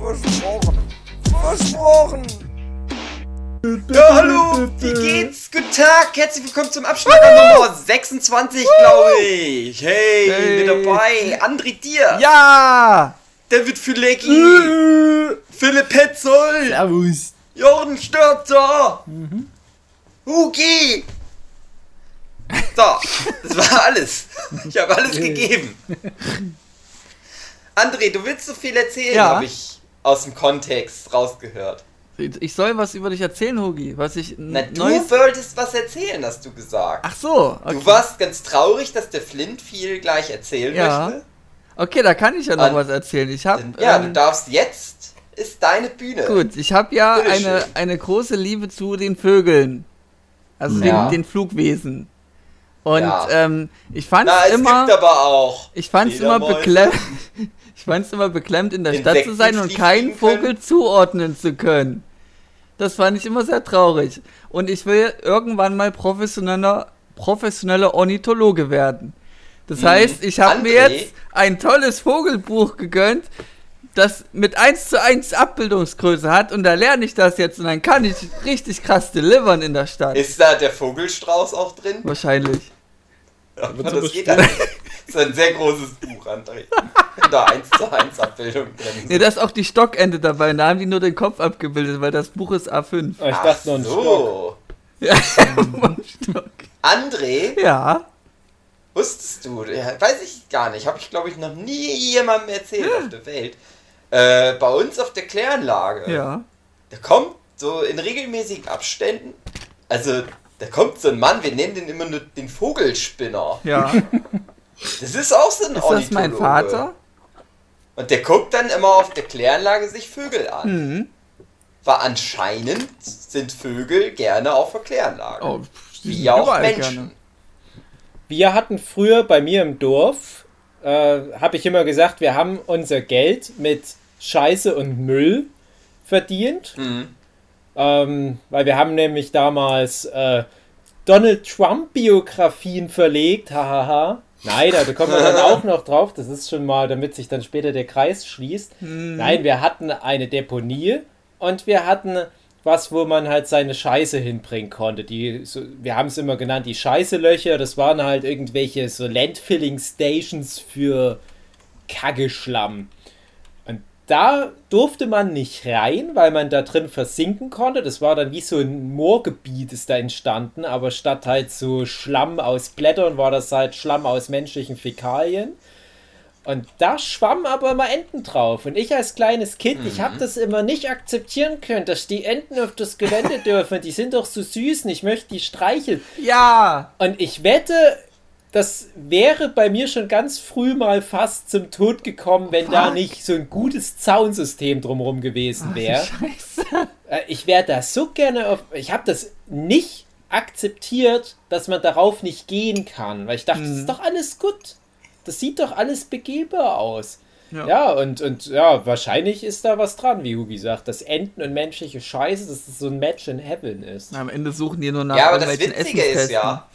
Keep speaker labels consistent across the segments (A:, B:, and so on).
A: Versprochen. Versprochen.
B: Ja, hallo, wie geht's? Guten Tag, herzlich willkommen zum Abschnitt Nummer 26, glaube ich. Hey,
C: Hey.
B: mit dabei, André Dier,
C: Ja!
B: David Fülecki, Philipp Petzold,
C: Servus.
B: Jordan Störzer, Hugi. So, das war alles. Ich habe alles gegeben. André, du willst so viel erzählen,
C: Ja.
B: habe ich aus dem Kontext rausgehört.
C: Ich soll was über dich erzählen, Hugi. Was ich.
B: Na, du
C: Neues-
B: wolltest was erzählen, hast du gesagt.
C: Ach so. Okay.
B: Du warst ganz traurig, dass der Flint viel gleich erzählen
C: Ja.
B: möchte.
C: okay, da kann ich ja noch
B: An-
C: was erzählen. Ich habe.
B: Ja, du
C: ähm,
B: darfst jetzt, ist deine Bühne.
C: gut, ich habe ja eine, eine große Liebe zu den Vögeln. Also
B: Ja.
C: den, den Flugwesen. Und
B: Ja.
C: ähm, ich fand
B: es
C: immer.
B: gibt aber auch.
C: Ich fand's immer
B: Fledermäuse.
C: beklemmt. Ich fand's immer beklemmt, in der Stadt zu sein und keinen. Vogel zuordnen zu können. Das fand ich immer sehr traurig. Und ich will irgendwann mal professioneller, professioneller Ornithologe werden. Das
B: Mhm.
C: heißt, ich habe mir jetzt ein tolles Vogelbuch gegönnt, das mit 1 zu 1 Abbildungsgröße hat und da lerne ich das jetzt und dann kann ich richtig krass delivern in der Stadt.
B: Ist da der Vogelstrauß auch drin?
C: Wahrscheinlich.
D: So
B: das geht halt ist ein sehr großes Buch, André. Da 1 zu 1 Abbildung drin
C: Ne, da ist auch die Stockende dabei, da haben die nur den Kopf abgebildet, weil das Buch ist A5.
D: Ah, ich
B: Ach
D: dachte noch ein Stock.
B: so.
C: Ja, Stock.
B: André,
C: ja.
B: wusstest du, ja, weiß ich gar nicht, habe ich glaube ich noch nie jemandem erzählt auf der Welt. Äh, bei uns auf der Kläranlage,
C: ja.
B: da kommt so in regelmäßigen Abständen, also da kommt so ein Mann, wir nennen den immer nur den Vogelspinner.
C: Ja.
B: Das ist auch so ein
C: Ist das mein. Vater?
B: Und der guckt dann immer auf der Kläranlage sich Vögel an.
C: Mhm.
B: Weil anscheinend sind Vögel gerne auf der Kläranlage.
C: Oh,
B: Wie auch Menschen.
C: gerne.
D: Wir hatten früher bei mir im Dorf, äh, habe ich immer gesagt, wir haben unser Geld mit Scheiße und Müll verdient.
B: Mhm.
D: Ähm, weil wir haben nämlich damals äh, Donald Trump Biografien verlegt, hahaha. Nein, da kommen wir dann auch noch drauf. Das ist schon mal, damit sich dann später der Kreis schließt. Nein, wir hatten eine Deponie und wir hatten was, wo man halt seine Scheiße hinbringen konnte. Die, so, wir haben es immer genannt, die Scheißelöcher. Das waren halt irgendwelche so Landfilling Stations für Kackeschlamm. Da durfte man nicht rein, weil man da drin versinken konnte. Das war dann wie so ein Moorgebiet ist da entstanden, aber statt halt so Schlamm aus Blättern war das halt Schlamm aus menschlichen Fäkalien. Und da schwammen aber immer Enten drauf. Und ich als kleines Kind, ich habe das immer nicht akzeptieren können, dass die Enten auf das Gelände dürfen. Die sind doch so süß und ich möchte die streicheln.
C: Ja.
D: Und ich wette, das wäre bei mir schon ganz früh mal fast zum Tod gekommen, wenn da
C: Fuck.
D: nicht so ein gutes Zaunsystem drumherum gewesen wäre.
C: Scheiße.
D: Äh, Ich wäre da so gerne auf. Ich habe das nicht akzeptiert, dass man darauf nicht gehen kann, weil ich dachte, das ist doch alles gut. Das sieht doch alles begehbar aus.
C: Ja.
D: Ja, und, und ja, wahrscheinlich ist da was dran, wie Hugi sagt, dass Enten und menschliche Scheiße, dass das so ein Match in Heaven ist.
C: Am Ende suchen die nur nach
B: Ja, aber das Witzige ist ja,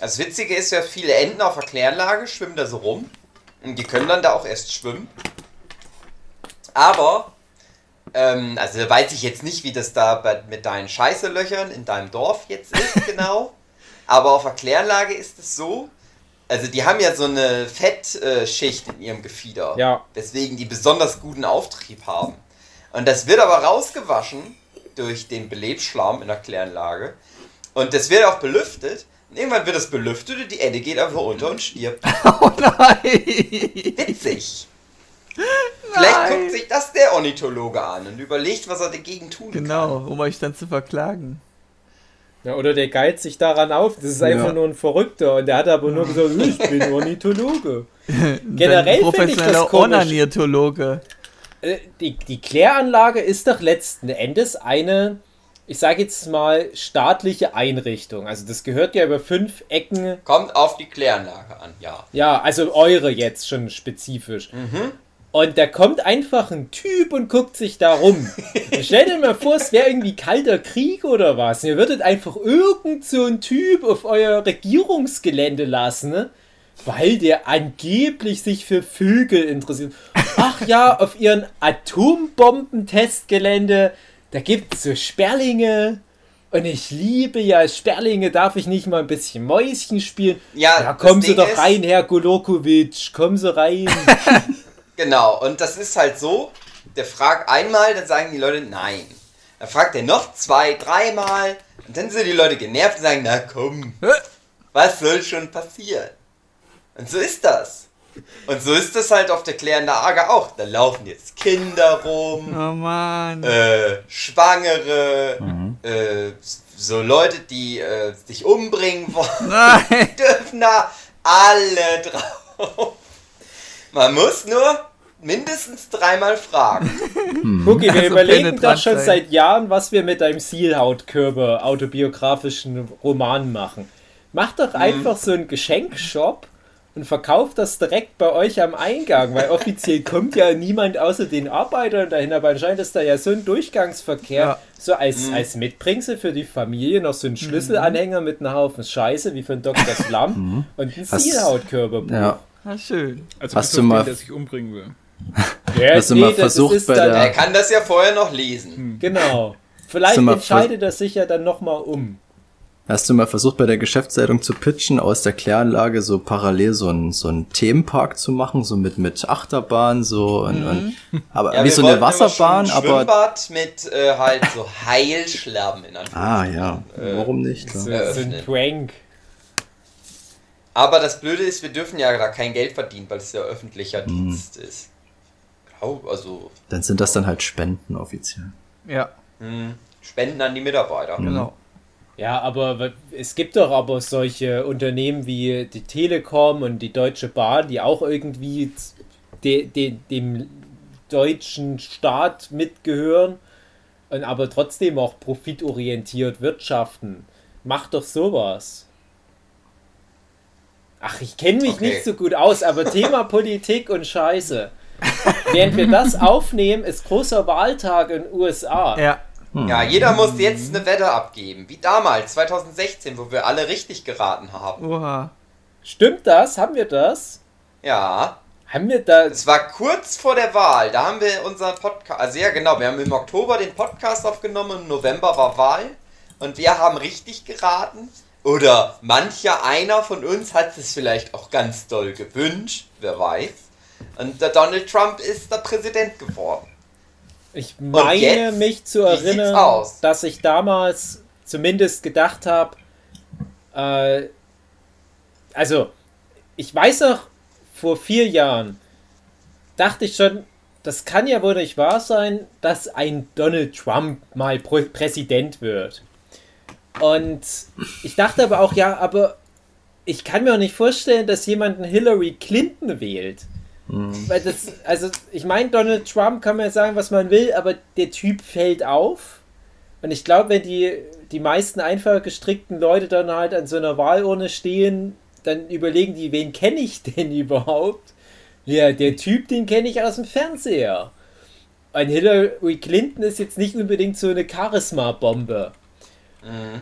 B: das Witzige ist ja, viele Enten auf der Kläranlage schwimmen da so rum. Und die können dann da auch erst schwimmen. Aber, ähm, also weiß ich jetzt nicht, wie das da bei, mit deinen Scheißelöchern in deinem Dorf jetzt ist, genau. Aber auf der Kläranlage ist es so, also die haben ja so eine Fettschicht in ihrem Gefieder.
D: Ja.
B: Weswegen die besonders guten Auftrieb haben. Und das wird aber rausgewaschen durch den Belebsschlamm in der Kläranlage. Und das wird auch belüftet. Irgendwann wird das belüftet und die Ente geht einfach unter und stirbt.
C: Oh nein.
B: Witzig. Vielleicht guckt sich das der Ornithologe an und überlegt, was er dagegen tun kann.
C: Genau, um euch dann zu verklagen.
D: Ja, oder der geilt sich daran auf. Das ist einfach nur ein Verrückter. Und der hat aber nur gesagt, ich bin Ornithologe. Generell finde ich das
C: professioneller
D: komisch.
C: Ornithologe.
D: äh, die, die Kläranlage ist doch letzten Endes eine, ich sage jetzt mal, staatliche Einrichtung. Also das gehört ja über fünf Ecken.
B: Kommt auf die Kläranlage an, ja.
D: Ja, also eure jetzt schon spezifisch. Und da kommt einfach ein Typ und guckt sich da rum. Stell dir mal vor, es wäre irgendwie kalter Krieg oder was. Ihr würdet einfach irgend so einen Typ auf euer Regierungsgelände lassen, ne? weil der angeblich sich für Vögel interessiert. Ach ja, auf ihren Atombomben-Testgelände, da gibt es so Sperlinge. Und ich liebe ja Sperlinge, darf ich nicht mal ein bisschen Mäuschen spielen?
B: Ja,
D: ja kommen Sie
B: Ding
D: doch rein, Herr Golokovic, kommen Sie rein.
B: Genau, und das ist halt so, der fragt einmal, dann sagen die Leute nein. Dann fragt er noch zwei, dreimal und dann sind die Leute genervt und sagen, na komm, was soll schon passieren? Und so ist das. Und so ist das halt auf der Kläranlage auch. Da laufen jetzt Kinder rum,
C: Oh Mann.
B: äh, Schwangere, äh, so Leute, die äh, sich umbringen wollen
C: Nein.
B: dürfen da alle drauf. Man muss nur mindestens dreimal fragen.
D: Gucki, wir
C: Also
D: überlegen doch schon
C: sein.
D: seit Jahren, was wir mit deinem Sealhautkörper autobiografischen Roman machen. Mach doch
C: Mhm.
D: einfach so einen Geschenkshop und verkauft das direkt bei euch am Eingang, weil offiziell kommt ja niemand außer den Arbeitern dahin, aber anscheinend ist da ja so ein Durchgangsverkehr,
C: Ja.
D: so als, als Mitbringsel für die Familie, noch so ein Schlüsselanhänger mit einem Haufen Scheiße, wie von Dr. Slump und ein Sealhautkörper.
E: Ja.
C: Ah, schön.
F: Also
E: Hast du mal-
F: den, der sich umbringen will.
D: Ja,
E: Hast du mal versucht, bei der-
B: Er kann das ja vorher noch lesen.
D: Genau. Vielleicht entscheidet er sich ja dann nochmal um.
E: Hast du mal versucht, bei der Geschäftsleitung zu pitchen, aus der Kläranlage so parallel so einen so einen Themenpark zu machen, so mit, mit Achterbahn, so und, und aber
B: Ja,
E: wie so eine Wasserbahn,
B: ein
E: aber
B: Schwimmbad mit äh, halt so Heilschlamm in
E: ah ja, warum nicht?
D: So,
E: Klar.
D: so ein. Prank.
B: Aber das Blöde ist, wir dürfen ja da kein Geld verdienen, weil es ja öffentlicher Dienst ist. Also
E: Dann sind das dann halt Spenden offiziell.
C: Ja,
B: hm, Spenden an die Mitarbeiter.
C: genau.
D: Ja, aber es gibt doch aber solche Unternehmen wie die Telekom und die Deutsche Bahn, die auch irgendwie de, de, dem deutschen Staat mitgehören und aber trotzdem auch profitorientiert wirtschaften. Macht doch sowas. Ach, ich kenne mich
B: Okay.
D: nicht so gut aus, aber Thema Politik und Scheiße. Während wir das aufnehmen, ist großer Wahltag in den USA.
C: Ja.
B: Ja, jeder muss jetzt eine Wette abgeben. Wie damals, 2016, wo wir alle richtig geraten haben.
C: Oha.
D: Stimmt das? Haben wir das?
B: Ja,
D: Haben wir da.
B: es war kurz vor der Wahl. Da haben wir unseren Podcast. Also ja, genau. Wir haben im Oktober den Podcast aufgenommen. Im November war Wahl. Und wir haben richtig geraten. Oder mancher einer von uns hat es vielleicht auch ganz doll gewünscht. Wer weiß. Und der Donald Trump ist der Präsident geworden.
D: Ich meine mich zu erinnern, dass ich damals zumindest gedacht habe, äh, also ich weiß noch, vor vier Jahren dachte ich schon, das kann ja wohl nicht wahr sein, dass ein Donald Trump mal Präsident wird. Und ich dachte aber auch, ja, aber ich kann mir auch nicht vorstellen, dass jemand einen Hillary Clinton wählt. Weil das, also ich meine, Donald Trump kann man ja sagen, was man will, aber der Typ fällt auf. Und ich glaube, wenn die, die meisten einfach gestrickten Leute dann halt an so einer Wahlurne stehen, dann überlegen die, wen kenne ich denn überhaupt? Ja, der Typ, den kenne ich aus dem Fernseher. Ein Hillary Clinton ist jetzt nicht unbedingt so eine Charisma-Bombe.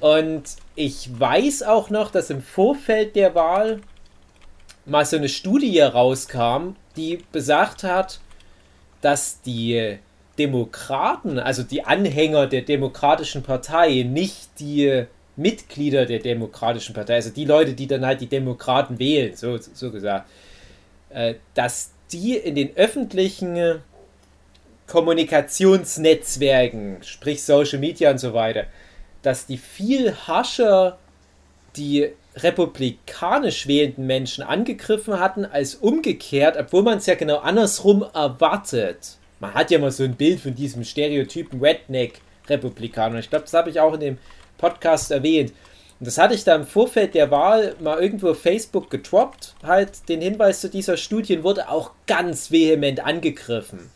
D: Und ich weiß auch noch, dass im Vorfeld der Wahl mal so eine Studie rauskam, die besagt hat, dass die Demokraten, also die Anhänger der Demokratischen Partei, nicht die Mitglieder der Demokratischen Partei, also die Leute, die dann halt die Demokraten wählen, so, so gesagt, äh, dass die in den öffentlichen Kommunikationsnetzwerken, sprich Social Media und so weiter, dass die viel harscher die republikanisch wählenden Menschen angegriffen hatten, als umgekehrt, obwohl man es ja genau andersrum erwartet. Man hat ja mal so ein Bild von diesem Stereotypen Redneck-Republikaner. Ich glaube, das habe ich auch in dem Podcast erwähnt. Und das hatte ich da im Vorfeld der Wahl mal irgendwo auf Facebook getroppt, halt den Hinweis zu dieser Studie wurde auch ganz vehement angegriffen.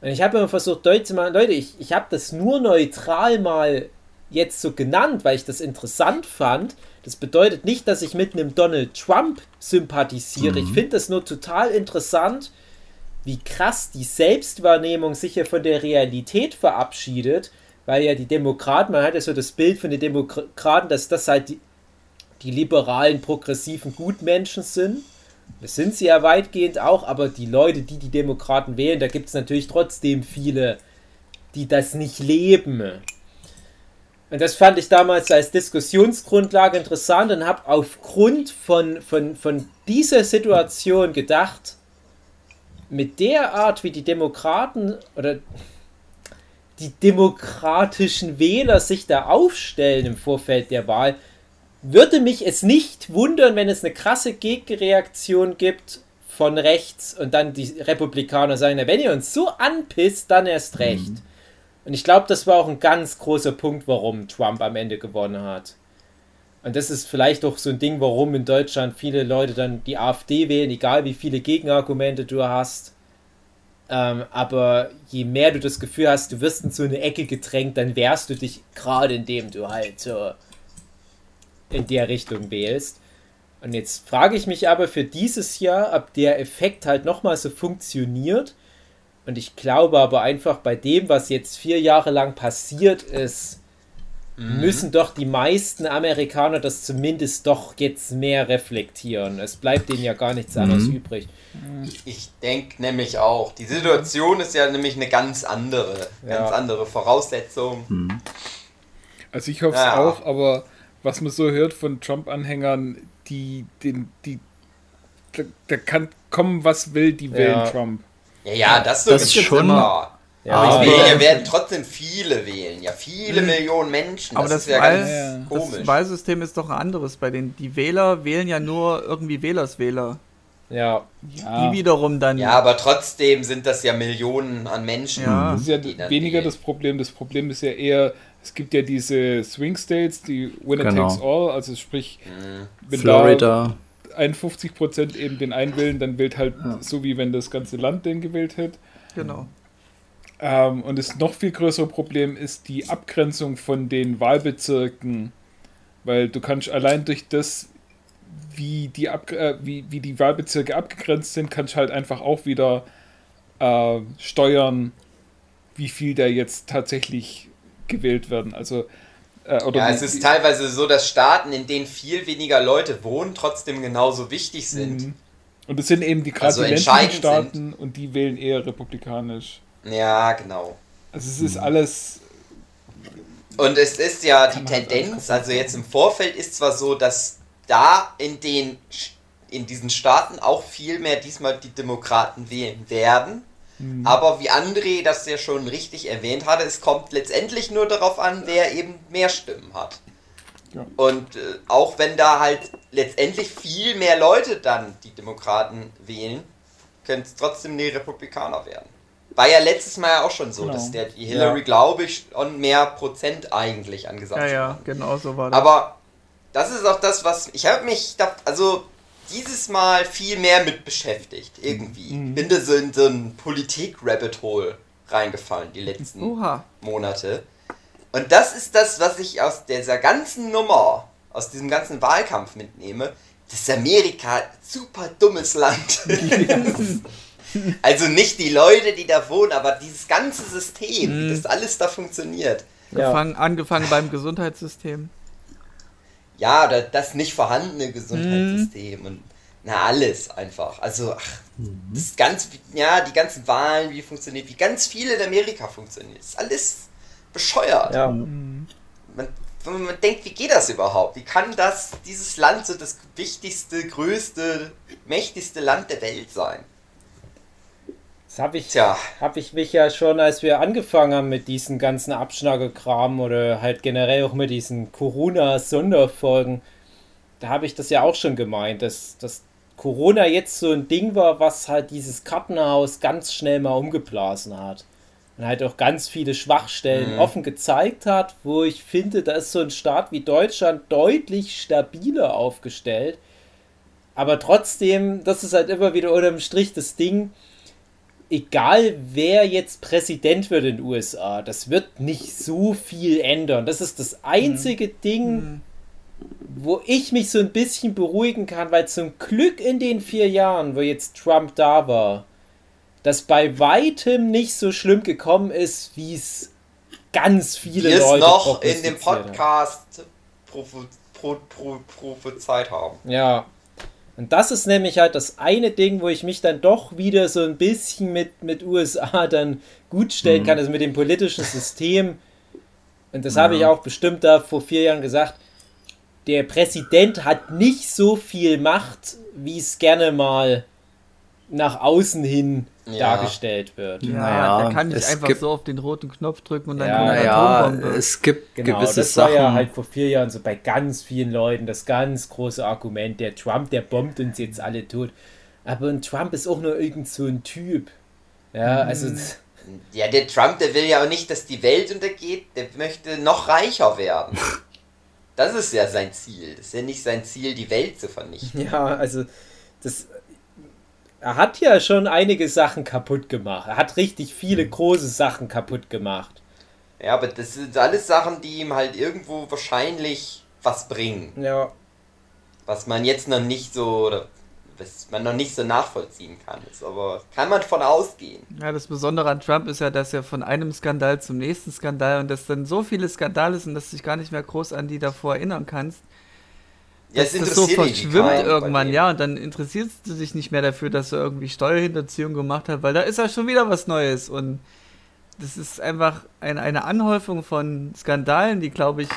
D: Und ich habe immer versucht, deutlich zu machen, Leute, ich, ich habe das nur neutral mal jetzt so genannt, weil ich das interessant fand. Das bedeutet nicht, dass ich mit einem Donald Trump sympathisiere. Ich finde das nur total interessant, wie krass die Selbstwahrnehmung sich ja von der Realität verabschiedet, weil ja die Demokraten, man hat ja so das Bild von den Demokraten, dass das halt die, die liberalen, progressiven Gutmenschen sind. Das sind sie ja weitgehend auch, aber die Leute, die die Demokraten wählen, da gibt es natürlich trotzdem viele, die das nicht leben. Und das fand ich damals als Diskussionsgrundlage interessant und habe aufgrund von, von, von dieser Situation gedacht, mit der Art, wie die Demokraten oder die demokratischen Wähler sich da aufstellen im Vorfeld der Wahl, würde mich es nicht wundern, wenn es eine krasse Gegenreaktion gibt von rechts und dann die Republikaner sagen, wenn ihr uns so anpisst, dann erst recht. Mhm. Und ich glaube, das war auch ein ganz großer Punkt, warum Trump am Ende gewonnen hat. Und das ist vielleicht auch so ein Ding, warum in Deutschland viele Leute dann die AfD wählen, egal wie viele Gegenargumente du hast. Ähm, aber je mehr du das Gefühl hast, du wirst in so eine Ecke gedrängt, dann wehrst du dich gerade, indem du halt so in der Richtung wählst. Und jetzt frage ich mich aber für dieses Jahr, ob der Effekt halt nochmal so funktioniert. Und ich glaube aber einfach bei dem, was jetzt vier Jahre lang passiert ist, mhm. müssen doch die meisten Amerikaner das zumindest doch jetzt mehr reflektieren. Es bleibt denen ja gar nichts anderes mhm. übrig.
B: Ich denke nämlich auch, die Situation ist ja nämlich eine ganz andere, ganz ja. andere Voraussetzung. Mhm.
F: Also ich hoffe es ja. auch, aber was man so hört von Trump-Anhängern, die, den, die, da, da, kann kommen, was will, die wählen ja. Trump.
B: Ja, ja, das, das ist schon. Immer. Ja, aber wählen, werden trotzdem viele wählen, ja, viele mhm. Millionen Menschen.
C: Aber das, das ist ja Wahl, ganz komisch. Das Wahlsystem ist doch ein anderes bei denen. Die Wähler wählen ja nur irgendwie Wählerswähler.
D: Ja.
C: ja. Die wiederum dann.
B: Ja, aber trotzdem sind das ja Millionen an Menschen.
F: Ja. Das ist ja weniger wählen. das Problem. Das Problem ist ja eher, es gibt ja diese Swing States, die Winner genau. takes all, also sprich,
E: mhm. wenn Florida.
F: da 51 Prozent eben den einwählen, dann wählt halt ja. so wie wenn das ganze Land den gewählt hätte.
C: Genau.
F: Ähm, und das noch viel größere Problem ist die Abgrenzung von den Wahlbezirken, weil du kannst allein durch das, wie die, Ab äh, wie, wie die Wahlbezirke abgegrenzt sind, kannst du halt einfach auch wieder äh, steuern, wie viel da jetzt tatsächlich gewählt werden. Also
B: ja, es ist teilweise so, dass Staaten, in denen viel weniger Leute wohnen, trotzdem genauso wichtig sind. Mhm.
F: Und es sind eben die gerade also ländlichen Staaten sind. und die wählen eher republikanisch.
B: Ja, genau.
F: Also es ist alles.
B: Und es ist ja die Tendenz, also jetzt im Vorfeld ist zwar so, dass da in den in diesen Staaten auch viel mehr diesmal die Demokraten wählen werden. Mhm. Aber wie André das ja schon richtig erwähnt hatte, es kommt letztendlich nur darauf an, wer eben mehr Stimmen hat. Ja. Und äh, auch wenn da halt letztendlich viel mehr Leute dann die Demokraten wählen, können es trotzdem die Republikaner werden. War ja letztes Mal ja auch schon so, genau. dass der die Hillary, ja. glaube ich, schon mehr Prozent eigentlich angesagt hat.
C: Ja, ja, genau so war das.
B: Aber das ist auch das, was ich habe mich da, also dieses Mal viel mehr mit beschäftigt, irgendwie. Mhm. Bin da so in so ein Politik-Rabbit Hole reingefallen, die letzten Oha. Monate. Und das ist das, was ich aus dieser ganzen Nummer, aus diesem ganzen Wahlkampf mitnehme. Das ist Amerika ein super dummes Land. also nicht die Leute, die da wohnen, aber dieses ganze System, mhm. wie das alles da funktioniert.
C: Ja. Angefangen beim Gesundheitssystem
B: ja, oder das nicht vorhandene Gesundheitssystem mhm. und na, alles einfach. Also, ach, mhm. das ganz, ja, die ganzen Wahlen, wie die funktionieren, wie ganz viele in Amerika funktionieren. Das ist alles bescheuert. Ja. Mhm. Man, wenn man denkt, wie geht das überhaupt? Wie kann das, dieses Land so das wichtigste, größte, mächtigste Land der Welt sein?
D: Das habe ich, hab ich mich ja schon, als wir angefangen haben mit diesen ganzen Abschnagekram oder halt generell auch mit diesen Corona-Sonderfolgen, da habe ich das ja auch schon gemeint, dass, dass Corona jetzt so ein Ding war, was halt dieses Kartenhaus ganz schnell mal umgeblasen hat. Und halt auch ganz viele Schwachstellen mhm. offen gezeigt hat, wo ich finde, da ist so ein Staat wie Deutschland deutlich stabiler aufgestellt. Aber trotzdem, das ist halt immer wieder unter dem Strich das Ding, egal wer jetzt Präsident wird in den USA, das wird nicht so viel ändern. Das ist das einzige Ding, wo ich mich so ein bisschen beruhigen kann, weil zum Glück in den vier Jahren, wo jetzt Trump da war, das bei weitem nicht so schlimm gekommen ist, wie es ganz viele
B: es
D: Leute
B: noch in dem. Podcast prophezeit haben.
D: Ja. Und das ist nämlich halt das eine Ding, wo ich mich dann doch wieder so ein bisschen mit, mit USA dann gut stellen kann, also mit dem politischen System. Und das habe ich auch bestimmt da vor vier Jahren gesagt. Der Präsident hat nicht so viel Macht, wie es gerne mal nach außen hin
B: Ja.
D: dargestellt wird.
C: Ja,
E: Naja,
C: da kann ich einfach
E: gibt-
C: so auf den roten Knopf drücken und dann
D: Ja,
C: kommt eine
E: Naja,
C: Atombombe.
E: es gibt
D: Genau,
E: gewisse
D: das war
E: Sachen.
D: ja halt vor vier Jahren so bei ganz vielen Leuten das ganz große Argument. Der Trump, der bombt uns jetzt alle tot. Aber ein Trump ist auch nur irgend so ein Typ. Ja, also
B: Ja, der Trump, der will ja auch nicht, dass die Welt untergeht, der möchte noch reicher werden. Das ist ja sein Ziel. Das ist ja nicht sein Ziel, die Welt zu vernichten.
D: ja, also das er hat ja schon einige Sachen kaputt gemacht. Er hat richtig viele große Sachen kaputt gemacht.
B: Ja, aber das sind alles Sachen, die ihm halt irgendwo wahrscheinlich was bringen.
D: Ja,
B: Was man jetzt noch nicht so, oder was man noch nicht so nachvollziehen kann. Ist aber kann man von ausgehen.
C: Ja, das Besondere an Trump ist ja, dass er von einem Skandal zum nächsten Skandal und dass dann so viele Skandale sind, dass du dich gar nicht mehr groß an die davor erinnern kannst.
B: Ja, es
C: dass das so
B: interessiert
C: verschwimmt irgendwann, ja, und dann interessierst du dich nicht mehr dafür, dass er irgendwie Steuerhinterziehung gemacht hat, weil da ist ja schon wieder was Neues und das ist einfach ein, eine Anhäufung von Skandalen, die, glaube ich,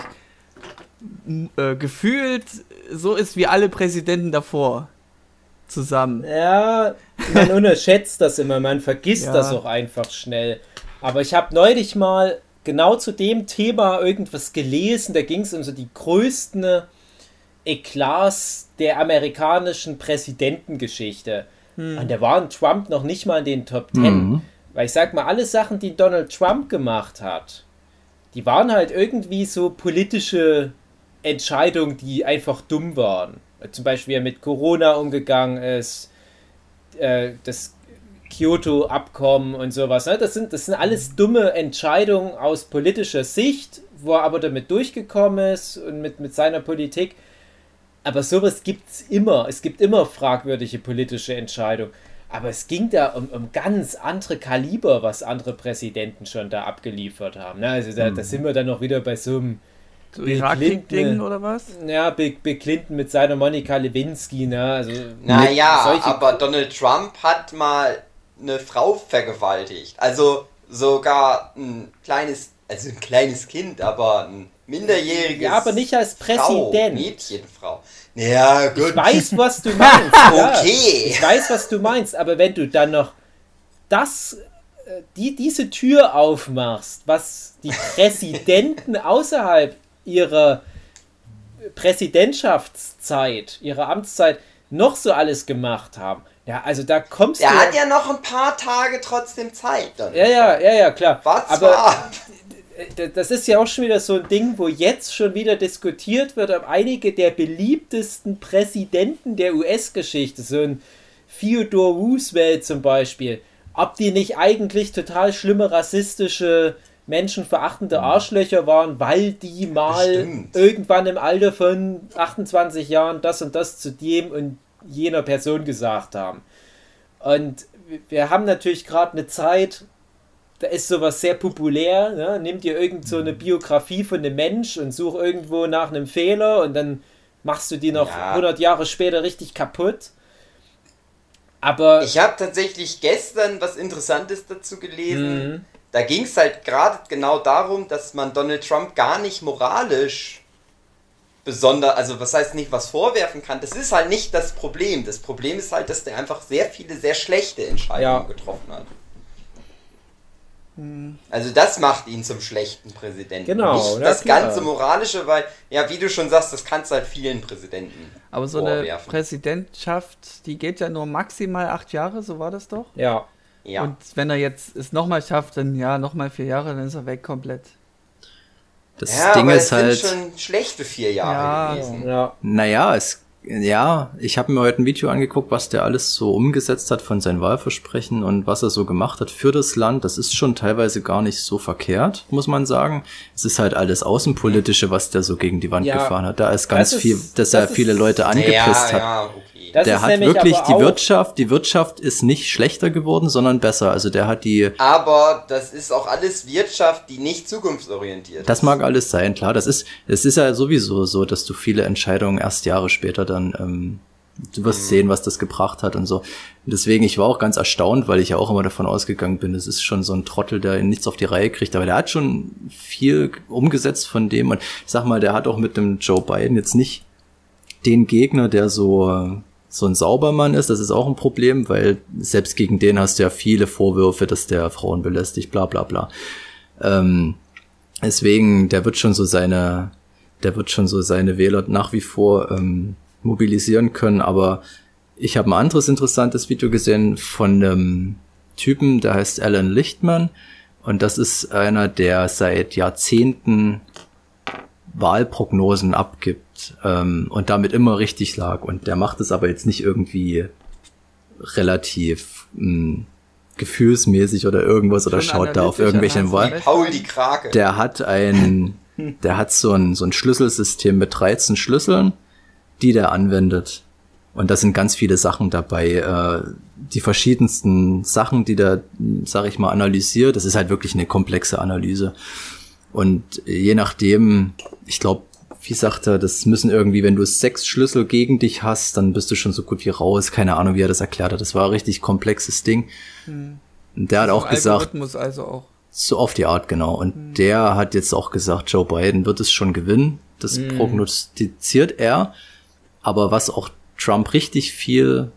C: äh, gefühlt so ist wie alle Präsidenten davor zusammen.
D: Ja, man unterschätzt das immer, man vergisst
C: Ja.
D: das auch einfach schnell. Aber ich habe neulich mal genau zu dem Thema irgendwas gelesen, da ging es um so die größten Eklats der amerikanischen Präsidentengeschichte. Und da war ein Trump noch nicht mal in den Top Ten.
E: Mhm.
D: Weil ich sag mal, alle Sachen, die Donald Trump gemacht hat, die waren halt irgendwie so politische Entscheidungen, die einfach dumm waren. Zum Beispiel, wie er mit Corona umgegangen ist, äh, das Kyoto-Abkommen und sowas. Ne? Das, sind, das sind alles dumme Entscheidungen aus politischer Sicht, wo er aber damit durchgekommen ist und mit, mit seiner Politik. Aber sowas gibt es immer. Es gibt immer fragwürdige politische Entscheidungen. Aber es ging da um, um ganz andere Kaliber, was andere Präsidenten schon da abgeliefert haben. Ne? Also da, da sind wir dann noch wieder bei so einem
C: So
D: Bill
C: Irak-Ding
D: Clinton,
C: oder was?
D: ja, Bill, Bill Clinton mit seiner Monika Lewinsky, ne? Also
B: Naja, aber Donald Trump hat mal eine Frau vergewaltigt. Also sogar ein kleines, also ein kleines Kind, aber ein minderjähriges.
D: Ja, aber nicht als
B: Frau,
D: Präsident.
B: Mädchenfrau. Ja, gut.
D: Ich weiß, was du meinst. ja.
B: Okay.
D: Ich weiß, was du meinst, aber wenn du dann noch das, äh, die, diese Tür aufmachst, was die Präsidenten außerhalb ihrer Präsidentschaftszeit, ihrer Amtszeit noch so alles gemacht haben. Ja, also da kommst
B: Er
D: du.
B: hat ja noch ein paar Tage trotzdem Zeit. Donald
D: ja, ja, ja, ja, klar.
B: Warte
D: aber
B: mal ab.
D: D- das ist ja auch schon wieder so ein Ding, wo jetzt schon wieder diskutiert wird, ob einige der beliebtesten Präsidenten der US-Geschichte, so ein Theodore Roosevelt zum Beispiel, ob die nicht eigentlich total schlimme rassistische, menschenverachtende Arschlöcher waren, weil die mal
B: Bestimmt.
D: irgendwann im Alter von 28 Jahren das und das zu dem und jener Person gesagt haben. Und wir haben natürlich gerade eine Zeit, da ist sowas sehr populär. Ne? Nimm dir irgend so eine Biografie von einem Mensch und such irgendwo nach einem Fehler und dann machst du die noch
B: Ja.
D: 100 Jahre später richtig kaputt. Aber
B: Ich habe tatsächlich gestern was Interessantes dazu gelesen.
D: Mhm.
B: Da ging es halt gerade genau darum, dass man Donald Trump gar nicht moralisch besonders, also was heißt nicht was vorwerfen kann. Das ist halt nicht das Problem. Das Problem ist halt, dass der einfach sehr viele sehr schlechte Entscheidungen
D: Ja.
B: getroffen hat. Also das macht ihn zum schlechten Präsidenten.
D: Genau,
B: Nicht das
D: klar.
B: ganze Moralische, weil, ja, wie du schon sagst, das kannst du halt vielen Präsidenten
C: Aber so eine
B: vorwerfen.
C: Präsidentschaft, die geht ja nur maximal acht Jahre, so war das doch.
D: ja,
B: ja.
C: Und wenn er jetzt es nochmal schafft, dann ja, nochmal vier Jahre, dann ist er weg komplett.
E: Das
B: ja,
E: Ding
B: aber
E: ist
B: es
E: halt,
B: sind schon schlechte vier Jahre
C: Ja.
B: gewesen.
D: ja,
E: naja, es, ja, ich habe mir heute ein Video angeguckt, was der alles so umgesetzt hat von seinen Wahlversprechen und was er so gemacht hat für das Land. Das ist schon teilweise gar nicht so verkehrt, muss man sagen. Es ist halt alles Außenpolitische, was der so gegen die Wand
D: Ja,
E: gefahren hat. Da ist ganz
D: das ist-
E: viel, dass
D: das
E: er viele Leute angepisst
B: ja,
E: hat.
B: ja, okay.
D: Das
E: der
D: ist
E: hat
D: nämlich
E: wirklich
D: aber
E: die
D: auch-
E: Wirtschaft, die Wirtschaft ist nicht schlechter geworden, sondern besser. Also der hat die,
B: Aber das ist auch alles Wirtschaft, die nicht zukunftsorientiert
E: das
B: ist.
E: mag alles sein, klar. Das ist, es ist ja sowieso so, dass du viele Entscheidungen erst Jahre später dann, ähm, du wirst
B: Mhm.
E: sehen, was das gebracht hat und so. Deswegen, ich war auch ganz erstaunt, weil ich ja auch immer davon ausgegangen bin, es ist schon so ein Trottel, der nichts auf die Reihe kriegt. Aber der hat schon viel umgesetzt von dem. Und ich sag mal, der hat auch mit dem Joe Biden jetzt nicht den Gegner, der so, so ein Saubermann ist. Das ist auch ein Problem, weil selbst gegen den hast du ja viele Vorwürfe, dass der Frauen belästigt, bla bla bla. Ähm, deswegen, der wird schon so seine, der wird schon so seine Wähler nach wie vor ähm, mobilisieren können. Aber ich habe ein anderes interessantes Video gesehen von einem Typen, der heißt Alan Lichtman. Und das ist einer, der seit Jahrzehnten Wahlprognosen abgibt ähm, und damit immer richtig lag. Und der macht es aber jetzt nicht irgendwie relativ mh, gefühlsmäßig oder irgendwas oder schaut da auf irgendwelchen
C: von-
B: Paul die Krake.
E: Der hat ein, der hat so ein, so ein Schlüsselsystem mit 13 Schlüsseln, die der anwendet. Und da sind ganz viele Sachen dabei, äh, die verschiedensten Sachen, die der, sag ich mal, analysiert. Das ist halt wirklich eine komplexe Analyse. Und je nachdem, ich glaube, wie sagt er, das müssen irgendwie, wenn du sechs Schlüssel gegen dich hast, dann bist du schon so gut wie raus. Keine Ahnung, wie er das erklärt hat. Das war ein richtig komplexes Ding. Und der hat auch gesagt,
C: also auch.
E: so auf die Art, genau. Und der hat jetzt auch gesagt, Joe Biden wird es schon gewinnen. Das prognostiziert er. Aber was auch Trump richtig viel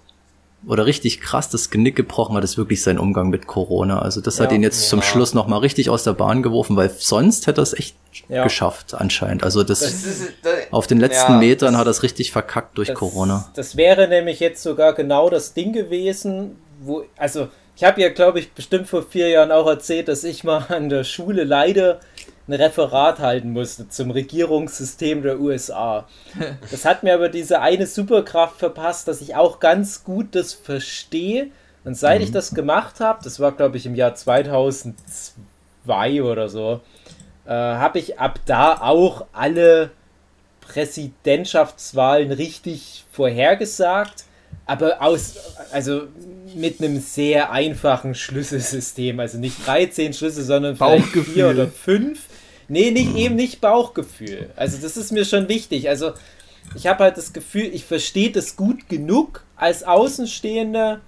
E: oder richtig krass das Genick gebrochen hat, ist wirklich sein Umgang mit Corona. Also das hat
D: Ja.
E: ihn jetzt zum
B: Ja.
E: Schluss nochmal richtig aus der Bahn geworfen, weil sonst hätte er es echt
D: Ja.
E: geschafft anscheinend. Also das,
B: Das ist, das,
E: auf den letzten
B: ja,
E: Metern
B: das-
E: hat er es richtig verkackt durch
D: das,
E: Corona.
D: Das wäre nämlich jetzt sogar genau das Ding gewesen, wo, also ich habe ja, glaube ich, bestimmt vor vier Jahren auch erzählt, dass ich mal an der Schule leider ein Referat halten musste zum Regierungssystem der USA. Das hat mir aber diese eine Superkraft verpasst, dass ich auch ganz gut das verstehe. Und seit ich das gemacht habe, das war, glaube ich, im Jahr 2002 oder so, äh, habe ich ab da auch alle Präsidentschaftswahlen richtig vorhergesagt, aber aus, also mit einem sehr einfachen Schlüsselsystem, also nicht 13 Schlüssel, sondern vielleicht
C: Bauchgefühl.
D: vier oder fünf. Nee, nicht eben nicht Bauchgefühl. Also das ist mir schon wichtig. Also ich habe halt das Gefühl, ich verstehe das gut genug als Außenstehender,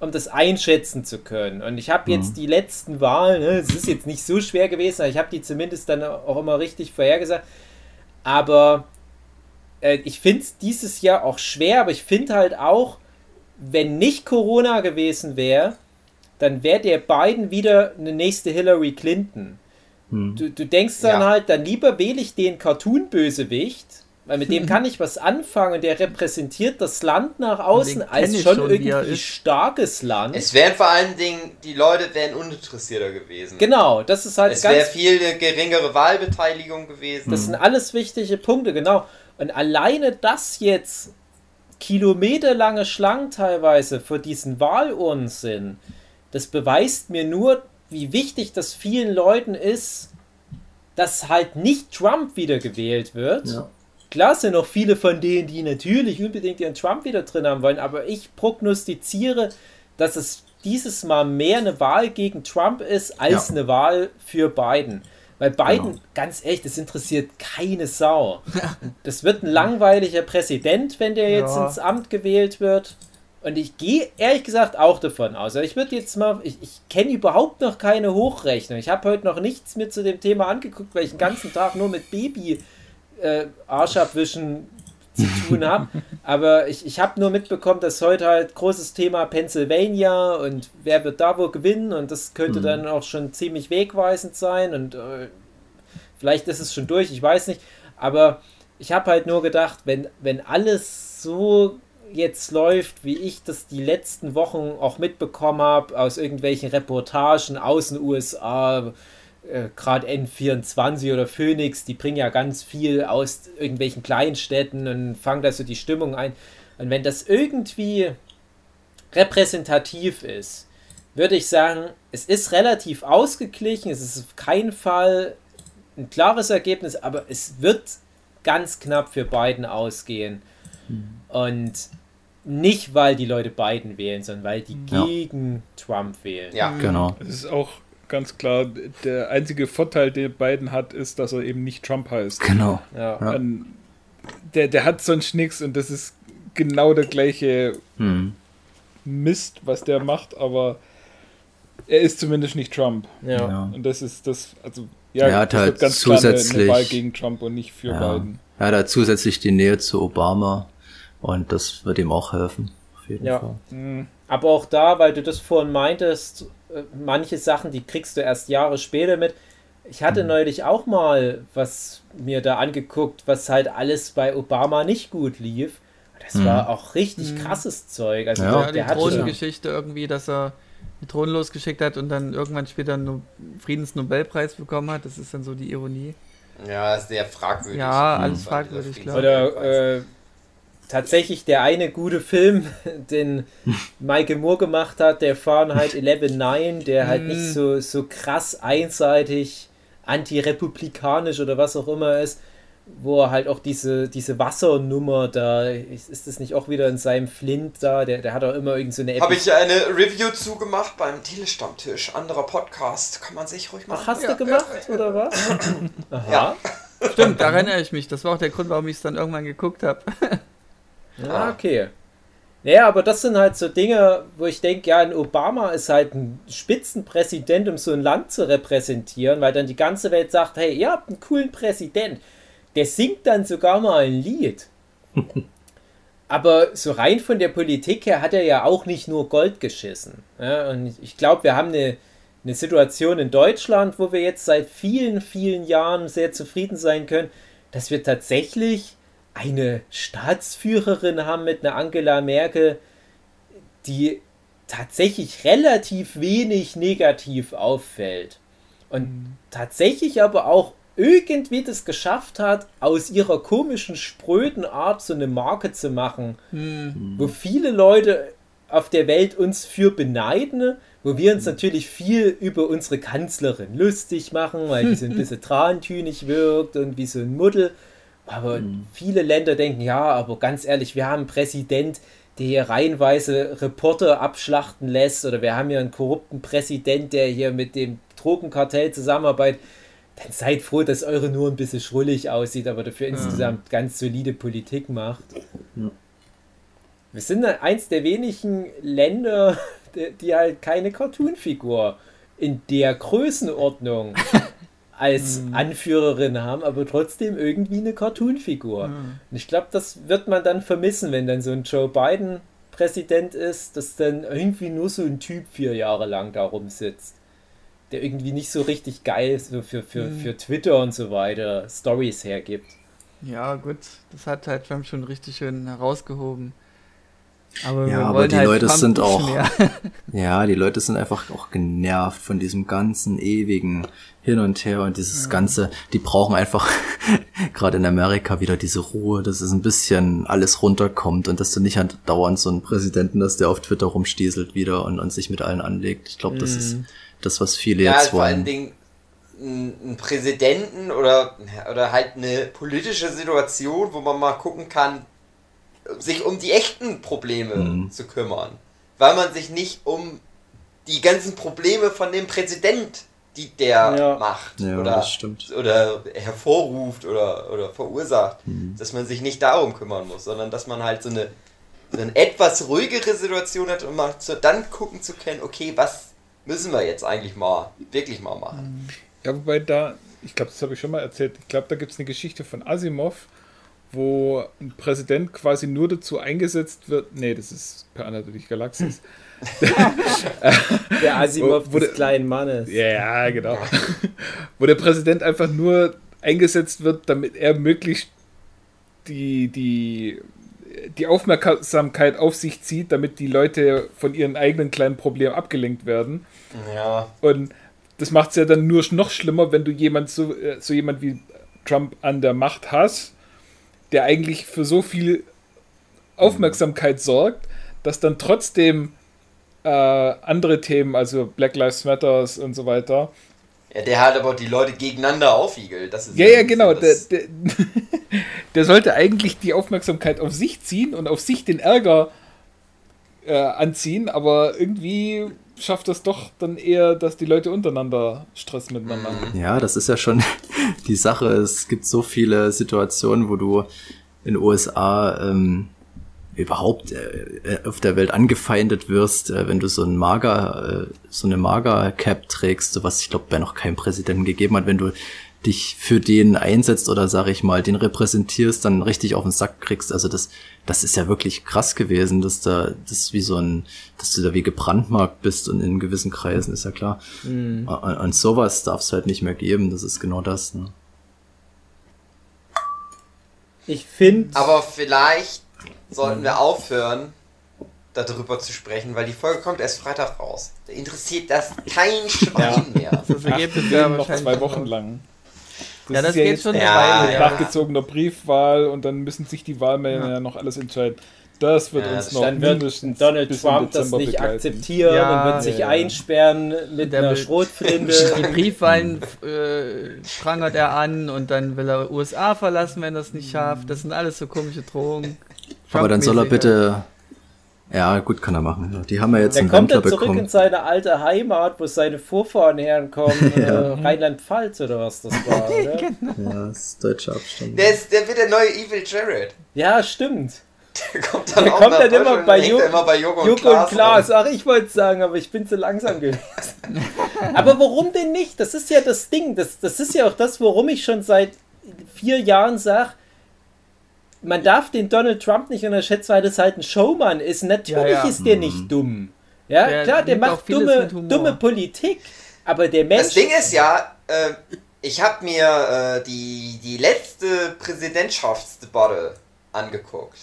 D: um das einschätzen zu können. Und ich habe jetzt die letzten Wahlen, ne, es ist jetzt nicht so schwer gewesen, aber ich habe die zumindest dann auch immer richtig vorhergesagt. Aber äh, ich finde es dieses Jahr auch schwer, aber ich finde halt auch, wenn nicht Corona gewesen wäre, dann wäre der Biden wieder eine nächste Hillary Clinton. Du, du denkst dann
B: Ja.
D: halt, dann lieber wähle ich den Cartoon-Bösewicht, weil mit dem kann ich was anfangen und der repräsentiert das Land nach außen als schon,
C: schon, wie
D: irgendwie starkes Land.
B: Es wären vor allen Dingen, die Leute wären uninteressierter gewesen.
D: genau, das ist halt
B: Es wäre
D: ganz
B: viel eine geringere Wahlbeteiligung gewesen.
D: Das sind alles wichtige Punkte, genau. Und alleine das jetzt kilometerlange Schlangen teilweise vor diesen Wahlurnen sind, das beweist mir nur, wie wichtig das vielen Leuten ist, dass halt nicht Trump wieder gewählt wird.
E: Ja.
D: Klar sind noch viele von denen, die natürlich unbedingt ihren Trump wieder drin haben wollen, aber ich prognostiziere, dass es dieses Mal mehr eine Wahl gegen Trump ist als
E: Ja.
D: eine Wahl für Biden. Weil Biden,
E: Genau.
D: ganz ehrlich, das interessiert keine Sau. Das wird ein langweiliger Präsident, wenn der jetzt
C: Ja.
D: ins Amt gewählt wird. Und ich gehe ehrlich gesagt auch davon aus. Also ich würde jetzt mal, ich, ich kenne überhaupt noch keine Hochrechnung. Ich habe heute noch nichts mir zu dem Thema angeguckt, weil ich den ganzen Tag nur mit Baby äh, Arschabwischen zu tun habe. Aber ich, ich habe nur mitbekommen, dass heute halt großes Thema Pennsylvania und wer wird da wohl gewinnen und das könnte
E: Mhm.
D: dann auch schon ziemlich wegweisend sein und äh, vielleicht ist es schon durch, ich weiß nicht. Aber ich habe halt nur gedacht, wenn, wenn alles so jetzt läuft, wie ich das die letzten Wochen auch mitbekommen habe, aus irgendwelchen Reportagen aus den USA, äh, gerade N24 oder Phoenix, die bringen ja ganz viel aus irgendwelchen Kleinstädten und fangen da so die Stimmung ein. Und wenn das irgendwie repräsentativ ist, würde ich sagen, es ist relativ ausgeglichen, es ist auf keinen Fall ein klares Ergebnis, aber es wird ganz knapp für Biden ausgehen.
E: Hm.
D: Und nicht, weil die Leute Biden wählen, sondern weil die
E: Ja.
D: gegen Trump wählen.
B: Ja.
E: Genau.
F: Es ist auch ganz klar, der einzige Vorteil, den Biden hat, ist, dass er eben nicht Trump heißt.
E: Genau.
D: Ja.
E: Ja.
F: Der, der hat sonst nichts und das ist genau der gleiche
E: Hm.
F: Mist, was der macht, aber er ist zumindest nicht Trump.
D: Ja.
E: Ja.
F: Und das ist das, also ja,
E: Er hat halt
F: ganz klar eine, eine
E: zusätzlich-
F: Wahl gegen Trump und nicht für
E: Ja.
F: Biden.
E: Er hat halt zusätzlich die Nähe zu Obama und das wird ihm auch helfen. Auf jeden
D: Ja.
E: Fall.
F: Hm,
D: Aber auch da, weil du das vorhin meintest, äh, manche Sachen, die kriegst du erst Jahre später mit. Ich hatte neulich auch mal was mir da angeguckt, was halt alles bei Obama nicht gut lief. Das
E: Mhm.
D: war auch richtig krasses Zeug. Also
E: Ja.
D: der,
C: Ja, die
D: der schon,
C: Drohnengeschichte irgendwie, dass er die Drohnen losgeschickt hat und dann irgendwann später einen No- Friedensnobelpreis bekommen hat. Das ist dann so die Ironie.
B: Ja, sehr fragwürdig.
C: Ja,
B: Mhm.
C: alles fragwürdig, klar.
D: Oder äh, tatsächlich der eine gute Film, den Michael Moore gemacht hat, der Fahrenheit 11.9, der halt nicht so, so krass einseitig antirepublikanisch oder was auch immer ist, wo er halt auch diese, diese Wassernummer da, ist, ist das nicht auch wieder in seinem Flint da, der, der hat auch immer irgend so eine
B: Habe ich eine Review zugemacht beim Telestammtisch. Anderer Podcast. Kann man sich ruhig machen.
D: Ach, hast du gemacht, oder was? Aha.
B: Ja.
C: Stimmt, da erinnere ich mich. Das war auch der Grund, warum ich es dann irgendwann geguckt habe.
D: Ja, okay. Naja, aber das sind halt so Dinge, wo ich denke, ja, ein Obama ist halt ein Spitzenpräsident, um so ein Land zu repräsentieren, weil dann die ganze Welt sagt, hey, ihr habt einen coolen Präsident. Der singt dann sogar mal ein Lied. aber so rein von der Politik her hat er ja auch nicht nur Gold geschissen. Ja, und ich glaube, wir haben eine, eine Situation in Deutschland, wo wir jetzt seit vielen, vielen Jahren sehr zufrieden sein können, dass wir tatsächlich eine Staatsführerin haben mit einer Angela Merkel, die tatsächlich relativ wenig negativ auffällt. Und tatsächlich aber auch irgendwie das geschafft hat, aus ihrer komischen, spröden Art so eine Marke zu machen, wo viele Leute auf der Welt uns für beneiden, wo wir uns natürlich viel über unsere Kanzlerin lustig machen, weil die so ein bisschen trantünig wirkt und wie so ein Muddel. Aber viele Länder denken, ja, aber ganz ehrlich, wir haben einen Präsident, der hier reihenweise Reporter abschlachten lässt, oder wir haben hier einen korrupten Präsident, der hier mit dem Drogenkartell zusammenarbeitet. Dann seid froh, dass eure nur ein bisschen schrullig aussieht, aber dafür insgesamt ganz solide Politik macht. Wir sind eins der wenigen Länder, die, die halt keine Cartoon-Figur in der Größenordnung als Anführerin haben, aber trotzdem irgendwie eine Cartoon-Figur. Und ich glaube, das wird man dann vermissen, wenn dann so ein Joe Biden Präsident ist, dass dann irgendwie nur so ein Typ vier Jahre lang da rumsitzt. Der irgendwie nicht so richtig geil so für, für, für Twitter und so weiter Stories hergibt.
C: Ja, gut, das hat halt Trump schon richtig schön herausgehoben. Aber
E: Ja,
C: wir
E: aber
C: wollen
E: die
C: halt
E: Leute
C: Trump
E: sind auch-
C: mehr.
E: Ja, die Leute sind einfach auch genervt von diesem ganzen ewigen Hin und Her und dieses ganze, die brauchen einfach gerade in Amerika wieder diese Ruhe, dass es ein bisschen alles runterkommt und dass du nicht halt dauernd so einen Präsidenten hast, der auf Twitter rumstieselt wieder und, und sich mit allen anlegt. Ich glaube, das ist das, was viele
B: Ja,
E: jetzt
B: vor allen
E: wollen.
B: Dingen einen Präsidenten oder, oder halt eine politische Situation, wo man mal gucken kann, sich um die echten Probleme
E: Mhm.
B: zu kümmern. Weil man sich nicht um die ganzen Probleme von dem Präsident, die der
D: Ja.
B: macht
E: Ja,
B: oder,
E: das stimmt.
B: oder hervorruft oder, oder verursacht,
E: Mhm.
B: dass man sich nicht darum kümmern muss, sondern dass man halt so eine, so eine etwas ruhigere Situation hat, um mal zu, dann gucken zu können, okay, was müssen wir jetzt eigentlich mal, wirklich mal machen.
F: Ja, wobei da, ich glaube, das habe ich schon mal erzählt, ich glaube, da gibt es eine Geschichte von Asimov, wo ein Präsident quasi nur dazu eingesetzt wird, nee, das ist per natürlich Galaxis.
D: Der Asimov
F: Wo- wo
D: des
F: der-
D: kleinen Mannes.
F: Ja, ja, genau. wo der Präsident einfach nur eingesetzt wird, damit er möglichst die, die, die Aufmerksamkeit auf sich zieht, damit die Leute von ihren eigenen kleinen Problemen abgelenkt werden.
B: Ja.
F: Und das macht es ja dann nur noch schlimmer, wenn du jemand so, äh, so jemand wie Trump an der Macht hast, der eigentlich für so viel Aufmerksamkeit sorgt, dass dann trotzdem äh, andere Themen, also Black Lives Matters und so weiter.
B: Ja, der halt aber die Leute gegeneinander aufwiegelt. Das ist
F: Ja, ja, genau. Der, der, der sollte eigentlich die Aufmerksamkeit auf sich ziehen und auf sich den Ärger äh, anziehen, aber irgendwie schafft das doch dann eher, dass die Leute untereinander Stress miteinander haben.
E: Ja, das ist ja schon die Sache. Es gibt so viele Situationen, wo du in USA ähm, überhaupt äh, auf der Welt angefeindet wirst, äh, wenn du so ein Mager, äh, so eine Mager-Cap trägst, was ich glaube bei noch keinem Präsidenten gegeben hat, wenn du dich für den einsetzt oder sag ich mal, den repräsentierst, dann richtig auf den Sack kriegst. Also das, das ist ja wirklich krass gewesen, dass da, das wie so ein, dass du da wie gebrandmarkt bist und in gewissen Kreisen, ist ja klar. Und, und sowas darf es halt nicht mehr geben, das ist genau das. Ne?
D: Ich finde.
B: Aber vielleicht sollten wir aufhören, darüber zu sprechen, weil die Folge kommt erst Freitag raus. Da interessiert das kein Schwein mehr.
C: Das Ergebnis
F: Ach,
C: wäre
F: noch zwei Wochen lang.
C: Ja, das
F: ist ja
C: geht
F: jetzt
C: schon eine
B: Ja,
C: Weile, ja.
F: nachgezogener Briefwahl und dann müssen sich die Wahlmänner ja. noch alles entscheiden. Das wird
B: Ja,
F: uns
B: das
F: noch
D: Dann wird
F: mindestens
D: Donald Trump das nicht
F: begleiten.
D: akzeptieren
C: Ja,
D: und wird sich
F: ja, ja.
D: einsperren mit
C: Der
D: einer
C: will-
D: Schrotflinte.
C: Die Briefwahlen äh, prangert er an und dann will er USA verlassen, wenn er es nicht schafft. Das sind alles so komische Drohungen.
E: Aber dann soll er
C: Trump-mäßig halt.
E: bitte, ja gut, kann er machen. Die haben ja jetzt
D: Dann
E: einen
D: kommt
E: Wendler
D: er zurück in
E: bekommen.
D: seine alte Heimat, wo seine Vorfahren herkommen,
E: Ja.
D: äh, Rheinland-Pfalz oder was das war, oder?
E: Ja, das ist deutscher Abstand.
B: Der, ist, der wird der neue Evil Jared.
D: Ja, stimmt.
B: Der kommt dann
D: Der
B: auch
D: kommt
B: nach
D: dann immer bei
B: da immer bei Joko und
D: Joko
B: Klaas.
D: und Klaas, ach, ich wollte es sagen, aber ich bin zu langsam gewesen. aber warum denn nicht? Das ist ja das Ding. Das, das ist ja auch das, worum ich schon seit vier Jahren sage, man darf den Donald Trump nicht unterschätzen, weil das halt ein Showman ist. Natürlich
C: Ja, ja.
D: ist der nicht dumm. Ja,
C: Der
D: klar, der macht dumme, dumme Politik. Aber der Mensch.
B: Das Ding ist ja, äh, ich habe mir äh, die, die letzte Präsidentschaftsdebatte angeguckt.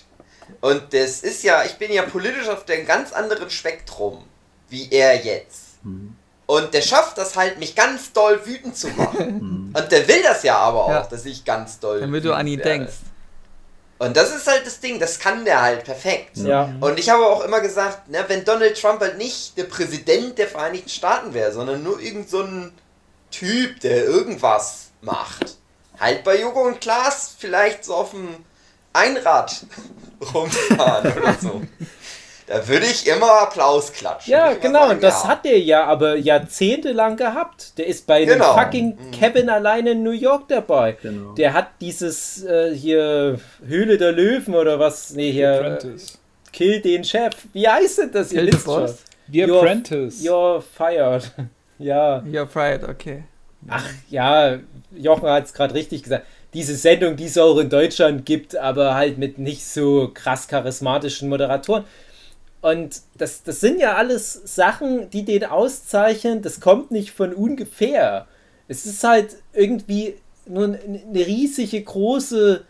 B: Und das ist ja, ich bin ja politisch auf dem ganz anderen Spektrum, wie er jetzt. Und der schafft das halt, mich ganz doll wütend zu machen. Und der will das ja aber auch,
C: Ja.
B: dass ich ganz doll
C: Damit du
B: wütend
C: an ihn
B: werde.
C: denkst.
B: Und das ist halt das Ding, das kann der halt perfekt.
D: ja.
B: Und ich habe auch immer gesagt, ne, wenn Donald Trump halt nicht der Präsident der Vereinigten Staaten wäre, sondern nur irgend so ein Typ, der irgendwas macht. Halt bei Joko und Klaas vielleicht so auf dem Einrad rumfahren oder so. Da würde ich immer Applaus klatschen.
D: Ja, genau,
B: sagen,
D: und das
B: ja.
D: hat er ja aber jahrzehntelang gehabt. Der ist bei
B: Genau.
D: dem fucking Kevin alleine in New York dabei.
E: Genau.
D: Der hat dieses äh, hier Höhle der Löwen oder was? Nee, hier äh,
F: Apprentice.
D: Kill den Chef. Wie heißt denn das? Ihr
C: the
D: wisst schon.
C: Boss?
F: The
D: You're-
F: Apprentice.
D: You're fired. ja.
C: You're fired, okay.
D: Ach ja, Jochen hat es gerade richtig gesagt. Diese Sendung, die es auch in Deutschland gibt, aber halt mit nicht so krass charismatischen Moderatoren. Und das, das sind ja alles Sachen, die den auszeichnen. Das kommt nicht von ungefähr. Es ist halt irgendwie nur eine riesige, große,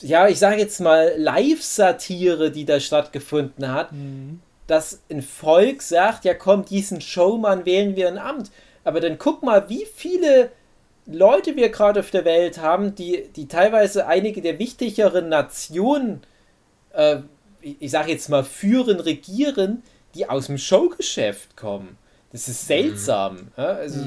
D: ja, ich sage jetzt mal, Live-Satire, die da stattgefunden hat dass ein Volk sagt, ja komm, diesen Showmann wählen wir ein Amt. Aber dann guck mal, wie viele Leute wir gerade auf der Welt haben, die, die teilweise einige der wichtigeren Nationen, äh, ich, ich sage jetzt mal, führen, regieren, die aus dem Showgeschäft kommen. Das ist seltsam. Ja? Also,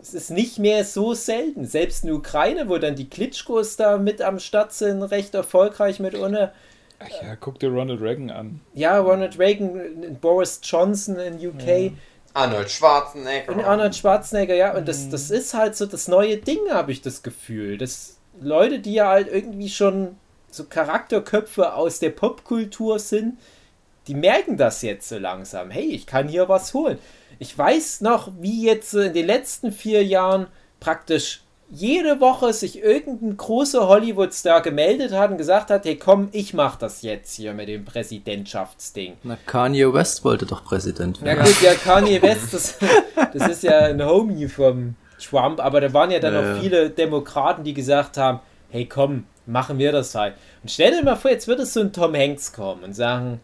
D: Es ist nicht mehr so selten. Selbst in der Ukraine, wo dann die Klitschkos da mit am Start sind, recht erfolgreich mit ohne.
F: Ach ja, guck dir Ronald Reagan an.
D: Ja, Ronald Reagan, Boris Johnson in UK.
B: Arnold Schwarzenegger.
D: Und Arnold Schwarzenegger, ja, und das, das ist halt so das neue Ding, habe ich das Gefühl. Das Leute, die ja halt irgendwie schon so Charakterköpfe aus der Popkultur sind, die merken das jetzt so langsam. Hey, ich kann hier was holen. Ich weiß noch, wie jetzt äh, in den letzten vier Jahren praktisch jede Woche sich irgendein großer Hollywood-Star gemeldet hat und gesagt hat, hey komm, ich mach das jetzt hier mit dem Präsidentschaftsding.
E: Na, Kanye West wollte doch Präsident
D: Ja
E: werden.
D: gut, ja, Kanye West, das, das ist ja ein Homie vom Trump, aber da waren ja dann
E: Ja,
D: auch viele Demokraten, die gesagt haben, hey komm, machen wir das halt. Und stell dir mal vor, jetzt würde so ein Tom Hanks kommen und sagen,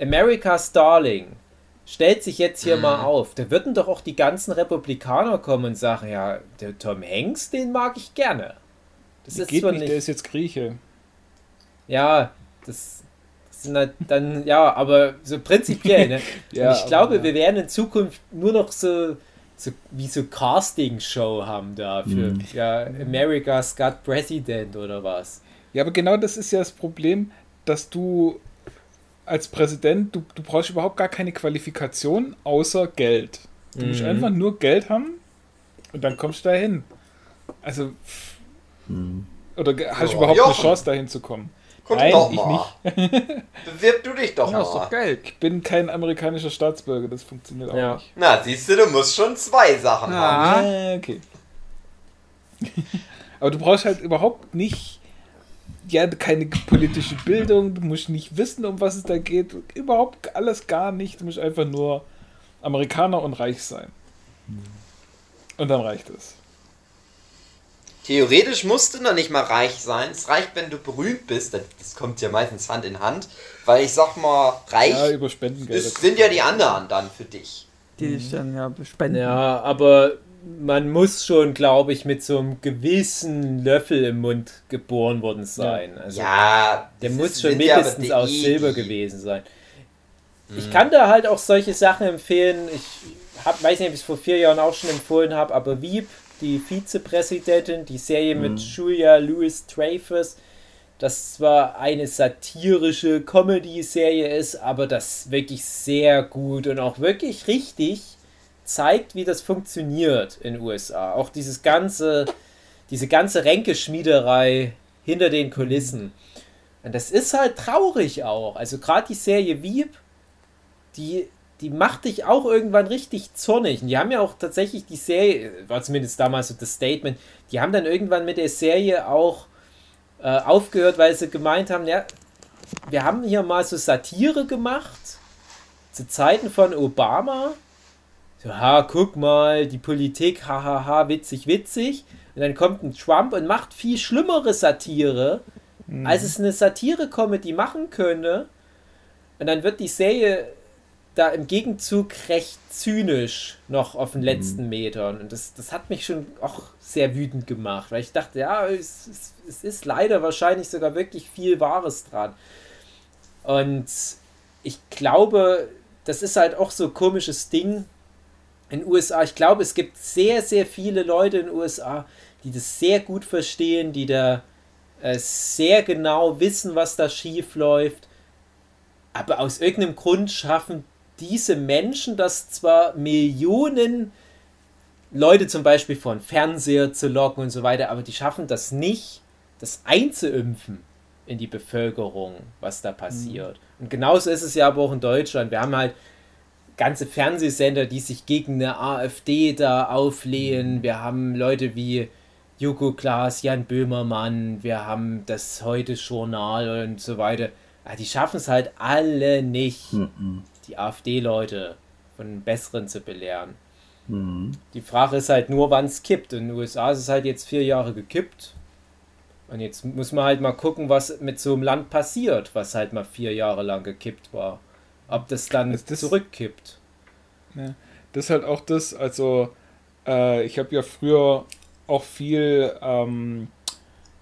D: America's Darling, stellt sich jetzt hier
B: Mhm.
D: mal auf. Da würden doch auch die ganzen Republikaner kommen und sagen, ja, der Tom Hanks, den mag ich gerne. Das ist
F: Geht
D: zwar
F: nicht,
D: nicht,
F: der ist jetzt Grieche.
D: ja, das, das sind halt dann, ja, aber so prinzipiell, ne?
F: Ja,
D: ich glaube,
F: ja.
D: wir werden in Zukunft nur noch so, so wie so Casting-Show haben da für ja, America's Got President oder was.
F: Ja, aber genau das ist ja das Problem, dass du als Präsident, du, du brauchst überhaupt gar keine Qualifikation außer Geld. Du musst
D: Mhm.
F: einfach nur Geld haben und dann kommst du dahin. Also, pff, oder hast du
B: Ja,
F: überhaupt
B: Jochen.
F: eine Chance dahin zu kommen?
B: Guck
F: Nein,
B: doch
F: ich
B: mal. Bewirb du dich doch
C: Ja, ist
B: mal.
C: doch Geld.
F: Ich bin kein amerikanischer Staatsbürger, das funktioniert auch
D: Ja.
F: nicht.
B: Na, siehst du, du musst schon zwei Sachen haben.
F: Ah, okay. Aber du brauchst halt überhaupt nicht, ja, keine politische Bildung, du musst nicht wissen, um was es da geht, überhaupt alles gar nicht, du musst einfach nur Amerikaner und reich sein. Und dann reicht es.
B: Theoretisch musst du noch nicht mal reich sein. Es reicht, wenn du berühmt bist. Das, kommt ja meistens Hand in Hand. Weil ich sag mal, reich
F: Ja, über
B: ist, sind ja die anderen dann für dich.
C: Die dich dann ja spenden.
D: Ja, aber man muss schon, glaube ich, mit so einem gewissen Löffel im Mund geboren worden sein. Also
B: Ja,
D: der muss
B: ist-
D: schon mindestens aus Silber gewesen sein. Ich kann da halt auch solche Sachen empfehlen. Ich hab, weiß nicht, ob ich es vor vier Jahren auch schon empfohlen habe, aber Wieb, die Vizepräsidentin, die Serie mit Julia Louis Dreyfus, das zwar eine satirische Comedy-Serie ist, aber das wirklich sehr gut und auch wirklich richtig zeigt, wie das funktioniert in den USA. Auch dieses ganze, diese ganze Ränkeschmiederei hinter den Kulissen. Und das ist halt traurig auch. Also gerade die Serie Wieb, die, die macht dich auch irgendwann richtig zornig. Und die haben ja auch tatsächlich die Serie, war zumindest damals so das Statement, die haben dann irgendwann mit der Serie auch äh, aufgehört, weil sie gemeint haben, ja, wir haben hier mal so Satire gemacht, zu Zeiten von Obama. So, ha, guck mal, die Politik, hahaha, ha, ha, witzig, witzig. Und dann kommt ein Trump und macht viel schlimmere Satire, als es eine Satire-Comedy machen könnte. Und dann wird die Serie da im Gegenzug recht zynisch noch auf den letzten Metern. Und das, das hat mich schon auch sehr wütend gemacht, weil ich dachte, ja, es, es, es ist leider wahrscheinlich sogar wirklich viel Wahres dran. Und ich glaube, das ist halt auch so ein komisches Ding in den USA. Ich glaube, es gibt sehr, sehr viele Leute in den USA, die das sehr gut verstehen, die da äh, sehr genau wissen, was da schief läuft. Aber aus irgendeinem Grund schaffen diese Menschen das zwar Millionen Leute zum Beispiel vor den Fernseher zu locken und so weiter, aber die schaffen das nicht, das einzuimpfen in die Bevölkerung, was da passiert. Und genauso ist es ja aber auch in Deutschland. Wir haben halt ganze Fernsehsender, die sich gegen eine AfD da auflehnen. Wir haben Leute wie Joko Klaas, Jan Böhmermann, wir haben das Heute-Journal und so weiter. Ja, die schaffen es halt alle nicht, die AfD-Leute von Besseren zu belehren. Die Frage ist halt nur, wann es kippt. In den USA ist es halt jetzt vier Jahre gekippt. Und jetzt muss man halt mal gucken, was mit so einem Land passiert, was halt mal vier Jahre lang gekippt war. Ob das dann
F: Ist das-
D: zurückkippt.
F: Das ist halt auch das, also äh, ich habe ja früher auch viel ähm,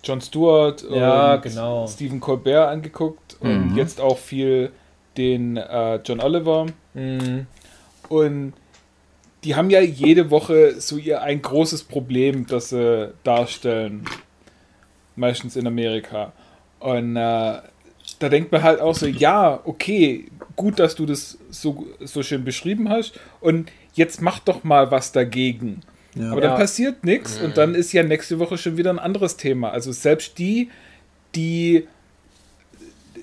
F: Jon Stewart
D: Ja,
F: und
D: genau.
F: Stephen Colbert angeguckt und
E: Mhm.
F: jetzt auch viel den äh, John Oliver.
D: Mhm.
F: Und die haben ja jede Woche so ihr ein großes Problem, das sie darstellen. Meistens in Amerika. Und äh, da denkt man halt auch so, ja, okay, gut, dass du das so, so schön beschrieben hast. Und jetzt mach doch mal was dagegen.
E: Ja.
F: Aber
D: Ja.
F: dann passiert nichts und dann ist ja nächste Woche schon wieder ein anderes Thema. Also selbst die, die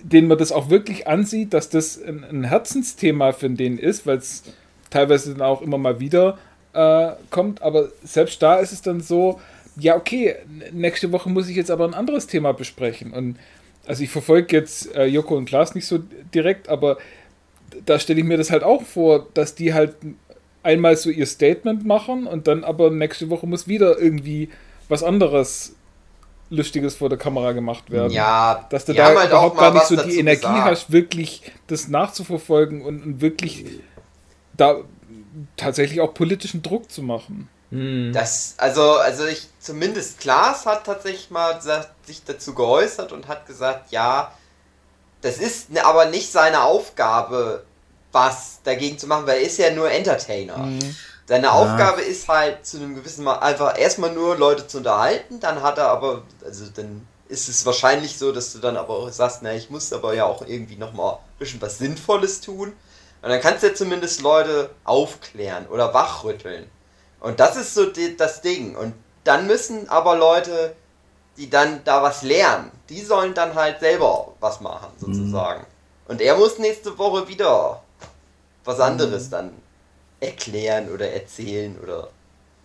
F: denen man das auch wirklich ansieht, dass das ein, ein Herzensthema für den ist, weil es teilweise dann auch immer mal wieder äh, kommt, aber selbst da ist es dann so, ja okay, nächste Woche muss ich jetzt aber ein anderes Thema besprechen. Und also ich verfolge jetzt äh, Joko und Klaas nicht so direkt, aber da stelle ich mir das halt auch vor, dass die halt einmal so ihr Statement machen und dann aber nächste Woche muss wieder irgendwie was anderes Lustiges vor der Kamera gemacht werden.
B: Ja,
F: Dass du da
B: halt auch
F: überhaupt gar nicht so die Energie
B: gesagt.
F: hast, wirklich das nachzuverfolgen und, und wirklich da tatsächlich auch politischen Druck zu machen.
D: Hm.
B: Das, also, also ich, zumindest Klaas hat tatsächlich mal gesagt, sich dazu geäußert und hat gesagt, ja, das ist ne- aber nicht seine Aufgabe, was dagegen zu machen, weil er ist ja nur Entertainer.
F: Mhm.
B: Seine Aufgabe ist halt zu einem gewissen Mal einfach erstmal nur Leute zu unterhalten, dann hat er aber, also dann ist es wahrscheinlich so, dass du dann aber auch sagst, na, ich muss aber ja auch irgendwie nochmal ein bisschen was Sinnvolles tun. Und dann kannst du ja zumindest Leute aufklären oder wachrütteln. Und das ist so die, das Ding. Und dann müssen aber Leute, die dann da was lernen, die sollen dann halt selber was machen, sozusagen. Und er muss nächste Woche wieder was anderes dann erklären oder erzählen oder,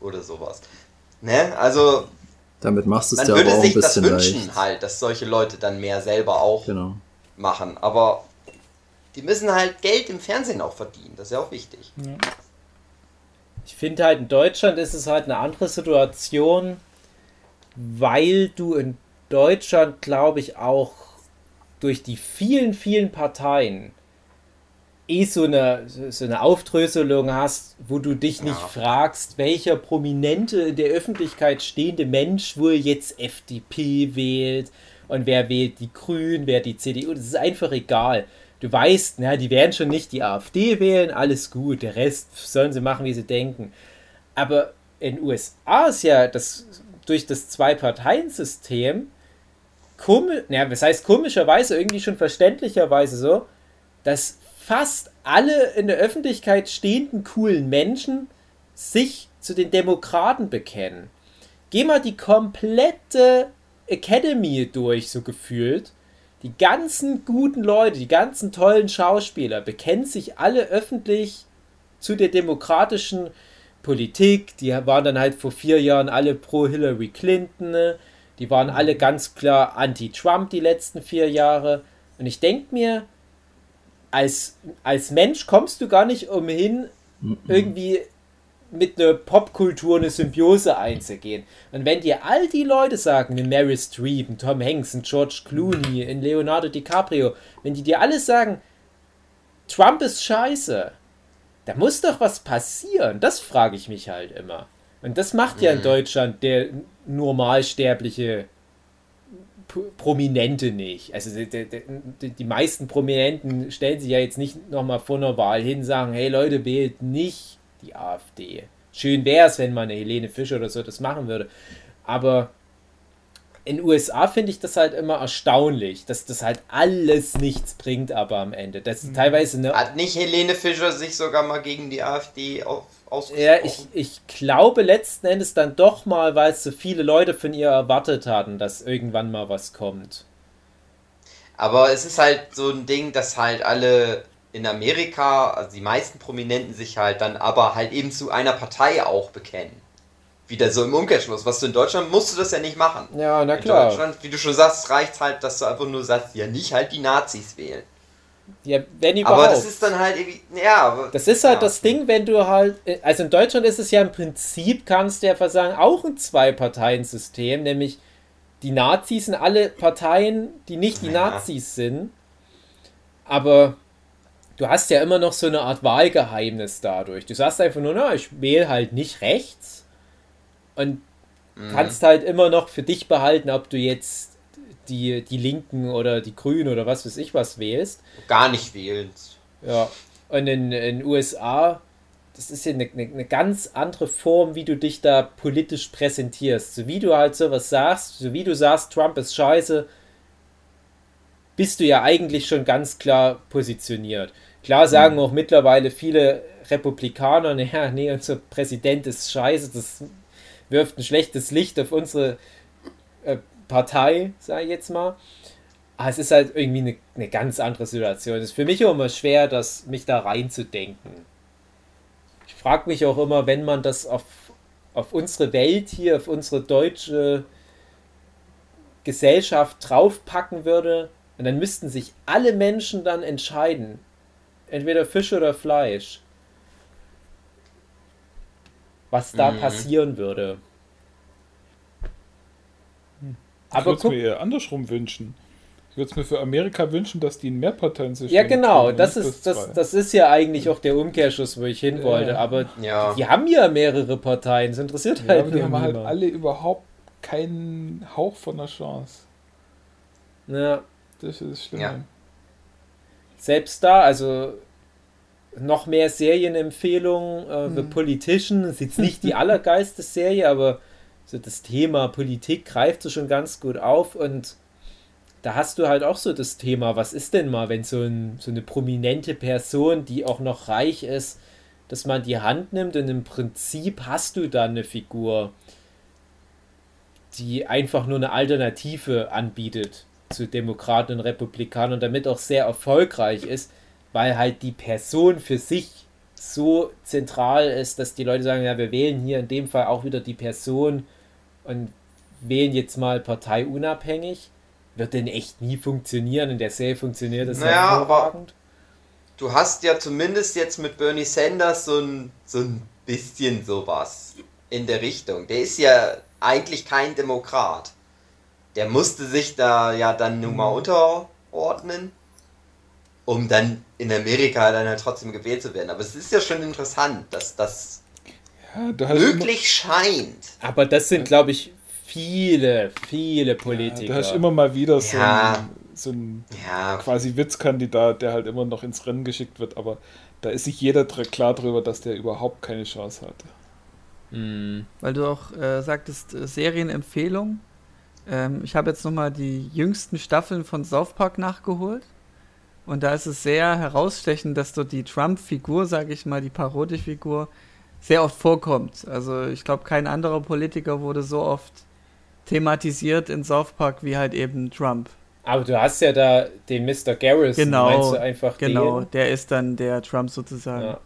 B: oder sowas. Ne? Also,
E: Damit machst du es
B: man
E: dir aber
B: würde
E: auch ein
B: sich das
E: bisschen
B: wünschen
E: leicht.
B: halt, dass solche Leute dann mehr selber auch
E: Genau.
B: machen. Aber die müssen halt Geld im Fernsehen auch verdienen. Das ist ja auch wichtig.
D: Ich finde halt in Deutschland ist es halt eine andere Situation, weil du in Deutschland, glaube ich, auch durch die vielen, vielen Parteien eh so eine, so eine Aufdröselung hast, wo du dich nicht
B: Ja.
D: fragst, welcher prominente in der Öffentlichkeit stehende Mensch wohl jetzt FDP wählt und wer wählt die Grünen, wer die CDU. Das ist einfach egal. Du weißt, na, die werden schon nicht die AfD wählen, alles gut, der Rest sollen sie machen, wie sie denken. Aber in den USA ist ja das durch das Zwei-Parteien-System komisch, naja, was heißt komischerweise, irgendwie schon verständlicherweise so, dass fast alle in der Öffentlichkeit stehenden coolen Menschen sich zu den Demokraten bekennen. Geh mal die komplette Academy durch, so gefühlt. Die ganzen guten Leute, die ganzen tollen Schauspieler bekennen sich alle öffentlich zu der demokratischen Politik. Die waren dann halt vor vier Jahren alle pro Hillary Clinton. ne? Die waren alle ganz klar anti-Trump die letzten vier Jahre. Und ich denke mir, als, als Mensch kommst du gar nicht umhin, irgendwie mit einer Popkultur eine Symbiose einzugehen. Und wenn dir all die Leute sagen, wie Mary Streep, ein Tom Hanks, ein George Clooney, ein Leonardo DiCaprio, wenn die dir alle sagen, Trump ist scheiße, da muss doch was passieren. Das frage ich mich halt immer. Und das macht ja in Deutschland der normalsterbliche Prominente nicht. Also die, die, die- meisten Prominenten stellen sich ja jetzt nicht nochmal vor einer Wahl hin, sagen, hey Leute, wählt nicht die AfD. Schön wäre es, wenn mal eine Helene Fischer oder so das machen würde. Aber in den USA finde ich das halt immer erstaunlich, dass das halt alles nichts bringt, aber am Ende. Das ist teilweise eine
B: Hat nicht Helene Fischer sich sogar mal gegen die AfD auf, ausgesprochen?
D: Ja, ich, ich glaube letzten Endes dann doch mal, weil es so viele Leute von ihr erwartet hatten, dass irgendwann mal was kommt.
B: Aber es ist halt so ein Ding, dass halt alle in Amerika, also die meisten Prominenten sich halt dann aber halt eben zu einer Partei auch bekennen. Wieder so im Umkehrschluss. Was du in Deutschland musst du das ja nicht machen.
D: Ja, na
B: In Deutschland, wie du schon sagst, reicht halt, dass du einfach nur sagst, ja nicht halt die Nazis wählen.
D: Ja, wenn überhaupt.
B: Aber das ist dann halt irgendwie, ja, aber,
D: Das ist halt
B: ja.
D: das Ding, wenn du halt, also in Deutschland ist es ja im Prinzip, kannst du ja fast sagen, auch ein Zwei-Parteien-System, nämlich die Nazis sind alle Parteien, die nicht die
B: Ja.
D: Nazis sind, aber du hast ja immer noch so eine Art Wahlgeheimnis dadurch. Du sagst einfach nur, na, ich wähle halt nicht rechts und
B: Mhm.
D: kannst halt immer noch für dich behalten, ob du jetzt die, die Linken oder die Grünen oder was weiß ich was wählst.
B: Gar nicht wählen.
D: Ja, und in den USA, das ist ja eine, eine, eine ganz andere Form, wie du dich da politisch präsentierst. So wie du halt sowas sagst, so wie du sagst, Trump ist scheiße, bist du ja eigentlich schon ganz klar positioniert. Klar sagen auch mittlerweile viele Republikaner, naja, nee, unser Präsident ist scheiße, das wirft ein schlechtes Licht auf unsere äh, Partei, sage ich jetzt mal. Aber es ist halt irgendwie eine, eine ganz andere Situation. Es ist für mich auch immer schwer, das, mich da reinzudenken. Ich frage mich auch immer, wenn man das auf, auf unsere Welt hier, auf unsere deutsche Gesellschaft draufpacken würde, und dann müssten sich alle Menschen dann entscheiden. Entweder Fisch oder Fleisch. Was da
B: Mhm.
D: passieren würde.
F: Ich
D: Aber
F: würde es mir eher andersrum wünschen. Ich würde es mir für Amerika wünschen, dass die ein Mehrparteien-System
D: Ja, genau,
F: kriegen,
D: das ist, das,
F: zwei.
D: das ist ja eigentlich auch der Umkehrschluss, wo ich hin wollte. Aber
B: Ja.
D: die haben ja mehrere Parteien, das interessiert
F: ja,
D: halt
F: aber die haben halt alle überhaupt keinen Hauch von einer Chance.
D: Ja,
F: Das ist schlimm.
B: Ja.
D: selbst da, also noch mehr Serienempfehlungen. Äh,
F: Mhm.
D: The Politician ist jetzt nicht die allergeiste Serie, aber so das Thema Politik greift so schon ganz gut auf und da hast du halt auch so das Thema, was ist denn mal, wenn so, ein, so eine prominente Person, die auch noch reich ist, dass man die Hand nimmt und im Prinzip hast du dann eine Figur, die einfach nur eine Alternative anbietet zu Demokraten und Republikanern und damit auch sehr erfolgreich ist, weil halt die Person für sich so zentral ist, dass die Leute sagen, ja, wir wählen hier in dem Fall auch wieder die Person und wählen jetzt mal parteiunabhängig. Wird denn echt nie funktionieren. In der Serie funktioniert das
B: Naja, aber-
D: hervorragend.
B: Du hast ja zumindest jetzt mit Bernie Sanders so ein, so ein bisschen sowas in der Richtung. Der ist ja eigentlich kein Demokrat. Der musste sich da ja dann nun mal unterordnen, um dann in Amerika dann halt trotzdem gewählt zu werden. Aber es ist ja schon interessant, dass das
F: Ja, du
B: möglich scheint.
D: Aber das sind, glaube ich, viele, viele
F: ja,
D: Politiker.
F: du hast immer mal wieder so
B: Ja.
F: ein, so ein
B: Ja,
F: quasi Witzkandidat, der halt immer noch ins Rennen geschickt wird, aber da ist sich jeder klar drüber, dass der überhaupt keine Chance hatte.
D: Hm.
C: Weil du auch äh, sagtest, äh, Serienempfehlung. Ähm, ich habe jetzt nochmal die jüngsten Staffeln von South Park nachgeholt. Und da ist es sehr herausstechend, dass dort die Trump-Figur, sage ich mal, die Parodiefigur, sehr oft vorkommt. Also ich glaube, kein anderer Politiker wurde so oft thematisiert in South Park wie halt eben Trump.
D: Aber du hast ja da den Mr. Garrison.
C: Genau,
D: Meinst du einfach
C: Genau,
D: den?
C: der ist dann der Trump sozusagen.
D: Ja.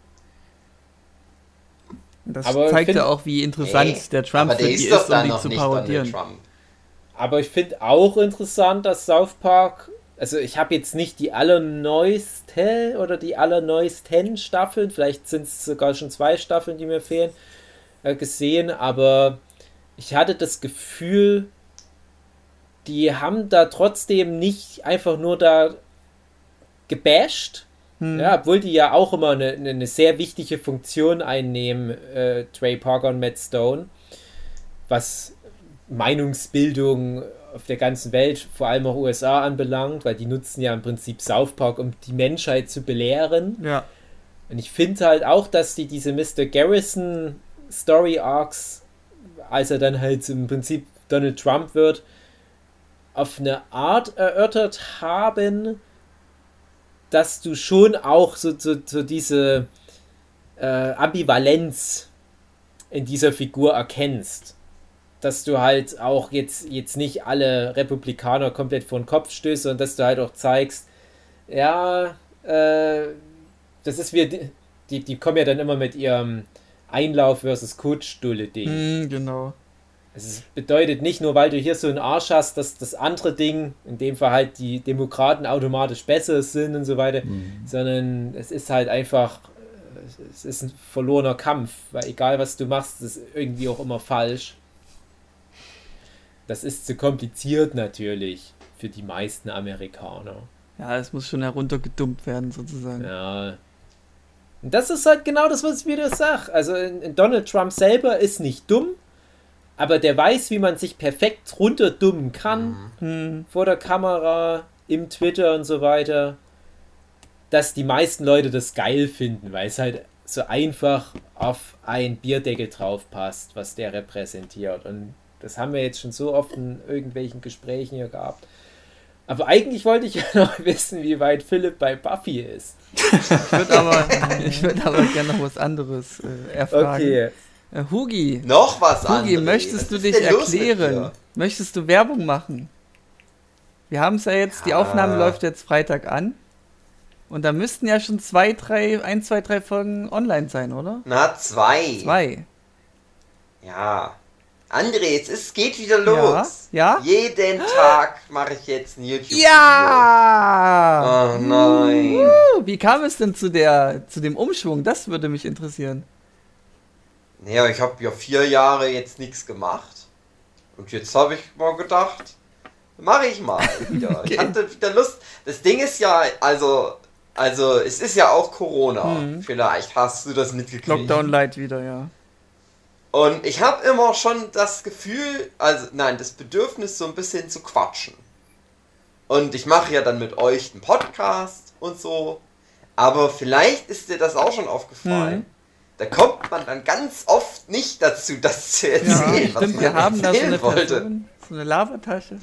C: Das
D: Aber
C: zeigt
D: find-
C: ja auch, wie interessant
B: Ey,
C: der Trump
B: aber
C: für
B: der
C: die
B: ist
C: ist, um die zu parodieren.
D: Aber ich finde auch interessant, dass South Park, also ich habe jetzt nicht die allerneueste oder die allerneuesten Staffeln, vielleicht sind es sogar schon zwei Staffeln, die mir fehlen, äh, gesehen, aber ich hatte das Gefühl, die haben da trotzdem nicht einfach nur da gebasht,
C: Hm.
D: ja, obwohl die ja auch immer eine, eine- sehr wichtige Funktion einnehmen, äh, Trey Parker und Matt Stone, was Meinungsbildung auf der ganzen Welt, vor allem auch USA anbelangt, weil die nutzen ja im Prinzip South Park, um die Menschheit zu belehren.
C: Ja.
D: Und ich finde halt auch, dass die diese Mr. Garrison Story Arcs, als er dann halt im Prinzip Donald Trump wird, auf eine Art erörtert haben, dass du schon auch so, so, so diese äh, Ambivalenz in dieser Figur erkennst. Dass du halt auch jetzt, jetzt nicht alle Republikaner komplett vor den Kopf stößt, und dass du halt auch zeigst, ja, äh, das ist wie, die- die, kommen ja dann immer mit ihrem Einlauf versus Kutschstulle-Ding.
C: Hm, genau.
D: Es bedeutet nicht nur, weil du hier so einen Arsch hast, dass das andere Ding, in dem Fall halt die Demokraten automatisch besser sind und so weiter, sondern es ist halt einfach, es ist ein verlorener Kampf, weil egal was du machst, ist irgendwie auch immer falsch. Das ist zu kompliziert natürlich für die meisten Amerikaner.
C: Ja, es muss schon heruntergedumpt werden, sozusagen.
D: Ja. Und das ist halt genau das, was ich wieder sage. Also in, in Donald Trump selber ist nicht dumm, aber der weiß, wie man sich perfekt runterdummen kann
C: Hm.
D: vor der Kamera, im Twitter und so weiter, dass die meisten Leute das geil finden, weil es halt so einfach auf ein Bierdeckel drauf passt, was der repräsentiert. Und das haben wir jetzt schon so oft in irgendwelchen Gesprächen hier gehabt. Aber eigentlich wollte ich ja noch wissen, wie weit Philipp bei Buffy ist.
C: Ich würde aber, ich würd aber gerne noch was anderes äh, erfragen.
D: Okay.
C: Äh, Hugi,
B: Noch was
C: Hugi,
B: anderes.
C: möchtest
B: Was
C: du dich erklären? Möchtest du Werbung machen? Wir haben es ja jetzt, die
B: Ja.
C: Aufnahme läuft jetzt Freitag an. Und da müssten ja schon zwei, drei, ein, zwei, drei Folgen online sein, oder?
B: Na, zwei.
C: Zwei.
B: Ja. André, es ist, geht wieder los.
C: Ja?
B: Jeden Tag mache ich jetzt ein YouTube-Video.
C: Ja!
B: Oh nein.
C: Wie kam es denn zu, der, zu dem Umschwung? Das würde mich interessieren.
B: Naja, ich habe ja vier Jahre jetzt nichts gemacht. Und jetzt habe ich mal gedacht, Mache ich mal wieder. Ich hatte wieder Lust. Das Ding ist ja, also, also es ist ja auch Corona.
C: Mhm.
B: Vielleicht hast du das mitgekriegt.
C: Lockdown Light wieder, ja.
B: Und ich habe immer schon das Gefühl, also nein, das Bedürfnis, so ein bisschen zu quatschen. Und ich mache ja dann mit euch einen Podcast und so. Aber vielleicht ist dir das auch schon aufgefallen.
C: Mhm.
B: Da kommt man dann ganz oft nicht dazu, das zu
C: Ja,
B: erzählen, was
C: stimmt,
B: man
C: wir haben da so
B: erzählen
C: eine
B: wollte.
C: Person, so eine Lavatasche.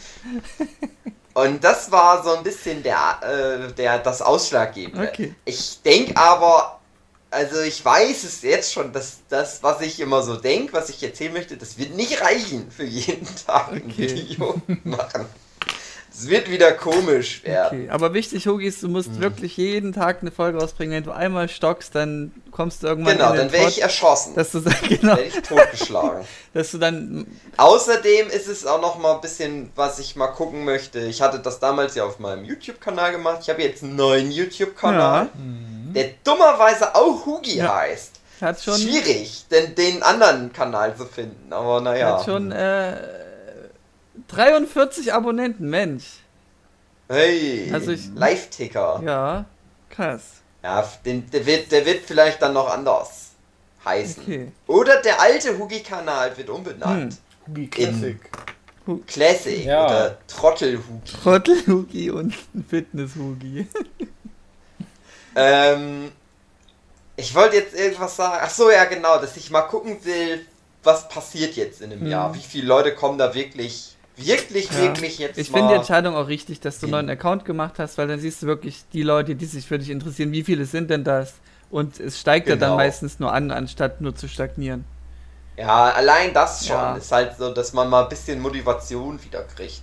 B: Und das war so ein bisschen der, äh, der das Ausschlaggebende.
C: Okay.
B: Ich denke aber, also ich weiß es jetzt schon, dass das, was ich immer so denke, was ich erzählen möchte, das wird nicht reichen für jeden Tag ein
C: Okay.
B: Video machen. Es wird wieder komisch werden.
C: Okay, aber wichtig, Hugis, du
B: Mhm.
C: musst wirklich jeden Tag eine Folge rausbringen. Wenn du einmal stockst, dann kommst du irgendwann
B: Genau,
C: in den
B: dann wäre ich erschossen.
C: dass du dann, genau,
B: Werde ich totgeschlagen.
C: dass du dann
B: Außerdem ist es auch noch mal ein bisschen, was ich mal gucken möchte. Ich hatte das damals ja auf meinem YouTube-Kanal gemacht. Ich habe jetzt einen neuen YouTube-Kanal, der dummerweise auch Hugi
C: Ja.
B: heißt.
C: hat schon,
B: Schwierig, denn den anderen Kanal zu finden. Aber naja.
C: hat schon äh, 43 Abonnenten, Mensch.
B: Hey,
C: Also ich-
B: Live-Ticker. Ja,
C: Ja, krass.
B: den, der, wird, der wird vielleicht dann noch anders heißen.
C: Okay.
B: Oder der alte Hugi-Kanal wird umbenannt.
F: Hugi Classic.
B: Classic
D: Ja.
B: oder Trottel-Hugi.
C: Trottel-Hugi und Fitness-Hugi.
B: Ähm, ich wollte jetzt irgendwas sagen. Ach so, ja, genau, dass ich mal gucken will, was passiert jetzt in einem
C: Hm.
B: Jahr. Wie viele Leute kommen da wirklich, wirklich,
C: Ja.
B: wirklich jetzt
C: Ich finde die Entscheidung auch richtig, dass du einen neuen Account gemacht hast, weil dann siehst du wirklich die Leute, die sich für dich interessieren, wie viele sind denn das? Und es steigt ja dann
B: Genau.
C: meistens nur an, anstatt nur zu stagnieren.
B: Ja, allein das schon.
C: Ja.
B: Ist halt so, dass man mal ein bisschen Motivation wieder kriegt.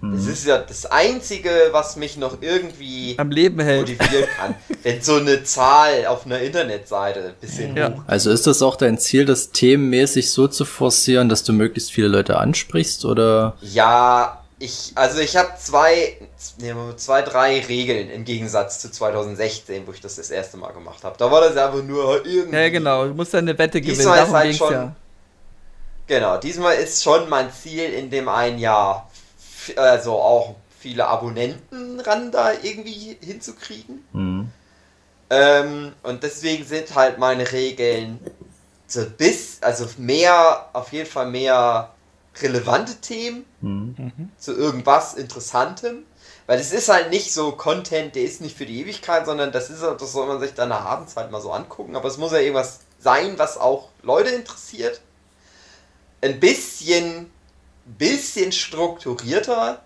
E: Mhm.
B: Das ist ja das Einzige, was mich noch irgendwie
C: Am Leben hält.
B: motivieren kann. Wenn so eine Zahl auf einer Internetseite ein bisschen
C: Ja.
B: hoch
E: Also ist das auch dein Ziel, das themenmäßig so zu forcieren, dass du möglichst viele Leute ansprichst oder?
B: Ja, ich, also ich habe zwei, nee, zwei, drei Regeln im Gegensatz zu 2016, wo ich das das erste Mal gemacht habe. Da war das einfach nur irgendwie.
C: Ja, genau. Du musst dann eine Wette gewinnen.
B: Diesmal ist halt schon-
C: ja.
B: Genau, diesmal ist schon mein Ziel in dem einen Jahr, also auch viele Abonnenten ran da irgendwie hinzukriegen.
E: Mhm.
B: Ähm, und deswegen sind halt meine Regeln so bis, also mehr, auf jeden Fall mehr relevante Themen
E: Mhm.
B: zu irgendwas Interessantem. Weil es ist halt nicht so Content, der ist nicht für die Ewigkeit, sondern das ist halt, das soll man sich dann abends halt mal so angucken. Aber es muss ja irgendwas sein, was auch Leute interessiert. Ein bisschen, bisschen strukturierter.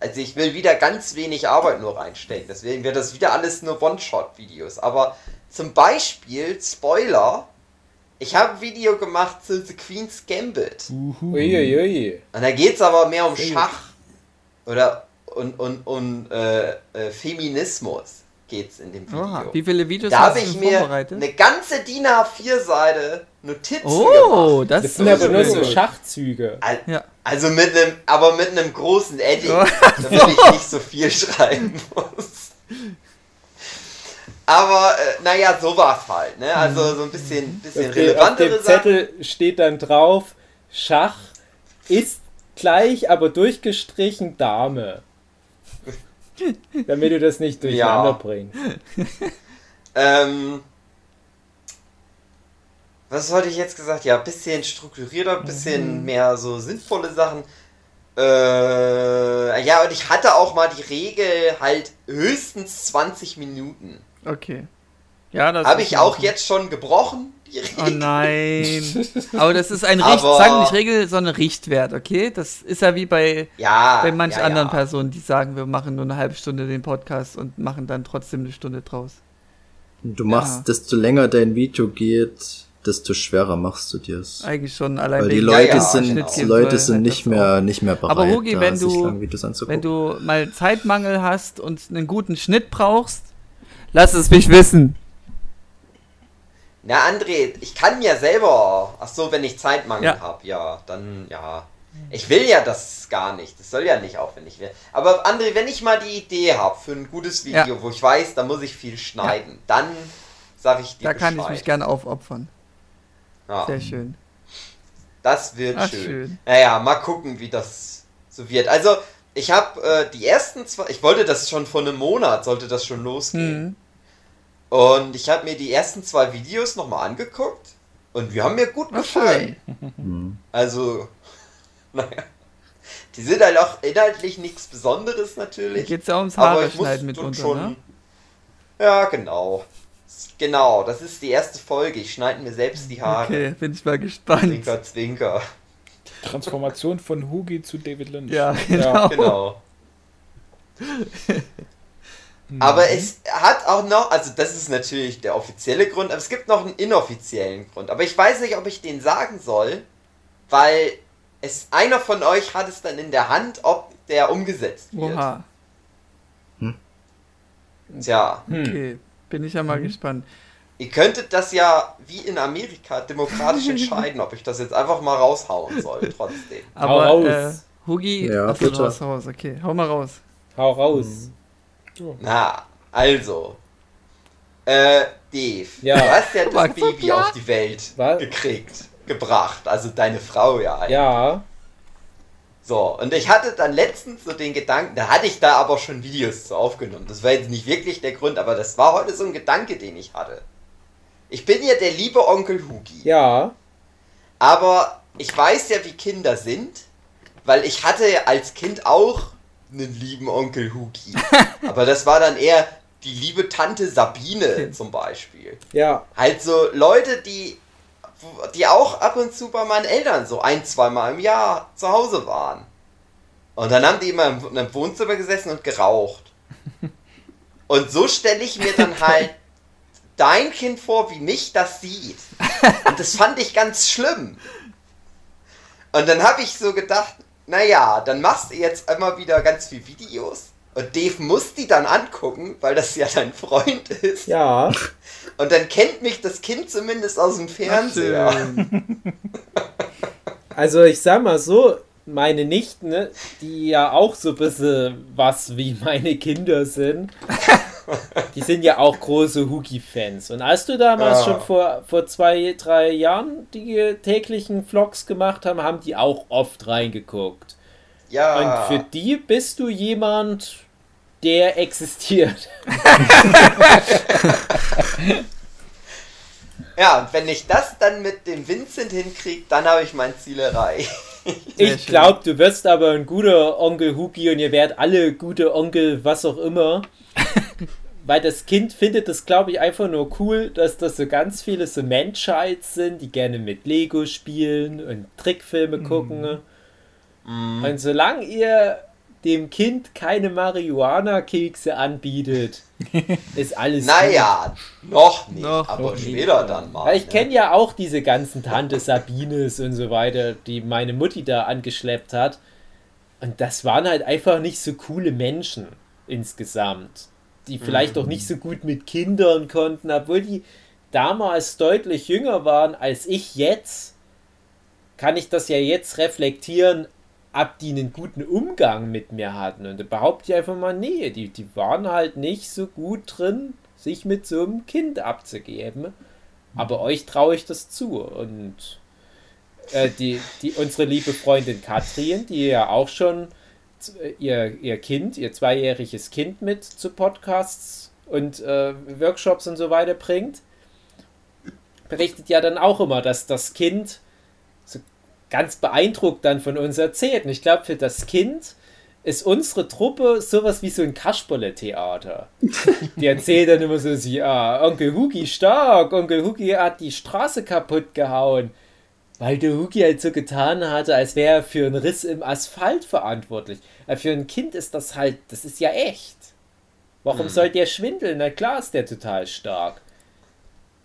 B: Also ich will wieder ganz wenig Arbeit nur reinstecken. Deswegen wird das wieder alles nur One-Shot-Videos. Aber zum Beispiel, Spoiler, ich habe ein Video gemacht zu The Queen's Gambit.
D: Uiuiui.
B: Und da geht es aber mehr um. Schach. Oder und, und, und äh, äh, Feminismus geht's in dem Video.
C: Oha, wie viele Videos
B: da
C: hast
B: habe
C: du
B: ich mir
C: vorbereitet?
B: eine ganze DIN A4-Seite Notizen
C: Oh,
B: gemacht.
C: das, ist
D: sind aber nur so. Schachzüge.
B: Al-
C: Ja.
B: Also mit einem, aber mit einem großen Edding,
C: Oh,
B: damit ich nicht so viel schreiben muss. Aber äh, naja, sowas halt, ne? Also so ein bisschen, bisschen
D: Auf dem, auf
B: relevantere
D: dem
B: Sachen.
D: Zettel steht dann drauf, Schach ist gleich, aber durchgestrichen Dame. Damit du das nicht durcheinander
B: Ja.
D: bringst.
B: Ähm, was hatte ich jetzt gesagt? Ja, bisschen strukturierter, bisschen mehr so sinnvolle Sachen. Äh, ja, und ich hatte auch mal die Regel halt höchstens 20 Minuten.
C: Okay. Ja, das
B: Habe ich auch
C: Ordnung.
B: jetzt schon gebrochen, die Regel.
C: Oh nein. Aber das ist ein Richt, sagen nicht Regel, sondern Richtwert, okay? Das ist ja wie bei,
B: Ja.
C: bei manchen
B: ja,
C: anderen
B: ja.
C: Personen, die sagen, wir machen nur eine halbe Stunde den Podcast und machen dann trotzdem eine Stunde draus.
E: Du machst,
C: Ja.
E: desto länger dein Video geht, desto schwerer machst du dir's.
C: Eigentlich schon allein
E: Weil die Leute
B: ja,
E: sind,
B: genau.
E: die Leute sind
C: halt
E: nicht mehr, nicht mehr bereit,
C: Aber Hugi,
E: da
C: wenn
E: sich
C: du-
E: lange Videos anzugucken.
C: Wenn du mal Zeitmangel hast und einen guten Schnitt brauchst, lass es mich wissen.
B: Na, André, ich kann ja selber. Ach so, wenn ich Zeitmangel
C: Ja.
B: hab, ja, dann ja. Ich will ja das gar nicht. Das soll ja nicht aufwendig werden. Aber André, wenn ich mal die Idee habe für ein gutes Video,
C: Ja.
B: wo ich weiß, da muss ich viel schneiden, dann sage ich dir
C: Da kann ich
B: Bescheid.
C: mich gerne aufopfern.
B: Ja,
C: Sehr schön.
B: das wird
C: Ach,
B: schön.
C: schön.
B: Naja, mal gucken, wie das so wird. Also, ich habe äh, die ersten zwei, ich wollte das schon vor einem Monat, sollte das schon losgehen.
C: Mhm.
B: Und ich habe mir die ersten zwei Videos nochmal angeguckt und die haben mir gut gefallen. Also, naja. Die sind halt auch inhaltlich nichts Besonderes natürlich.
C: geht ja ums
B: aber
C: Haare
B: ich muss
C: schneiden
B: schon-
C: mitunter,
B: schon.
C: ne?
B: Ja, genau. Genau, das ist die erste Folge. Ich schneide mir selbst die Haare.
C: Okay, bin ich mal gespannt.
B: Zwinker, zwinker.
F: Transformation von Hugi zu David Lynch.
C: Ja,
F: Ja,
C: genau.
B: Genau. Aber es hat auch noch, also das ist natürlich der offizielle Grund, aber es gibt noch einen inoffiziellen Grund. Aber ich weiß nicht, ob ich den sagen soll, weil es einer von euch hat es dann in der Hand, ob der umgesetzt wird.
C: Oha,
B: Tja,
C: okay. Bin ich ja mal gespannt.
B: ihr könntet das ja wie in Amerika demokratisch entscheiden, ob ich das jetzt einfach mal raushauen soll, trotzdem.
C: Aber
D: raus.
C: äh, Hugi,
E: Ja,
C: achso, raus, raus, okay. Hau mal raus.
D: Hau raus.
B: Na, also. Äh, Dave,
D: Ja.
B: du hast ja das Baby auf die Welt
D: Was?
B: gekriegt, gebracht. Also deine Frau ja. eigentlich.
D: Ja,
B: So, und ich hatte dann letztens so den Gedanken, da hatte ich da aber schon Videos zu aufgenommen. Das war jetzt nicht wirklich der Grund, aber das war heute so ein Gedanke, den ich hatte. Ich bin ja der liebe Onkel Hugi.
D: ja.
B: Aber ich weiß ja, wie Kinder sind, weil ich hatte als Kind auch einen lieben Onkel Hugi. Aber das war dann eher die liebe Tante Sabine zum Beispiel.
D: Ja,
B: Halt so Leute, die, die auch ab und zu bei meinen Eltern so ein, zweimal im Jahr zu Hause waren. Und dann haben die immer im, im Wohnzimmer gesessen und geraucht. Und so stelle ich mir dann halt dein Kind vor, wie mich das sieht. Und das fand ich ganz schlimm. Und dann habe ich so gedacht, naja, dann machst du jetzt immer wieder ganz viele Videos. Und Dave muss die dann angucken, weil das ja dein Freund ist.
D: ja.
B: Und dann kennt mich das Kind zumindest aus dem Fernseher.
D: Also ich sag mal so, meine Nichten, ne, die ja auch so ein bisschen was wie meine Kinder sind, die sind ja auch große Hugi-Fans. Und als du damals
B: Ja.
D: schon vor, vor zwei, drei Jahren die täglichen Vlogs gemacht haben, haben die auch oft reingeguckt.
B: Ja.
D: Und für die bist du jemand, der existiert.
B: ja, und wenn ich das dann mit dem Vincent hinkriege, dann habe ich mein Ziel erreicht.
D: Ich glaube, du wirst aber ein guter Onkel Hugi und ihr werdet alle gute Onkel, was auch immer. Weil das Kind findet das, glaube ich, einfach nur cool, dass das so ganz viele so Menschites sind, die gerne mit Lego spielen und Trickfilme gucken. Und solange ihr dem Kind keine Marihuana-Kekse anbietet, ist alles gut.
B: Naja, noch nicht,
C: Noch
B: aber
C: nicht.
B: später dann mal.
D: Weil ich
B: ne?
D: kenne ja auch diese ganzen Tante Sabines und so weiter, die meine Mutti da angeschleppt hat. Und das waren halt einfach nicht so coole Menschen insgesamt. Die vielleicht auch nicht so gut mit Kindern konnten, obwohl die damals deutlich jünger waren als ich jetzt. Kann ich das ja jetzt reflektieren, ob die einen guten Umgang mit mir hatten. Und da behaupte ich einfach mal, nee, die, die waren halt nicht so gut drin, sich mit so einem Kind abzugeben. Aber euch traue ich das zu. Und äh, die, die, unsere liebe Freundin Katrin, die ja auch schon äh, ihr, ihr Kind, ihr zweijähriges Kind mit zu Podcasts und äh, Workshops und so weiter bringt, berichtet ja dann auch immer, dass das Kind ganz beeindruckt dann von uns erzählt. Und ich glaube, für das Kind ist unsere Truppe sowas wie so ein Kasperle-Theater. Die erzählt dann immer so, sie, ja, Onkel Hugi stark, Onkel Hugi hat die Straße kaputt gehauen. Weil der Hugi halt so getan hatte, als wäre er für einen Riss im Asphalt verantwortlich. Aber für ein Kind ist das halt, das ist ja echt. Warum soll der schwindeln? Na klar ist der total stark.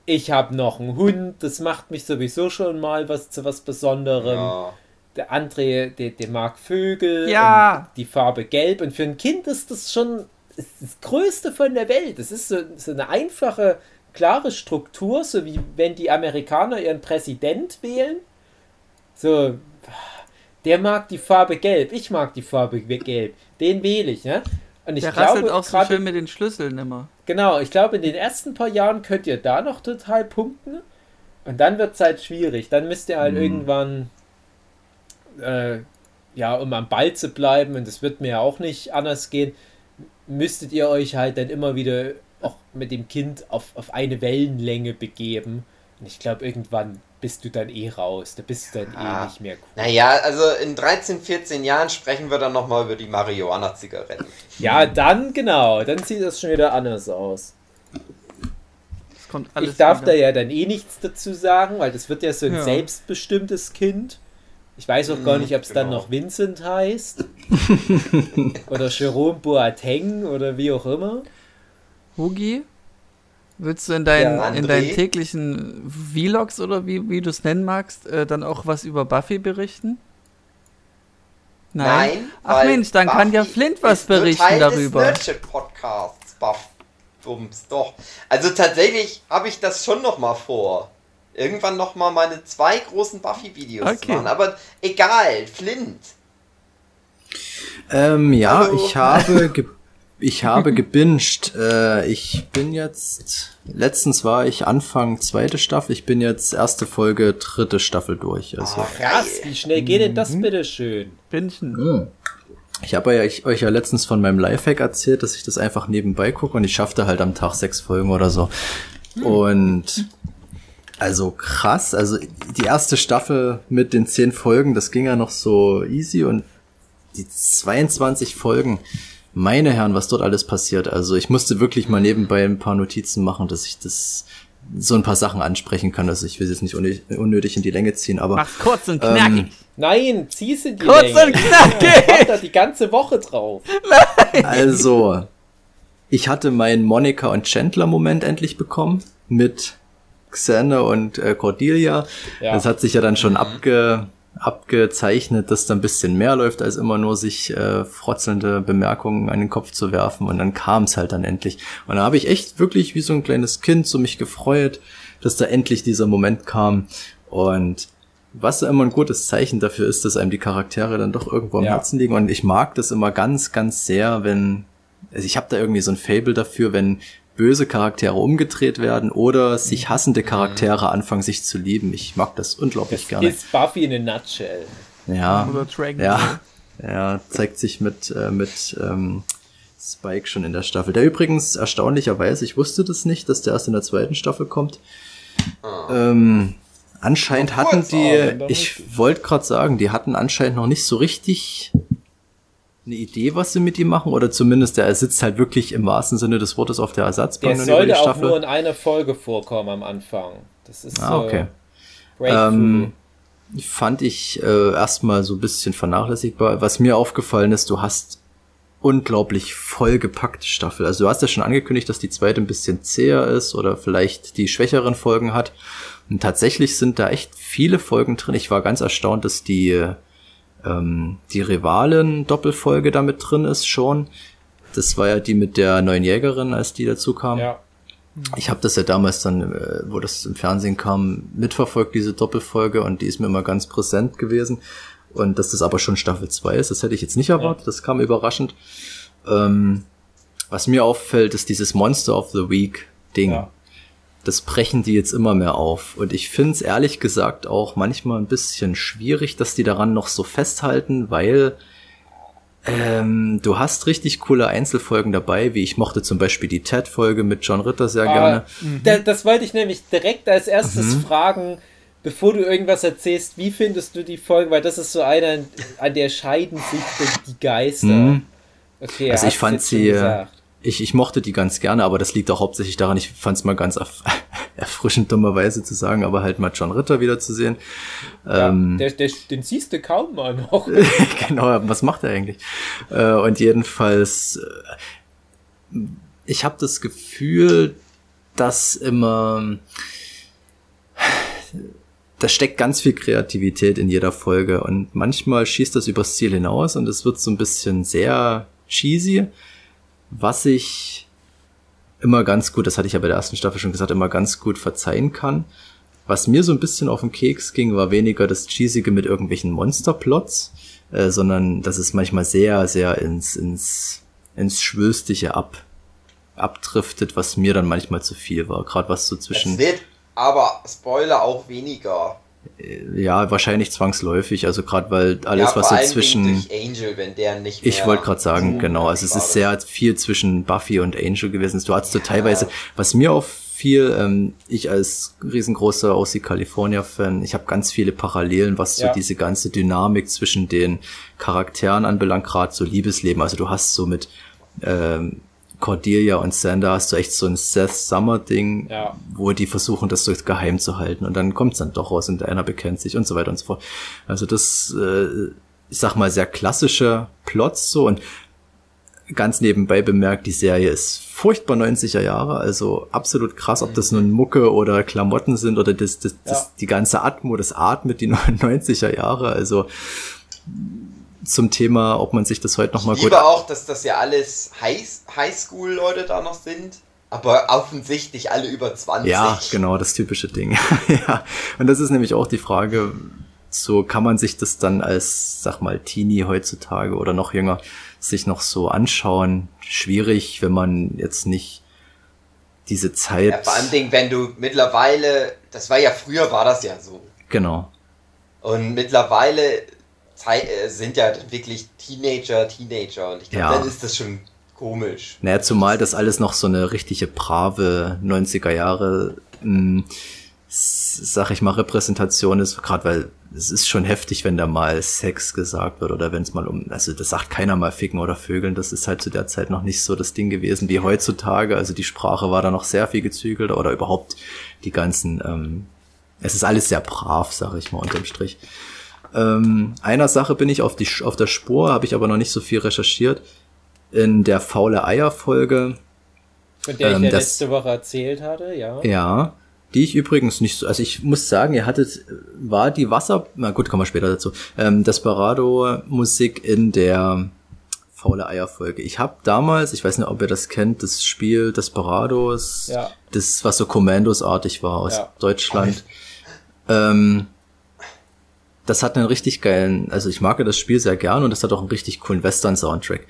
D: Ich habe noch einen Hund, das macht mich sowieso schon mal was zu was Besonderem.
B: Ja.
D: Der André, der, der mag Vögel.
C: Ja.
D: Und die Farbe gelb. Und für ein Kind ist das schon ist das Größte von der Welt. Das ist so, so eine einfache, klare Struktur, so wie wenn die Amerikaner ihren Präsident wählen. So, der mag die Farbe gelb. Ich mag die Farbe gelb. Den wähle ich, ne? Und ich
C: Der rasselt
D: glaube,
C: auch so
D: gerade
C: schön mit den Schlüsseln immer.
D: Genau, ich glaube, in den ersten paar Jahren könnt ihr da noch total punkten. Und dann wird es halt schwierig. Dann müsst ihr halt
E: Mhm.
D: irgendwann äh, ja, um am Ball zu bleiben, und das wird mir ja auch nicht anders gehen, müsstet ihr euch halt dann immer wieder auch mit dem Kind auf, auf eine Wellenlänge begeben. Und ich glaube, irgendwann bist du dann eh raus. Da bist du dann
B: Ah.
D: eh nicht mehr cool.
B: Naja, also in 13, 14 Jahren sprechen wir dann nochmal über die Marihuana-Zigaretten.
D: Ja, dann genau, dann sieht das schon wieder anders aus.
C: Das kommt alles
D: ich darf
C: wieder.
D: da ja dann eh nichts dazu sagen, weil das wird ja so ein
C: Ja.
D: selbstbestimmtes Kind. Ich weiß auch gar
B: Mhm,
D: nicht, ob es dann
B: genau.
D: noch Vincent heißt. oder Jerome Boateng oder wie auch immer.
C: Hugi, willst du in, deinen
D: Ja,
C: in deinen täglichen Vlogs oder wie, wie du es nennen magst, äh, dann auch was über Buffy berichten?
B: Nein.
C: Ach
B: weil
C: Mensch, dann kann ja
B: Buffy
C: Flint was
B: ist nur
C: berichten
B: Teil
C: darüber.
B: Des Nerdship-Podcasts, Buff. Bums, doch. Also tatsächlich habe ich das schon noch mal vor. Irgendwann noch mal meine zwei großen Buffy-Videos zu
C: Okay.
B: machen. Aber egal, Flint.
E: Ähm, ja,
B: Hallo.
E: ich habe ge ich habe gebinged. Äh, ich bin jetzt letztens war ich Anfang zweite Staffel. Ich bin jetzt erste Folge dritte Staffel durch. Also
B: Ah,
D: Krass, wie schnell geht denn
C: Mhm.
D: das bitte schön?
C: Bingen.
E: ich habe ja ich, euch ja letztens von meinem Lifehack erzählt, dass ich das einfach nebenbei gucke und ich schaffte halt am Tag sechs Folgen oder so. Und also krass, also die erste Staffel mit den zehn Folgen, das ging ja noch so easy und die 22 Folgen, meine Herren, was dort alles passiert. Also ich musste wirklich mal nebenbei ein paar Notizen machen, dass ich das so ein paar Sachen ansprechen kann. Also ich will jetzt nicht unnötig, in die Länge ziehen, aber
C: Mach's kurz und
E: Ähm,
C: knackig.
D: Nein, zieh's in die
C: Kurz
D: Länge.
C: und knackig.
D: Ich da die ganze Woche drauf.
E: Also, ich hatte meinen Monica und Chandler Moment endlich bekommen mit Xander und äh, Cordelia.
D: Ja.
E: Das hat sich ja dann schon abge, abgezeichnet, dass da ein bisschen mehr läuft, als immer nur sich äh, frotzelnde Bemerkungen an den Kopf zu werfen. Und dann kam es halt dann endlich. Und da habe ich echt wirklich wie so ein kleines Kind so mich gefreut, dass da endlich dieser Moment kam. Und was immer ein gutes Zeichen dafür ist, dass einem die Charaktere dann doch irgendwo am
D: Ja.
E: Herzen liegen. Und ich mag das immer ganz, ganz sehr, wenn, also ich habe da irgendwie so ein Fable dafür, wenn böse Charaktere umgedreht werden oder sich hassende Charaktere anfangen, sich zu lieben. Ich mag das unglaublich
D: Das
E: gerne.
D: ist Buffy in a nutshell.
E: Ja,
C: Oder Dragon
E: ja, ja, zeigt sich mit, äh, mit ähm, Spike schon in der Staffel. Der übrigens erstaunlicherweise, ich wusste das nicht, dass der erst in der zweiten Staffel kommt. Ähm, anscheinend hatten die,
D: dann
E: ich wollte gerade sagen, die hatten anscheinend noch nicht so richtig eine Idee, was sie mit ihm machen, oder zumindest der sitzt halt wirklich im wahrsten Sinne des Wortes auf der Ersatzbank
D: Der sollte auch nur in einer Folge vorkommen am Anfang. Das ist
E: Ah,
D: so
E: okay.
D: Breakthrough.
E: Ähm, fand ich äh, erstmal so ein bisschen vernachlässigbar. Was mir aufgefallen ist, du hast unglaublich vollgepackte Staffel. Also du hast ja schon angekündigt, dass die zweite ein bisschen zäher ist oder vielleicht die schwächeren Folgen hat. Und tatsächlich sind da echt viele Folgen drin. Ich war ganz erstaunt, dass die ähm, die Rivalen-Doppelfolge damit drin ist schon. Das war ja die mit der neuen Jägerin, als die dazu kam.
D: ja.
E: Ich habe das ja damals dann, äh, wo das im Fernsehen kam, mitverfolgt, diese Doppelfolge, und die ist mir immer ganz präsent gewesen. Und dass das aber schon Staffel 2 ist, das hätte ich jetzt nicht erwartet, das kam überraschend. Ähm, was mir auffällt, ist dieses Monster of the Week Ding.
D: Ja.
E: Das brechen die jetzt immer mehr auf. Und ich finde es ehrlich gesagt auch manchmal ein bisschen schwierig, dass die daran noch so festhalten, weil ähm, du hast richtig coole Einzelfolgen dabei, wie ich mochte zum Beispiel die Ted-Folge mit John Ritter sehr gerne.
D: Ah, da, das wollte ich nämlich direkt als erstes fragen, bevor du irgendwas erzählst, wie findest du die Folge? Weil das ist so eine, an der scheiden sich die- Geister.
E: Mhm.
D: Okay,
E: Also ich fand sie,
D: gesagt.
E: Ich, ich mochte die ganz gerne, aber das liegt auch hauptsächlich daran, ich fand es mal ganz erf erfrischend dummerweise zu sagen, aber halt mal John Ritter wiederzusehen.
D: Ja,
E: ähm,
D: der, der, den siehst du kaum mal noch.
E: genau, was macht er eigentlich? Äh, und jedenfalls, äh, ich habe das Gefühl, dass immer, da steckt ganz viel Kreativität in jeder Folge und manchmal schießt das übers Ziel hinaus und es wird so ein bisschen sehr cheesy, was ich immer ganz gut, das hatte ich ja bei der ersten Staffel schon gesagt, immer ganz gut verzeihen kann. Was mir so ein bisschen auf den Keks ging, war weniger das Cheesige mit irgendwelchen Monsterplots, äh, sondern dass es manchmal sehr, sehr ins, ins, ins Schwülstige ab, abdriftet, was mir dann manchmal zu viel war. Gerade was so
B: Es
E: zwischen.
B: wird aber, Spoiler, auch weniger.
E: Ja, wahrscheinlich zwangsläufig. Also gerade weil alles,
B: ja,
E: was
B: vor
E: so
B: allen
E: zwischen.
B: Angel, wenn der nicht mehr
E: Ich wollte gerade sagen,
B: so
E: genau. Also es ist sehr viel zwischen Buffy und Angel gewesen. Du hattest so teilweise, was mir auffiel, ähm, ich als riesengroßer OC California-Fan, ich habe ganz viele Parallelen, was so
D: Ja.
E: diese ganze Dynamik zwischen den Charakteren anbelangt, gerade so Liebesleben. Also du hast so mit ähm, Cordelia und Sander hast du echt so ein Seth Summer-Ding,
D: Ja.
E: wo die versuchen, das so geheim zu halten. Und dann kommt's dann doch raus und einer bekennt sich und so weiter und so fort. Also das, äh, ich sag mal, sehr klassische Plots so und ganz nebenbei bemerkt, die Serie ist furchtbar 90er Jahre, also absolut krass, ob das nun Mucke oder Klamotten sind oder das, das, das
D: Ja.
E: die ganze Atmo, das atmet die 90er Jahre, also zum Thema, ob man sich das heute noch mal
B: Ich
E: gut
B: liebe auch, dass das ja alles High- Highschool-Leute da noch sind, aber offensichtlich alle über 20.
E: Ja, genau, das typische Ding. ja. Und das ist nämlich auch die Frage, so kann man sich das dann als, sag mal, Teenie heutzutage oder noch jünger sich noch so anschauen? Schwierig, wenn man jetzt nicht diese Zeit.
B: Ja, vor allem, Dingen, wenn du mittlerweile, das war ja früher, war das ja so.
E: genau.
B: Und mittlerweile sind ja wirklich Teenager, Teenager. Und ich glaube,
E: Ja.
B: dann ist das schon komisch.
E: Naja, zumal das alles noch so eine richtige brave 90er Jahre, mh, s- sag ich mal, Repräsentation ist, gerade weil es ist schon heftig, wenn da mal Sex gesagt wird oder wenn es mal um, also das sagt keiner mal ficken oder vögeln, das ist halt zu der Zeit noch nicht so das Ding gewesen wie heutzutage, also die Sprache war da noch sehr viel gezügelter oder überhaupt die ganzen, ähm, es ist alles sehr brav, sag ich mal, unterm Strich. Ähm, einer Sache bin ich auf, die, auf der Spur, habe ich aber noch nicht so viel recherchiert. In der faule Eier-Folge,
D: Von der ich
E: Ähm,
D: ja
E: das-
D: letzte Woche erzählt hatte, ja.
E: ja, die ich übrigens nicht so, also ich muss sagen, ihr hattet, war die Wasser, na gut, kommen wir später dazu, ähm, Desperado-Musik in der faule Eier-Folge. Ich habe damals, ich weiß nicht, ob ihr das kennt, das Spiel Desperados,
D: Ja.
E: das, was so Commandos-artig war aus
D: Ja.
E: Deutschland. Ähm, das hat einen richtig geilen, also ich mag das Spiel sehr gern und das hat auch einen richtig coolen Western-Soundtrack.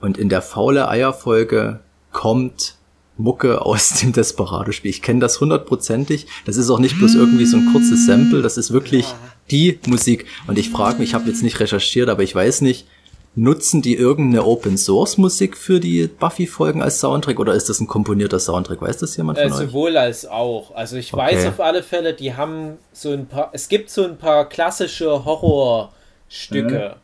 E: Und in der faule Eier-Folge kommt Mucke aus dem Desperado-Spiel. Ich kenne das hundertprozentig. Das ist auch nicht bloß irgendwie so ein kurzes Sample, das ist wirklich die Musik. Und ich frage mich, ich habe jetzt nicht recherchiert, aber ich weiß nicht, nutzen die irgendeine Open-Source-Musik für die Buffy-Folgen als Soundtrack oder ist das ein komponierter Soundtrack? Weiß das jemand
D: Äh,
E: von euch?
D: sowohl als auch. Also ich
E: Okay.
D: weiß auf alle Fälle, die haben so ein paar, es gibt so ein paar klassische Horrorstücke.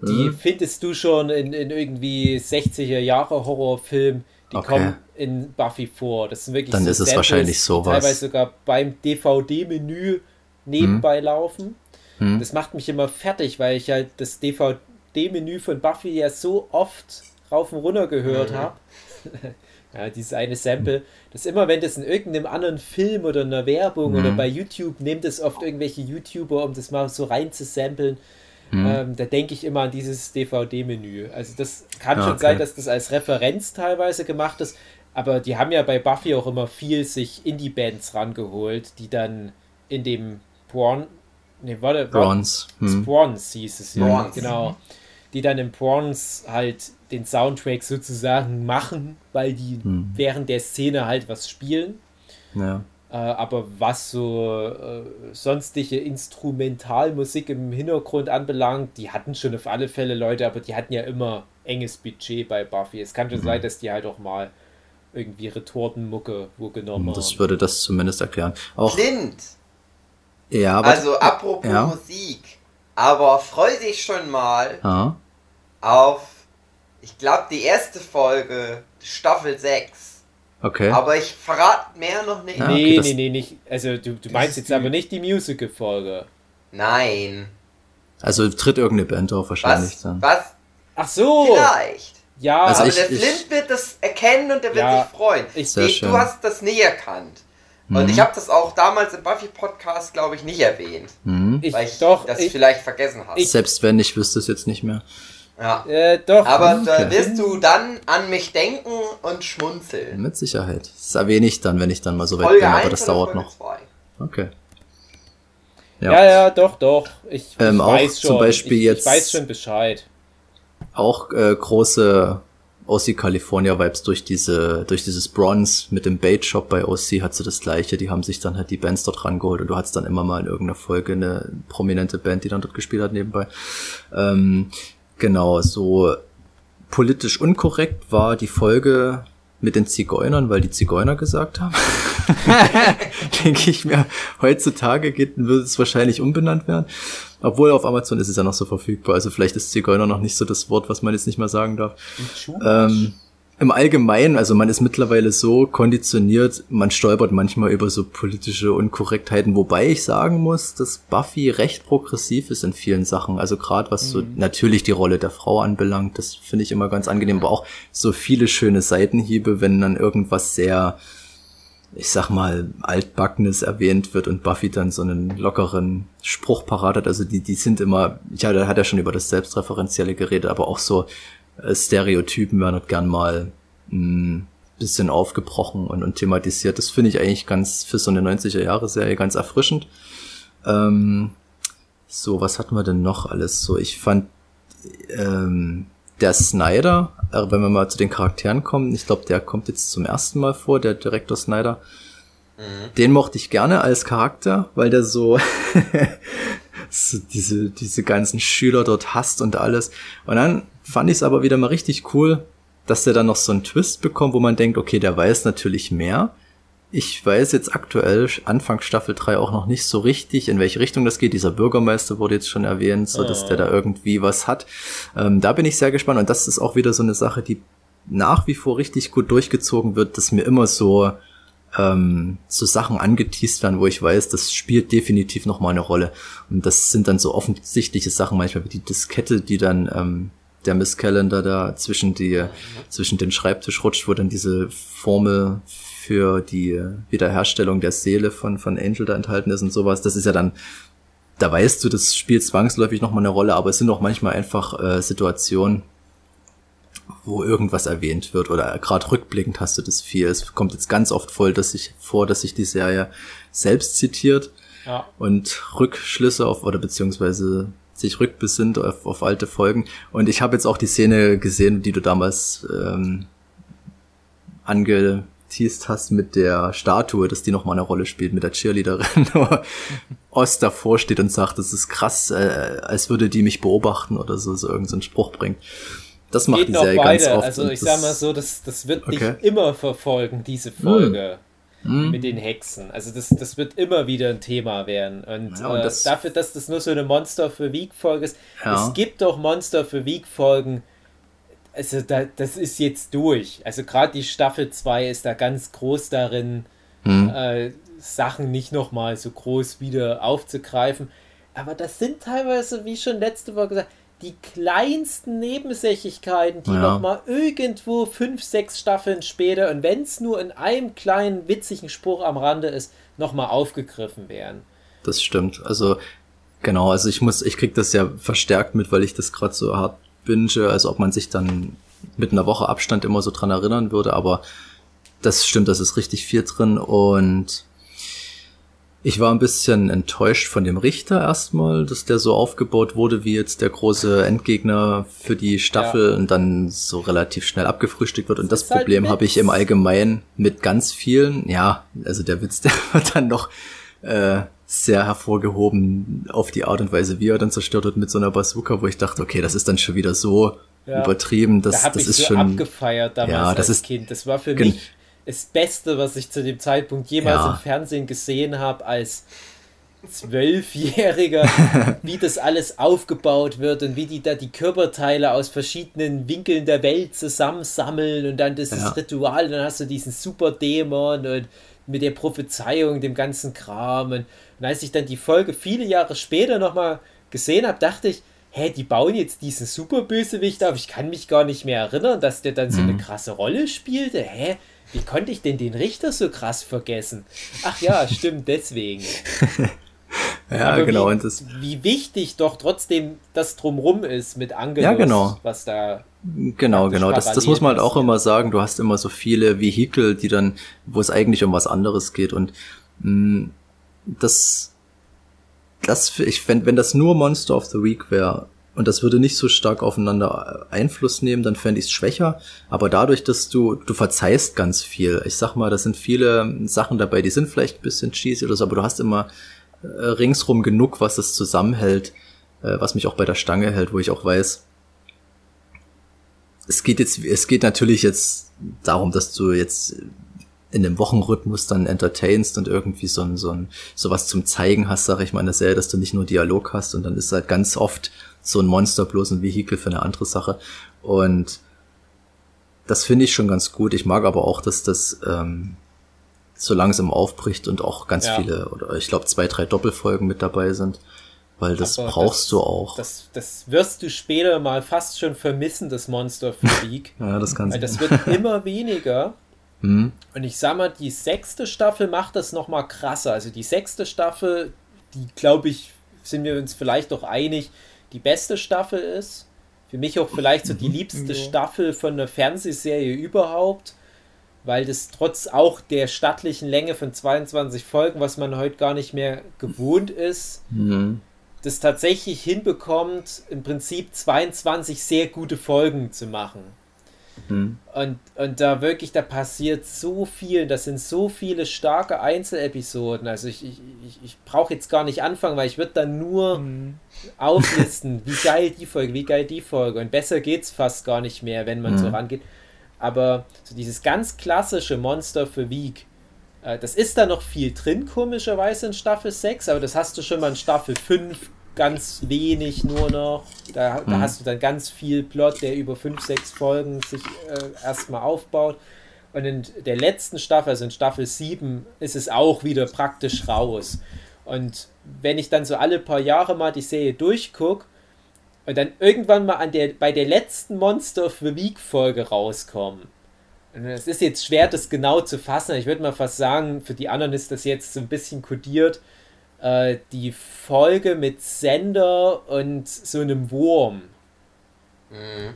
E: Mhm.
D: Die findest du schon in, in irgendwie 60er Jahre Horrorfilmen. Die
E: Okay.
D: kommen in Buffy vor. Das sind wirklich
E: Dann
D: so
E: ist es
D: Samples,
E: wahrscheinlich sowas.
D: Teilweise sogar beim DVD-Menü
E: Mhm.
D: nebenbei laufen. Das macht mich immer fertig, weil ich halt das DVD-Menü von Buffy ja so oft rauf und runter gehört habe. ja, dieses eine Sample, dass immer, wenn das in irgendeinem anderen Film oder einer Werbung oder bei YouTube, nimmt es oft irgendwelche YouTuber, um das mal so rein zu samplen. Ähm, da denke ich immer an dieses DVD-Menü. Also das kann
E: Ja,
D: schon
E: okay.
D: sein, dass das als Referenz teilweise gemacht ist, aber die haben ja bei Buffy auch immer viel sich Indie-Bands rangeholt, die dann in dem Porn, ne, warte,
E: Bronze. Hm.
D: Swans hieß es ja,
B: Swans.
D: genau. Die dann im Prawns halt den Soundtrack sozusagen machen, weil die
E: Hm.
D: während der Szene halt was spielen.
E: Ja.
D: Äh, aber was so äh, sonstige Instrumentalmusik im Hintergrund anbelangt, die hatten schon auf alle Fälle Leute, aber die hatten ja immer enges Budget bei Buffy. Es
E: Mhm.
D: kann schon sein, dass die halt auch mal irgendwie Retortenmucke wo genommen
E: Das
D: haben.
E: würde das zumindest erklären. Auch,
B: Blind.
E: ja, aber,
B: Also apropos
E: Ja.
B: Musik. Aber freu dich schon mal
E: ja,
B: auf, ich glaube, die erste Folge Staffel 6.
E: okay.
B: Aber ich verrate mehr noch nicht.
E: Ja.
D: nee,
E: okay,
D: nee, nee, nicht. Also du, du meinst jetzt aber nicht die Musical-Folge.
B: Nein.
E: Also tritt irgendeine Band auf wahrscheinlich
B: Was?
E: dann.
B: Was?
D: Ach so!
B: Vielleicht.
D: Ja,
E: Also
B: Aber
E: ich-
B: der
E: ich-
B: Flint wird das erkennen und der wird
D: Ja,
B: sich freuen.
D: ich-
E: Sehr
B: Nee,
E: schön.
B: du hast das nie erkannt. Und
E: Mhm.
B: ich habe das auch damals im Buffy-Podcast, glaube ich, nicht erwähnt.
E: Mhm.
D: ich,
B: Weil ich
D: doch,
B: das
D: ich,
B: vielleicht vergessen habe.
D: ich-
E: Selbst wenn, ich wüsste es jetzt nicht mehr.
B: Ja.
D: äh, doch.
B: Aber da
E: Okay.
B: wirst du dann an mich denken und schmunzeln.
E: Mit Sicherheit. Das erwähne ich dann, wenn ich dann mal so weit
B: Folge
E: bin, aber
B: 1
E: das dauert
B: Folge
E: noch.
B: 2?
E: Okay.
D: ja. ja, doch, doch. Ich,
E: Ähm,
D: ich
E: auch
D: weiß
E: zum
D: schon.
E: Beispiel
D: ich,
E: jetzt-
D: Ich weiß schon Bescheid.
E: Auch äh, große OC California Vibes durch diese, durch dieses Bronze mit dem Bait Shop bei OC hat sie das gleiche. Die haben sich dann halt die Bands dort rangeholt und du hattest dann immer mal in irgendeiner Folge eine prominente Band, die dann dort gespielt hat nebenbei. Ähm, genau, so politisch unkorrekt war die Folge mit den Zigeunern, weil die Zigeuner gesagt haben. Denke ich mir, heutzutage geht, wird es wahrscheinlich umbenannt werden. Obwohl auf Amazon ist es ja noch so verfügbar. Also vielleicht ist Zigeuner noch nicht so das Wort, was man jetzt nicht mehr sagen darf. Ähm, Im Allgemeinen, also man ist mittlerweile so konditioniert, man stolpert manchmal über so politische Unkorrektheiten, wobei ich sagen muss, dass Buffy recht progressiv ist in vielen Sachen. Also gerade was so natürlich die Rolle der Frau anbelangt, das finde ich immer ganz angenehm, aber auch so viele schöne Seitenhiebe, wenn dann irgendwas sehr ich sag mal, altbackenes erwähnt wird und Buffy dann so einen lockeren Spruch parat hat. Also die, die sind immer, ja, da hat er schon über das Selbstreferenzielle geredet, aber auch so Stereotypen werden dort gern mal mh, bisschen aufgebrochen und, und thematisiert. Das finde ich eigentlich ganz für so eine 90er-Jahre-Serie ganz erfrischend. Ähm, so, was hatten wir denn noch alles? So, ich fand ähm, der Snyder, äh, wenn wir mal zu den Charakteren kommen, ich glaube, der kommt jetzt zum ersten Mal vor, der Direktor Snyder. Den mochte ich gerne als Charakter, weil der so, so diese, diese ganzen Schüler dort hasst und alles. Und dann fand ich es aber wieder mal richtig cool, dass der dann noch so einen Twist bekommt, wo man denkt, okay, der weiß natürlich mehr. Ich weiß jetzt aktuell, Anfang Staffel 3 auch noch nicht so richtig, in welche Richtung das geht. Dieser Bürgermeister wurde jetzt schon erwähnt, so dass der da irgendwie was hat. Ähm, da bin ich sehr gespannt. Und das ist auch wieder so eine Sache, die nach wie vor richtig gut durchgezogen wird, dass mir immer so, ähm, so Sachen angeteased werden, wo ich weiß, das spielt definitiv noch mal eine Rolle. Und das sind dann so offensichtliche Sachen, manchmal wie die Diskette, die dann ähm, der Miss Calendar da zwischen die, zwischen den Schreibtisch rutscht, wo dann diese Formel für die Wiederherstellung der Seele von, von Angel da enthalten ist und sowas. Das ist ja dann, da weißt du, das spielt zwangsläufig nochmal eine Rolle, aber es sind auch manchmal einfach äh, Situationen, wo irgendwas erwähnt wird oder gerade rückblickend hast du das viel. Es kommt jetzt ganz oft voll, dass ich vor, dass sich die Serie selbst zitiert
D: Ja.
E: und Rückschlüsse auf oder beziehungsweise sich rückbesinnt auf, auf alte Folgen. Und ich habe jetzt auch die Szene gesehen, die du damals ähm, angeteased hast mit der Statue, dass die noch mal eine Rolle spielt mit der Cheerleaderin. wo Ost davor steht und sagt, das ist krass, äh, als würde die mich beobachten oder so, so irgendeinen so Spruch bringt. Das macht
D: Geht
E: die
D: noch
E: Serie ganz
D: beide.
E: oft.
D: Also ich sag mal so, das, das wird
E: Okay.
D: dich immer verfolgen, diese Folge.
E: Hm.
D: Mit den Hexen. Also das, das wird immer wieder ein Thema werden. Und,
E: Ja, und
D: äh,
E: das-
D: dafür, dass das nur so eine Monster für Week-Folge ist,
E: Ja.
D: es gibt doch Monster für Week-Folgen. Also da, das ist jetzt durch. Also gerade die Staffel 2 ist da ganz groß darin,
E: Hm.
D: äh, Sachen nicht nochmal so groß wieder aufzugreifen. Aber das sind teilweise, wie schon letzte Woche gesagt, die kleinsten Nebensächlichkeiten, die
E: Ja.
D: nochmal irgendwo fünf, sechs Staffeln später und wenn es nur in einem kleinen witzigen Spruch am Rande ist, nochmal aufgegriffen werden.
E: Das stimmt. Also genau, also ich muss, ich krieg das ja verstärkt mit, weil ich das gerade so hart binge, also ob man sich dann mit einer Woche Abstand immer so dran erinnern würde, aber das stimmt, das ist richtig viel drin und ich war ein bisschen enttäuscht von dem Richter erstmal, dass der so aufgebaut wurde wie jetzt der große Endgegner für die Staffel und dann so relativ schnell abgefrühstückt wird. Und das,
D: ist halt
E: Problem
D: Witz.
E: habe ich im Allgemeinen mit ganz vielen. Ja, also der Witz, der wird dann noch äh, sehr hervorgehoben auf die Art und Weise, wie er dann zerstört wird mit so einer Bazooka, wo ich dachte, okay, das ist dann schon wieder so
D: Ja.
E: übertrieben. Das,
D: da
E: das ist
D: so
E: schon.
D: abgefeiert damals
E: Ja, das
D: als
E: ist-
D: Kind. Das war für mich das Beste, was ich zu dem Zeitpunkt jemals
E: Ja.
D: im Fernsehen gesehen habe als Zwölfjähriger, wie das alles aufgebaut wird und wie die da die Körperteile aus verschiedenen Winkeln der Welt zusammensammeln und dann dieses
E: Ja.
D: Ritual, dann hast du diesen Superdämon und mit der Prophezeiung, dem ganzen Kram. Und, und als ich dann die Folge viele Jahre später nochmal gesehen habe, dachte ich, hä, die bauen jetzt diesen Superbösewicht auf. Ich kann mich gar nicht mehr erinnern, dass der dann so
E: Mhm.
D: eine krasse Rolle spielte. Hä? Wie konnte ich denn den Richter so krass vergessen? Ach ja, stimmt, deswegen.
E: ja,
D: Aber
E: genau.
D: Wie,
E: Und das,
D: wie wichtig doch trotzdem das drumrum ist mit Angelus,
E: Ja, genau.
D: was da.
E: Genau, genau. Das, das muss man halt auch immer sagen. Du hast immer so viele Vehikel, die dann, wo es eigentlich um was anderes geht. Und mh, das, das, ich, wenn, wenn das nur Monster of the Week wäre, und das würde nicht so stark aufeinander Einfluss nehmen, dann fände ich es schwächer. Aber dadurch, dass du, du verzeihst ganz viel. Ich sag mal, da sind viele Sachen dabei, die sind vielleicht ein bisschen cheesy oder so, aber du hast immer äh, ringsrum genug, was es zusammenhält, äh, was mich auch bei der Stange hält, wo ich auch weiß, es geht jetzt, es geht natürlich jetzt darum, dass du jetzt in dem Wochenrhythmus dann entertainst und irgendwie so ein, so ein, sowas zum Zeigen hast, sag ich mal, in der Serie, dass du nicht nur Dialog hast und dann ist halt ganz oft so ein Monster bloß ein Vehikel für eine andere Sache. Und das finde ich schon ganz gut. Ich mag aber auch, dass das ähm, so langsam aufbricht und auch ganz
D: Ja.
E: viele, oder ich glaube zwei, drei Doppelfolgen mit dabei sind. Weil das
D: Aber
E: brauchst
D: das-
E: du auch.
D: Das, das wirst du später mal fast schon vermissen, das Monster Freak.
E: ja, das kann
D: Weil das wird immer weniger.
E: Hm?
D: Und ich sag mal, die sechste Staffel macht das noch mal krasser. Also die sechste Staffel, die glaube ich, sind wir uns vielleicht doch einig, die beste Staffel ist. Für mich auch vielleicht so die liebste Staffel von einer Fernsehserie überhaupt, weil das trotz auch der stattlichen Länge von 22 Folgen, was man heute gar nicht mehr gewohnt ist,
E: Hm.
D: das tatsächlich hinbekommt, im Prinzip 22 sehr gute Folgen zu machen.
E: Hm.
D: Und, und da wirklich, da passiert so viel, das sind so viele starke Einzelepisoden. Also ich, ich, ich, ich brauche jetzt gar nicht anfangen, weil ich würde dann nur auflisten, wie geil die Folge, wie geil die Folge. Und besser geht's fast gar nicht mehr, wenn man so
E: Mhm.
D: rangeht. Aber so dieses ganz klassische Monster für Week, äh, das ist da noch viel drin, komischerweise in Staffel 6, aber das hast du schon mal in Staffel 5 ganz wenig nur noch. Da, da
E: Mhm.
D: hast du dann ganz viel Plot, der über 5, 6 Folgen sich äh, erstmal aufbaut. Und in der letzten Staffel, also in Staffel 7, ist es auch wieder praktisch raus. Und wenn ich dann so alle paar Jahre mal die Serie durchgucke und dann irgendwann mal an der, bei der letzten Monster of the Week Folge rauskomme, und es ist jetzt schwer, das genau zu fassen, ich würde mal fast sagen, für die anderen ist das jetzt so ein bisschen kodiert, äh, die Folge mit Sender und so einem Wurm.
B: Mhm.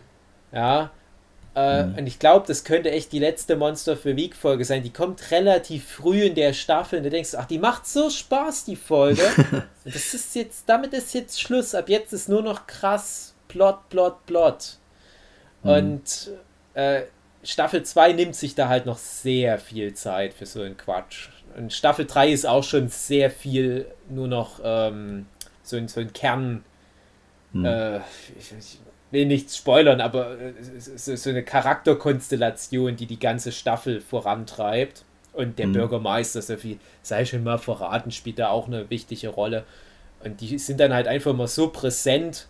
D: Ja. Äh, Und ich glaube, das könnte echt die letzte Monster für Week Folge sein. Die kommt relativ früh in der Staffel und du denkst, ach, die macht so Spaß, die Folge. und das ist jetzt, damit ist jetzt Schluss. Ab jetzt ist nur noch krass Plot, Plot, Plot. Und äh, Staffel 2 nimmt sich da halt noch sehr viel Zeit für so einen Quatsch. Und Staffel 3 ist auch schon sehr viel nur noch ähm, so, ein, so ein Kern. Äh, ich, ich will nichts spoilern, aber äh, so, so eine Charakterkonstellation, die die ganze Staffel vorantreibt. Und der Bürgermeister, so viel sei schon mal verraten, spielt da auch eine wichtige Rolle. Und die sind dann halt einfach mal so präsent,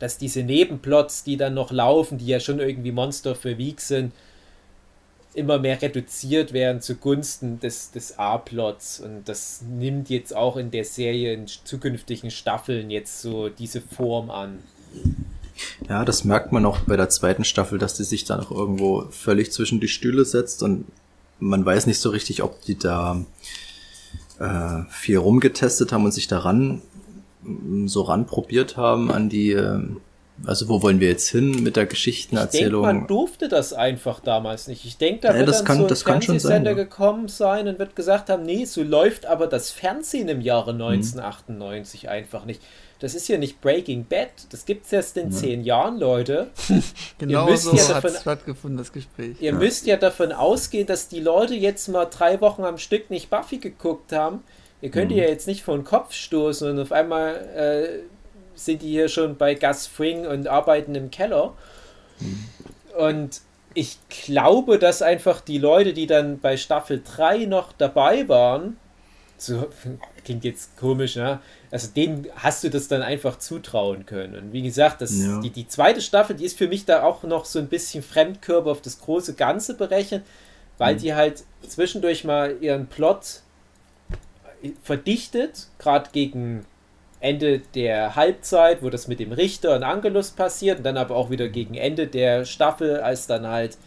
D: dass diese Nebenplots, die dann noch laufen, die ja schon irgendwie Monster für Week sind, immer mehr reduziert werden zugunsten des, des A-Plots. Und das nimmt jetzt auch in der Serie in zukünftigen Staffeln jetzt so diese Form an.
E: Ja, das merkt man auch bei der zweiten Staffel, dass die sich da noch irgendwo völlig zwischen die Stühle setzt und man weiß nicht so richtig, ob die da äh, viel rumgetestet haben und sich daran mm, so ran probiert haben an die, äh, also wo wollen wir jetzt hin mit der
D: Ich denke,
E: Geschichtenerzählung?
D: man durfte das einfach damals nicht. Ich denke, da
E: Ja,
D: wird
E: das
D: dann
E: kann-
D: so ein
E: das kann schon sein,
D: Fernsehsender
E: ja.
D: gekommen sein und wird gesagt haben, nee, so läuft aber das Fernsehen im Jahre
E: Mhm.
D: 1998 einfach nicht. Das ist ja nicht Breaking Bad, das gibt es erst in zehn Jahren, Leute.
C: Genau
D: müsst
C: so
D: ja
C: hat
D: davon-
C: es stattgefunden, das Gespräch.
D: Ihr müsst ja davon ausgehen, dass die Leute jetzt mal drei Wochen am Stück nicht Buffy geguckt haben. Ihr könnt
E: Mhm.
D: ihr ja jetzt nicht vor den Kopf stoßen und auf einmal äh, sind die hier schon bei Gus Fring und arbeiten im Keller. Und ich glaube, dass einfach die Leute, die dann bei Staffel 3 noch dabei waren, so klingt jetzt komisch, ne? Also denen hast du das dann einfach zutrauen können. Und wie gesagt, das,
E: Ja.
D: die, die zweite Staffel, die ist für mich da auch noch so ein bisschen Fremdkörper auf das große Ganze berechnet, weil die halt zwischendurch mal ihren Plot verdichtet, gerade gegen Ende der Halbzeit, wo das mit dem Richter und Angelus passiert, und dann aber auch wieder gegen Ende der Staffel, als dann halt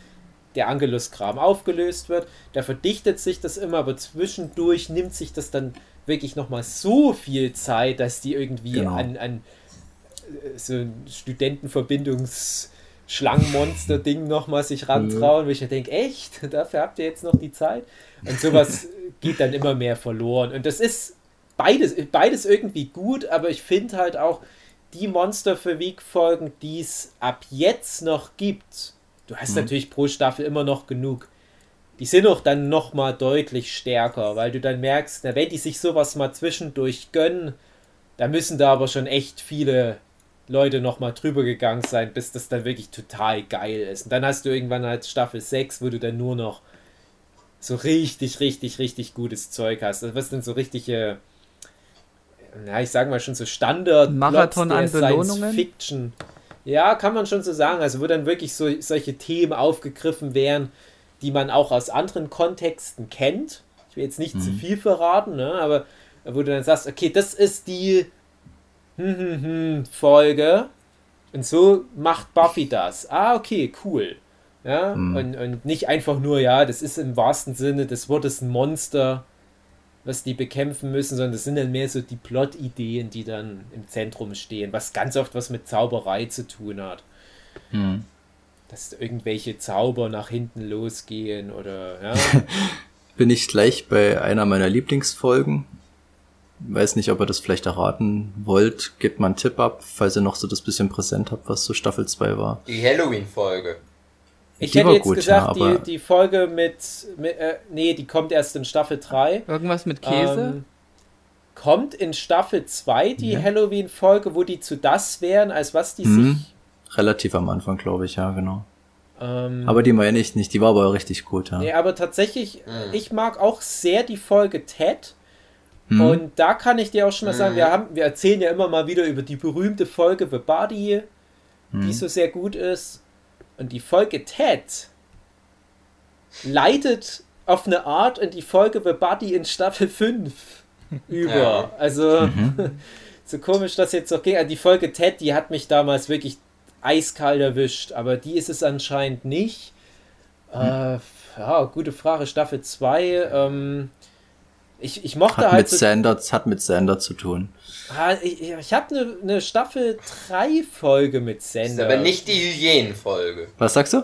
D: der Angelus-Kram aufgelöst wird. Da verdichtet sich das immer, aber zwischendurch nimmt sich das dann wirklich nochmal so viel Zeit, dass die irgendwie
E: Genau.
D: an, an äh, so ein Studentenverbindungs-Schlangenmonster-Ding nochmal sich rantrauen, wo ich mir denke, echt? Dafür habt ihr jetzt noch die Zeit? Und sowas geht dann immer mehr verloren. Und das ist beides, beides irgendwie gut, aber ich finde halt auch, die Monster für Week-Folgen, die es ab jetzt noch gibt, du hast
E: Mhm.
D: natürlich pro Staffel immer noch genug. Die sind auch dann noch mal deutlich stärker, weil du dann merkst, na, wenn die sich sowas mal zwischendurch gönnen, da müssen da aber schon echt viele Leute noch mal drüber gegangen sein, bis das dann wirklich total geil ist. Und dann hast du irgendwann halt Staffel 6, wo du dann nur noch so richtig, richtig, richtig gutes Zeug hast. Also was denn so richtige, ja, ich sag mal schon so Standard
C: Marathon an
D: Science
C: Belohnungen?
D: Fiction. Ja, kann man schon so sagen. Also wo dann wirklich so solche Themen aufgegriffen werden, die man auch aus anderen Kontexten kennt. Ich will jetzt nicht zu viel verraten, ne? aber wo du dann sagst, okay, das ist die hm, hm, hm, Folge und so macht Buffy das. Ah, okay, cool. Ja, und, und nicht einfach nur, ja, das ist im wahrsten Sinne des Wortes ein Monster, was die bekämpfen müssen, sondern das sind dann mehr so die Plot-Ideen, die dann im Zentrum stehen, was ganz oft was mit Zauberei zu tun hat.
E: Hm.
D: Dass irgendwelche Zauber nach hinten losgehen oder, ja.
E: Bin ich gleich bei einer meiner Lieblingsfolgen. Weiß nicht, ob ihr das vielleicht erraten wollt. Gebt mal einen Tipp ab, falls ihr noch so das bisschen präsent habt, was so Staffel 2 war.
B: Die Halloween-Folge.
D: Ich
E: Die
D: hätte jetzt
E: gut,
D: gesagt,
E: ja,
D: die, die Folge mit, mit äh, nee, die kommt erst in Staffel 3.
C: Irgendwas mit Käse?
D: Ähm, kommt in Staffel 2 die
E: Ja.
D: Halloween-Folge, wo die zu das wären, als was die
E: Hm.
D: sich.
E: Relativ am Anfang, glaube ich, ja, genau.
D: Ähm,
E: Aber die meine ich nicht, die war aber richtig gut, ja.
D: nee, aber tatsächlich,
B: Mhm.
D: ich mag auch sehr die Folge Ted.
E: Hm.
D: Und da kann ich dir auch schon mal sagen,
B: Mhm.
D: wir, haben, wir erzählen ja immer mal wieder über die berühmte Folge The Body, die so sehr gut ist. Und die Folge Ted leitet auf eine Art in die Folge The Body in Staffel 5 über.
B: Ja.
D: Also
E: Mhm.
D: so komisch das jetzt auch ging. Also Die Folge Ted, die hat mich damals wirklich eiskalt erwischt, aber die ist es anscheinend nicht. Äh, ja, gute Frage. Staffel 2. Ähm, ich, ich mochte
E: Hat
D: halt
E: mit
D: so
E: Sander, hat mit Sander zu tun.
D: Ich ich habe eine ne Staffel 3 Folge mit
B: Ist
D: Sender.
B: aber nicht die Hyänenfolge.
E: Was sagst du?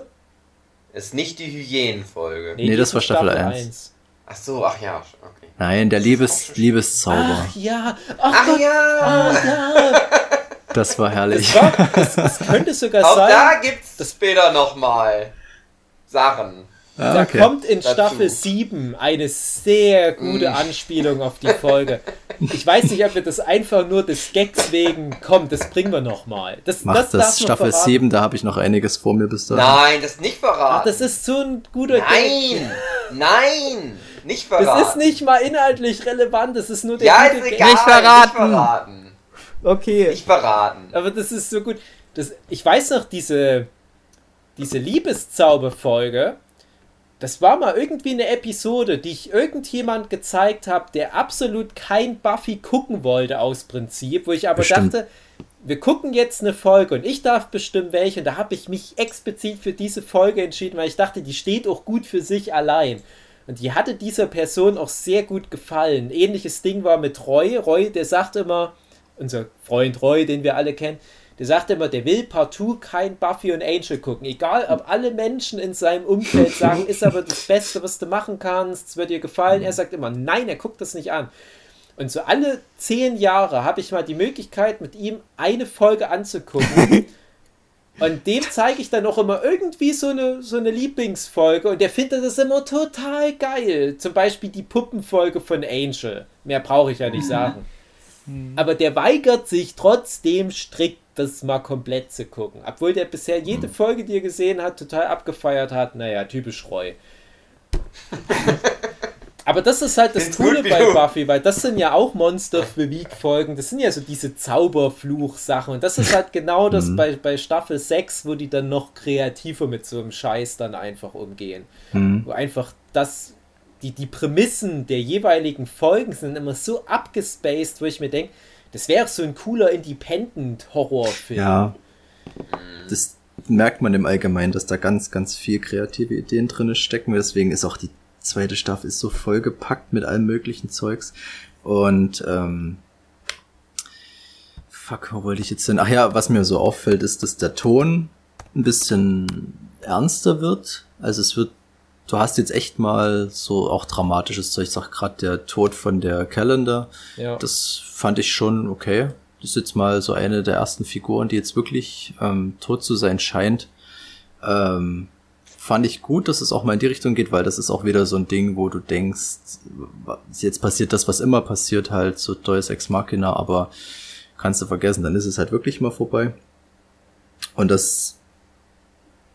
B: Ist nicht die Hyänenfolge.
E: Nee,
D: die
E: das
D: ist
E: war Staffel eins.
B: Ach so, ach ja, okay.
E: Nein, der Liebes, Liebeszauber.
D: Ach ja, ach,
B: Ach ja!
D: ah, ja.
E: Das war herrlich.
D: Das, war, das, das könnte sogar
B: Auch
D: sein.
B: da gibt's später nochmal Sachen.
E: Ah,
D: Da
E: okay.
D: kommt in
B: Dazu.
D: Staffel 7 eine sehr gute
B: Mm.
D: Anspielung auf die Folge. Ich weiß nicht, ob wir das einfach nur des Gags wegen, komm, das bringen wir nochmal. Das,
E: Mach das,
D: man
E: Staffel
D: verraten.
E: 7, da habe ich noch einiges vor mir bis dahin.
B: Nein, das nicht verraten.
D: Ach, das ist so ein guter Gag.
B: Nein! Nein! Nicht verraten.
D: Das ist nicht mal inhaltlich relevant, das ist nur der
B: Ja,
D: gute
B: ist
D: Gag.
B: egal.
C: Nicht verraten.
B: Nicht verraten.
D: Okay.
B: Nicht verraten.
D: Aber das ist so gut. Das, ich weiß noch, diese, diese Liebeszauberfolge, das war mal irgendwie eine Episode, die ich irgendjemand gezeigt habe, der absolut kein Buffy gucken wollte aus Prinzip, wo ich aber
E: Bestimmt.
D: dachte, wir gucken jetzt eine Folge und ich darf bestimmen welche und da habe ich mich explizit für diese Folge entschieden, weil ich dachte, die steht auch gut für sich allein. Und die hatte dieser Person auch sehr gut gefallen. Ähnliches Ding war mit Roy. Roy, der sagt immer, unser Freund Roy, den wir alle kennen, der sagt immer, der will partout kein Buffy und Angel gucken. Egal, ob alle Menschen in seinem Umfeld sagen, ist aber das Beste, was du machen kannst, es wird dir gefallen. Er sagt immer, nein, er guckt das nicht an. Und so alle zehn Jahre habe ich mal die Möglichkeit, mit ihm eine Folge anzugucken. Und dem zeige ich dann auch immer irgendwie so eine, so eine Lieblingsfolge und der findet das immer total geil. Zum Beispiel die Puppenfolge von Angel. Mehr brauche ich ja nicht sagen. Aber der weigert sich trotzdem strikt, das mal komplett zu gucken. Obwohl der bisher jede Folge, die er gesehen hat, total abgefeiert hat. Naja, typisch Roy. Aber das ist halt das Coole bei Buffy, weil das sind ja auch Monster of the Week Folgen. Das sind ja so diese Zauberfluch-Sachen. Und das ist halt genau das
E: Mhm.
D: bei, bei Staffel 6, wo die dann noch kreativer mit so einem Scheiß dann einfach umgehen.
E: Mhm.
D: Wo einfach das, die, die Prämissen der jeweiligen Folgen sind immer so abgespaced, wo ich mir denke, das wäre so ein cooler Independent-Horrorfilm.
E: Ja. Das merkt man im Allgemeinen, dass da ganz, ganz viel kreative Ideen drin stecken. Deswegen ist auch die zweite Staffel ist so vollgepackt mit allem möglichen Zeugs. Und ähm, fuck, wo wollte ich jetzt hin? Ach ja, was mir so auffällt, ist, dass der Ton ein bisschen ernster wird. Also es wird, du hast jetzt echt mal so auch dramatisches Zeug. Ich sag gerade der Tod von der Calendar.
D: Ja.
E: Das fand ich schon okay. Das ist jetzt mal so eine der ersten Figuren, die jetzt wirklich ähm, tot zu sein scheint. Ähm, fand ich gut, dass es auch mal in die Richtung geht, weil das ist auch wieder so ein Ding, wo du denkst, jetzt passiert das, was immer passiert, halt so Deus Ex Machina, aber kannst du vergessen, dann ist es halt wirklich mal vorbei. Und das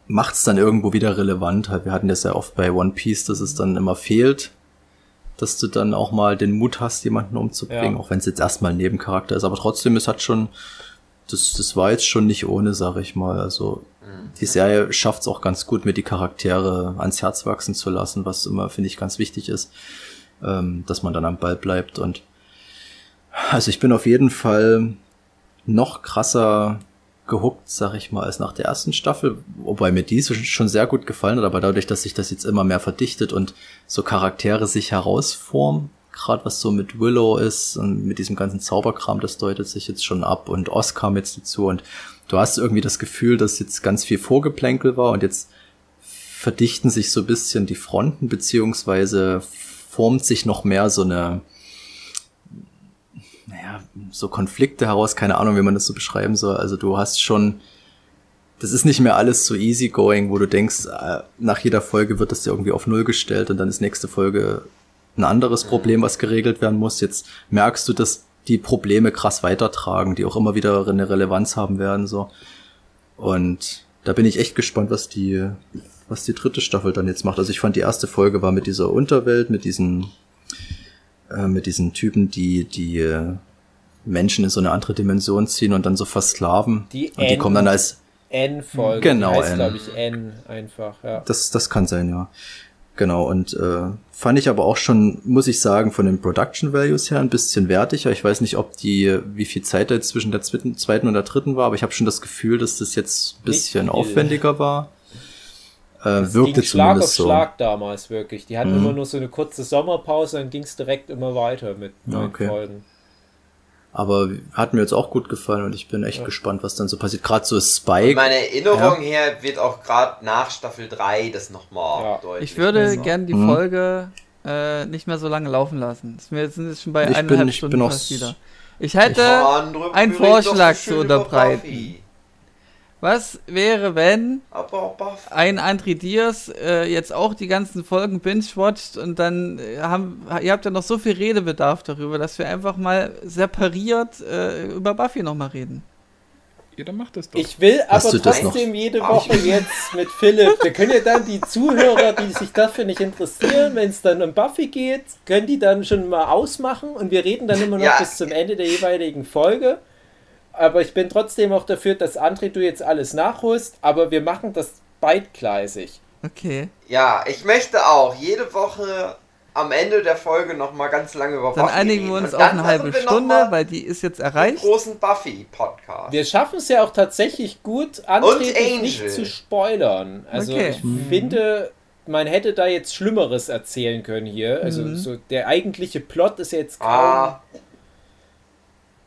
E: macht es dann irgendwo wieder relevant. Halt, wir hatten das ja oft bei One Piece, dass es dann immer fehlt, dass du dann auch mal den Mut hast, jemanden umzubringen,
D: Ja.
E: auch wenn es jetzt erstmal ein Nebencharakter ist. Aber trotzdem, es hat schon, das, das war jetzt schon nicht ohne, sag ich mal. Also die Serie schafft es auch ganz gut, mir die Charaktere ans Herz wachsen zu lassen, was immer, finde ich, ganz wichtig ist, ähm, dass man dann am Ball bleibt. Und also ich bin auf jeden Fall noch krasser gehuckt, sag ich mal, als nach der ersten Staffel, wobei mir die so schon sehr gut gefallen hat, aber dadurch, dass sich das jetzt immer mehr verdichtet und so Charaktere sich herausformen, gerade was so mit Willow ist und mit diesem ganzen Zauberkram, das deutet sich jetzt schon ab und Oz kam jetzt dazu und du hast irgendwie das Gefühl, dass jetzt ganz viel Vorgeplänkel war und jetzt verdichten sich so bisschen die Fronten, beziehungsweise formt sich noch mehr so eine, naja, so Konflikte heraus, keine Ahnung, wie man das so beschreiben soll. Also du hast schon, das ist nicht mehr alles so easygoing, wo du denkst, äh, nach jeder Folge wird das ja irgendwie auf Null gestellt und dann ist nächste Folge ein anderes Problem, was geregelt werden muss. Jetzt merkst du, dass die Probleme krass weitertragen, die auch immer wieder eine Relevanz haben werden, so. Und da bin ich echt gespannt, was die, was die dritte Staffel dann jetzt macht. Also ich fand die erste Folge war mit dieser Unterwelt, mit diesen, äh, mit diesen Typen, die, die äh, Menschen in so eine andere Dimension ziehen und dann so versklaven.
D: Die
E: und die
D: N-
E: kommen dann als,
D: N-Folge.
E: Genau,
D: die heißt, glaube ich, N einfach, ja.
E: das, das kann sein, ja. Genau, und äh, fand ich aber auch schon, muss ich sagen, von den Production Values her ein bisschen wertiger. Ich weiß nicht, ob die, wie viel Zeit da jetzt zwischen der zweiten, und der dritten war, aber ich habe schon das Gefühl, dass das jetzt ein bisschen aufwendiger war. Äh,
D: Das
E: wirkte
D: ging Schlag auf
E: so.
D: Schlag damals wirklich. Die hatten
E: Mhm.
D: immer nur so eine kurze Sommerpause, dann ging es direkt immer weiter mit
E: Ja,
D: neuen
E: okay.
D: Folgen.
E: Aber hat mir jetzt auch gut gefallen und ich bin echt
D: Ja.
E: gespannt, was dann so passiert. Gerade so Spike.
B: meiner Erinnerung her wird auch gerade nach Staffel 3 das nochmal
D: Ja.
B: deutlich.
C: Ich würde
B: besser.
C: gern die
E: Mhm.
C: Folge äh, nicht mehr so lange laufen lassen. Wir sind jetzt schon bei
E: Ich bin-
C: eineinhalb
E: ich
C: Stunden
E: bin auch
C: wieder. Ich hätte,
B: Andere
C: einen Vorschlag zu unterbreiten.
B: Buffy.
C: Was wäre, wenn ein André Diaz äh, jetzt auch die ganzen Folgen binge-watcht und dann äh, haben, ihr habt ja noch so viel Redebedarf darüber, dass wir einfach mal separiert äh, über Buffy nochmal reden.
F: Ja, dann macht das doch.
D: Ich will
E: Hast
D: aber trotzdem jede Woche jetzt mit Philipp, da können ja dann die Zuhörer, die sich dafür nicht interessieren, wenn es dann um Buffy geht, können die dann schon mal ausmachen und wir reden dann immer noch
B: Ja.
D: bis zum Ende der jeweiligen Folge. Aber ich bin trotzdem auch dafür, dass André du jetzt alles nachholst, aber wir machen das beidgleisig.
C: Okay.
B: Ja, ich möchte auch jede Woche am Ende der Folge nochmal ganz lange über
C: Dann
B: Buffy
C: einigen
B: reden.
C: wir uns auf
B: dann
C: eine halbe Stunde,
B: mal
C: weil die ist jetzt erreicht.
B: großen Buffy-Podcast.
D: Wir schaffen es ja auch tatsächlich gut, André nicht zu spoilern. Also
C: Okay.
D: ich finde, man hätte da jetzt Schlimmeres erzählen können hier. Also
C: Mhm.
D: so der eigentliche Plot ist jetzt kaum
B: Ah,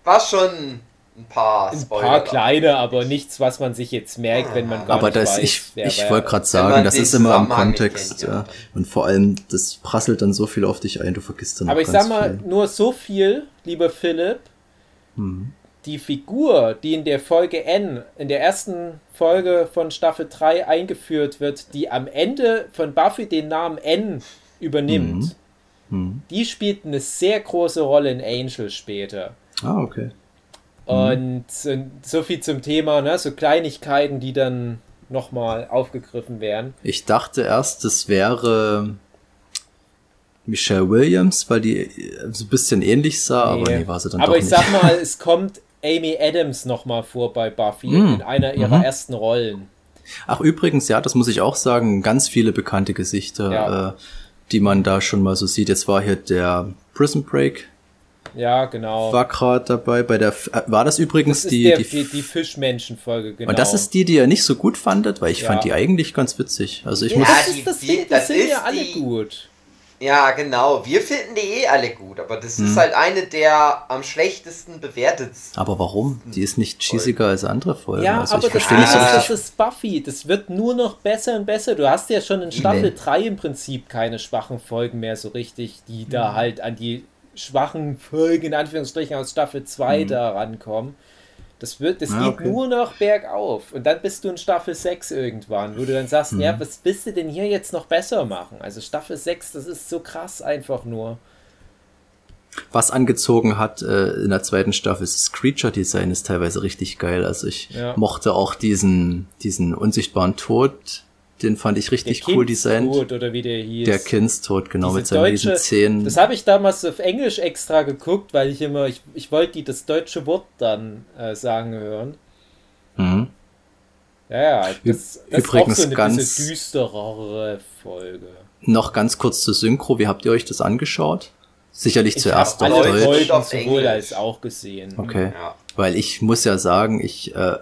B: war schon ein paar
D: ein
B: Spoiler.
D: paar kleine, aber nichts, was man sich jetzt merkt, wenn man gar
E: Aber
D: nicht
E: das,
D: weiß,
E: ich, ich wollte gerade sagen, das ist immer im Kontext.
B: kennt, ja.
E: ja. Und vor allem, das prasselt dann so viel auf dich ein, du vergisst dann
D: Aber ich sag mal
E: viel.
D: nur so viel, lieber Philipp.
E: Mhm.
D: Die Figur, die in der Folge N, in der ersten Folge von Staffel 3 eingeführt wird, die am Ende von Buffy den Namen N übernimmt,
E: Mhm.
D: die spielt eine sehr große Rolle in Angel später.
E: Ah, okay.
D: Und äh, so viel zum Thema, ne? so Kleinigkeiten, die dann nochmal aufgegriffen werden.
E: Ich dachte erst, das wäre Michelle Williams, weil die äh, so ein bisschen ähnlich sah, aber
D: Nee.
E: nee, war sie dann
D: Aber
E: doch
D: ich
E: nicht.
D: sag mal, es kommt Amy Adams nochmal vor bei Buffy
E: Mm.
D: in einer ihrer
E: Mhm.
D: ersten Rollen.
E: Ach, übrigens, ja, das muss ich auch sagen, ganz viele bekannte Gesichter,
D: Ja.
E: äh, die man da schon mal so sieht. Jetzt war hier der Prison Break,
D: Ja, genau.
E: war gerade dabei. Bei der, F- äh, war das übrigens
D: das ist
E: die,
D: der,
E: die,
D: die, die Fischmenschen-Folge, genau.
E: und das ist die, die ihr nicht so gut fandet, weil ich
D: Ja.
E: fand die eigentlich ganz witzig. Also ich
D: ja,
E: muss,
D: das ist das
B: die-
D: die
B: das
D: sind
B: ist
D: ja alle
B: die-
D: gut.
B: Ja, genau. Wir finden die eh alle gut, aber das
E: Hm.
B: ist halt eine der am schlechtesten bewertetsten.
E: aber warum? Die ist nicht cheesiger als andere Folgen.
D: Ja,
E: also
D: aber
E: ich
D: das,
E: verstehe nicht so
D: ist,
E: richtig.
D: das ist Buffy. Das wird nur noch besser und besser. Du hast ja schon in Staffel
E: Nee.
D: 3 im Prinzip keine schwachen Folgen mehr so richtig, die da
E: Mhm.
D: halt an die schwachen Folgen in Anführungsstrichen aus Staffel 2 da rankommen. Das, wird, das
E: Ah,
D: geht
E: okay.
D: nur noch bergauf. Und dann bist du in Staffel 6 irgendwann, wo du dann sagst, ja, was willst du denn hier jetzt noch besser machen? Also Staffel 6, das ist so krass einfach nur.
E: Was angezogen hat äh, in der zweiten Staffel ist das Creature Design ist teilweise richtig geil. Also ich
D: Ja.
E: mochte auch diesen diesen unsichtbaren Tod, den fand ich richtig cool designt.
D: Kindstod, oder wie der hieß.
E: Der Kindstod, genau,
D: Diese
E: mit seinen riesen Zähnen.
D: Das habe ich damals auf Englisch extra geguckt, weil ich immer, ich, ich wollte die das deutsche Wort dann äh, sagen hören.
E: Mhm.
D: Ja, ja, das, das
E: Übrigens
D: ist auch so eine
E: ganz-
D: düsterere Folge.
E: Noch ganz kurz zur Synchro, wie habt ihr euch das angeschaut? Sicherlich zuerst
D: hab
E: auf
D: alle
B: Deutsch.
D: Folgen sowohl
B: Englisch.
D: als auch gesehen.
E: Okay.
B: Ja.
E: Weil ich muss ja sagen, ich, äh,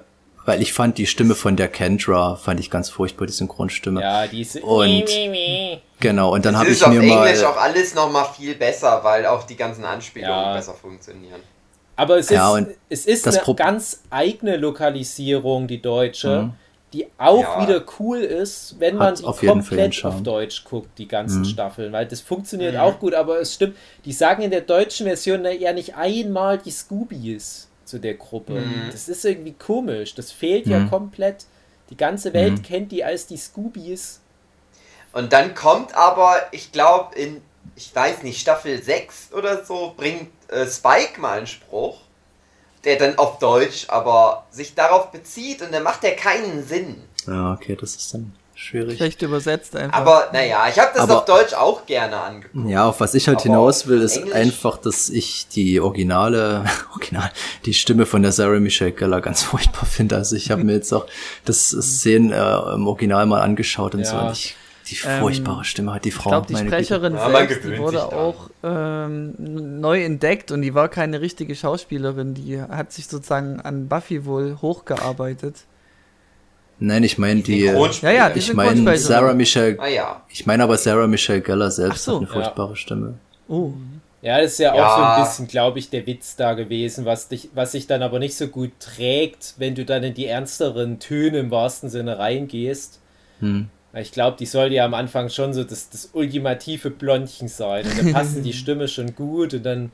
E: weil ich fand die Stimme von der Kendra, fand ich ganz furchtbar, die Synchronstimme.
D: Ja, diese.
E: Und- Genau, und dann habe
B: ist
E: ich
B: auf
E: mir
B: Englisch
E: mal.
B: auch alles nochmal viel besser, weil auch die ganzen Anspielungen
D: Ja.
B: besser funktionieren.
D: Aber es ist,
E: Ja, und
D: es ist
E: das
D: eine
E: Pro-
D: ganz eigene Lokalisierung, die deutsche,
E: Mhm.
D: die auch
B: Ja.
D: wieder cool ist, wenn man
E: Hat
D: sie
E: auf jeden Fall den
D: komplett auf Deutsch guckt, die ganzen
E: Mhm.
D: Staffeln, weil das funktioniert
B: Mhm.
D: auch gut, aber es stimmt, die sagen in der deutschen Version ja nicht einmal die Scoobies zu der Gruppe.
B: Mhm.
D: Das ist irgendwie komisch, das fehlt ja
E: Mhm.
D: komplett. Die ganze Welt
E: Mhm.
D: kennt die als die Scoobies.
B: Und dann kommt aber, ich glaube, in, ich weiß nicht, Staffel 6 oder so, bringt äh, Spike mal einen Spruch, der dann auf Deutsch aber sich darauf bezieht und dann macht der keinen Sinn.
E: Ja, okay, das ist dann schwierig.
C: Schlecht übersetzt einfach.
B: Aber naja, ich habe das
E: Aber-
B: auf Deutsch auch gerne angeguckt.
E: Ja, auf was ich halt
B: Aber
E: hinaus will, ist
B: Englisch?
E: einfach, dass ich die originale, original, die Stimme von der Sarah Michelle Gellar ganz furchtbar finde. Also ich habe mir jetzt auch das Szenen äh, im Original mal angeschaut und so.
D: Ja.
E: Und ich, die
C: Ähm,
E: furchtbare Stimme hat die
C: ich
E: Frau.
C: glaube, die
E: Güte.
C: Sprecherin
B: Ja, man
C: selbst, die wurde auch ähm, neu entdeckt und die war keine richtige Schauspielerin. Die hat sich sozusagen an Buffy wohl hochgearbeitet.
E: Nein, ich meine die.
B: Synchronsprecher.
C: Ja, ja, die
E: Ich meine
C: Synchronsprecherin.
E: Sarah Michelle.
B: Ah ja.
E: Ich meine aber Sarah Michelle Gellar selbst
C: so.
E: hat eine furchtbare Stimme.
C: Oh,
D: Ja, das ist ja,
B: Ja.
D: auch so ein bisschen, glaube ich, der Witz da gewesen, was dich, was sich dann aber nicht so gut trägt, wenn du dann in die ernsteren Töne im wahrsten Sinne reingehst.
E: Hm.
D: Ich glaube, die soll ja am Anfang schon so das, das ultimative Blondchen sein. Und dann passt die Stimme schon gut und dann.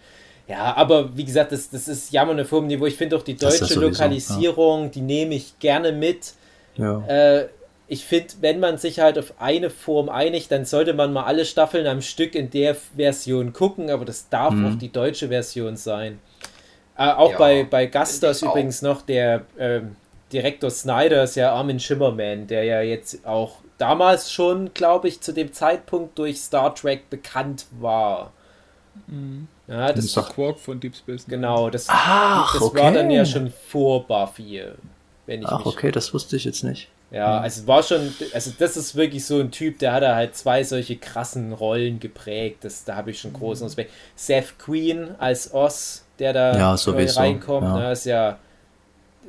D: Ja, aber wie gesagt, das, das ist jammern auf hohem Niveau. Ich finde auch die deutsche
E: ja sowieso,
D: Lokalisierung, die nehme ich gerne mit.
E: Ja.
D: Äh, ich finde, wenn man sich halt auf eine Form einigt, dann sollte man mal alle Staffeln am Stück in der Version gucken, aber das darf
E: Mhm.
D: auch die deutsche Version sein. Äh, auch
B: Ja,
D: bei, bei Gastos
B: ich auch.
D: übrigens noch der ähm, Direktor Snyder ist ja Armin Schimmerman, der ja jetzt auch damals schon, glaube ich, zu dem Zeitpunkt durch Star Trek bekannt war. Ja, das
E: Sag-
F: Quark von Deep Space. Nine.
D: genau, das,
E: Ach,
D: das
E: okay.
D: war dann ja schon vor Buffy, wenn ich
E: Ach,
D: mich
E: okay, das wusste ich jetzt nicht.
D: ja, also es war schon, also das ist wirklich so ein Typ, der hat da halt zwei solche krassen Rollen geprägt. Das, da habe ich schon großen Respekt. Seth Queen als Oz, der da
E: Ja,
D: reinkommt,
E: ja.
D: ne, ist ja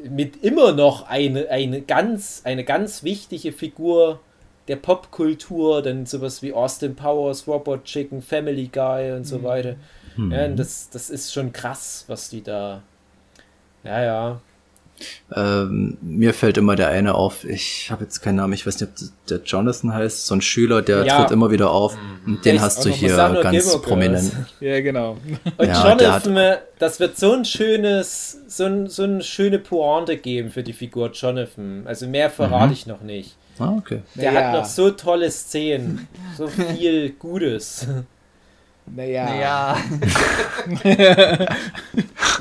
D: mit immer noch eine, eine ganz, eine ganz wichtige Figur der Popkultur, dann sowas wie Austin Powers, Robot Chicken, Family Guy und so weiter.
E: Mhm.
D: Ja, und das, das ist schon krass, was die da. Ja, ja.
E: Ähm, mir fällt immer der eine auf, ich habe jetzt keinen Namen, ich weiß nicht, ob der Jonathan heißt, so ein Schüler, der
D: Ja.
E: tritt immer wieder auf und den
D: Der
E: hast du hier
D: Masano
E: ganz
D: Gilmore
E: prominent.
D: Girls.
F: Ja, genau.
D: Und
E: Ja, hat-
D: Jonathan, das wird so ein schönes, so, ein, so eine schöne Pointe geben für die Figur Jonathan. Also mehr verrate
E: Mhm.
D: ich noch nicht.
E: Ah, okay.
D: Der
F: Naja.
D: hat noch so tolle Szenen, so viel Gutes.
F: Naja.
C: naja.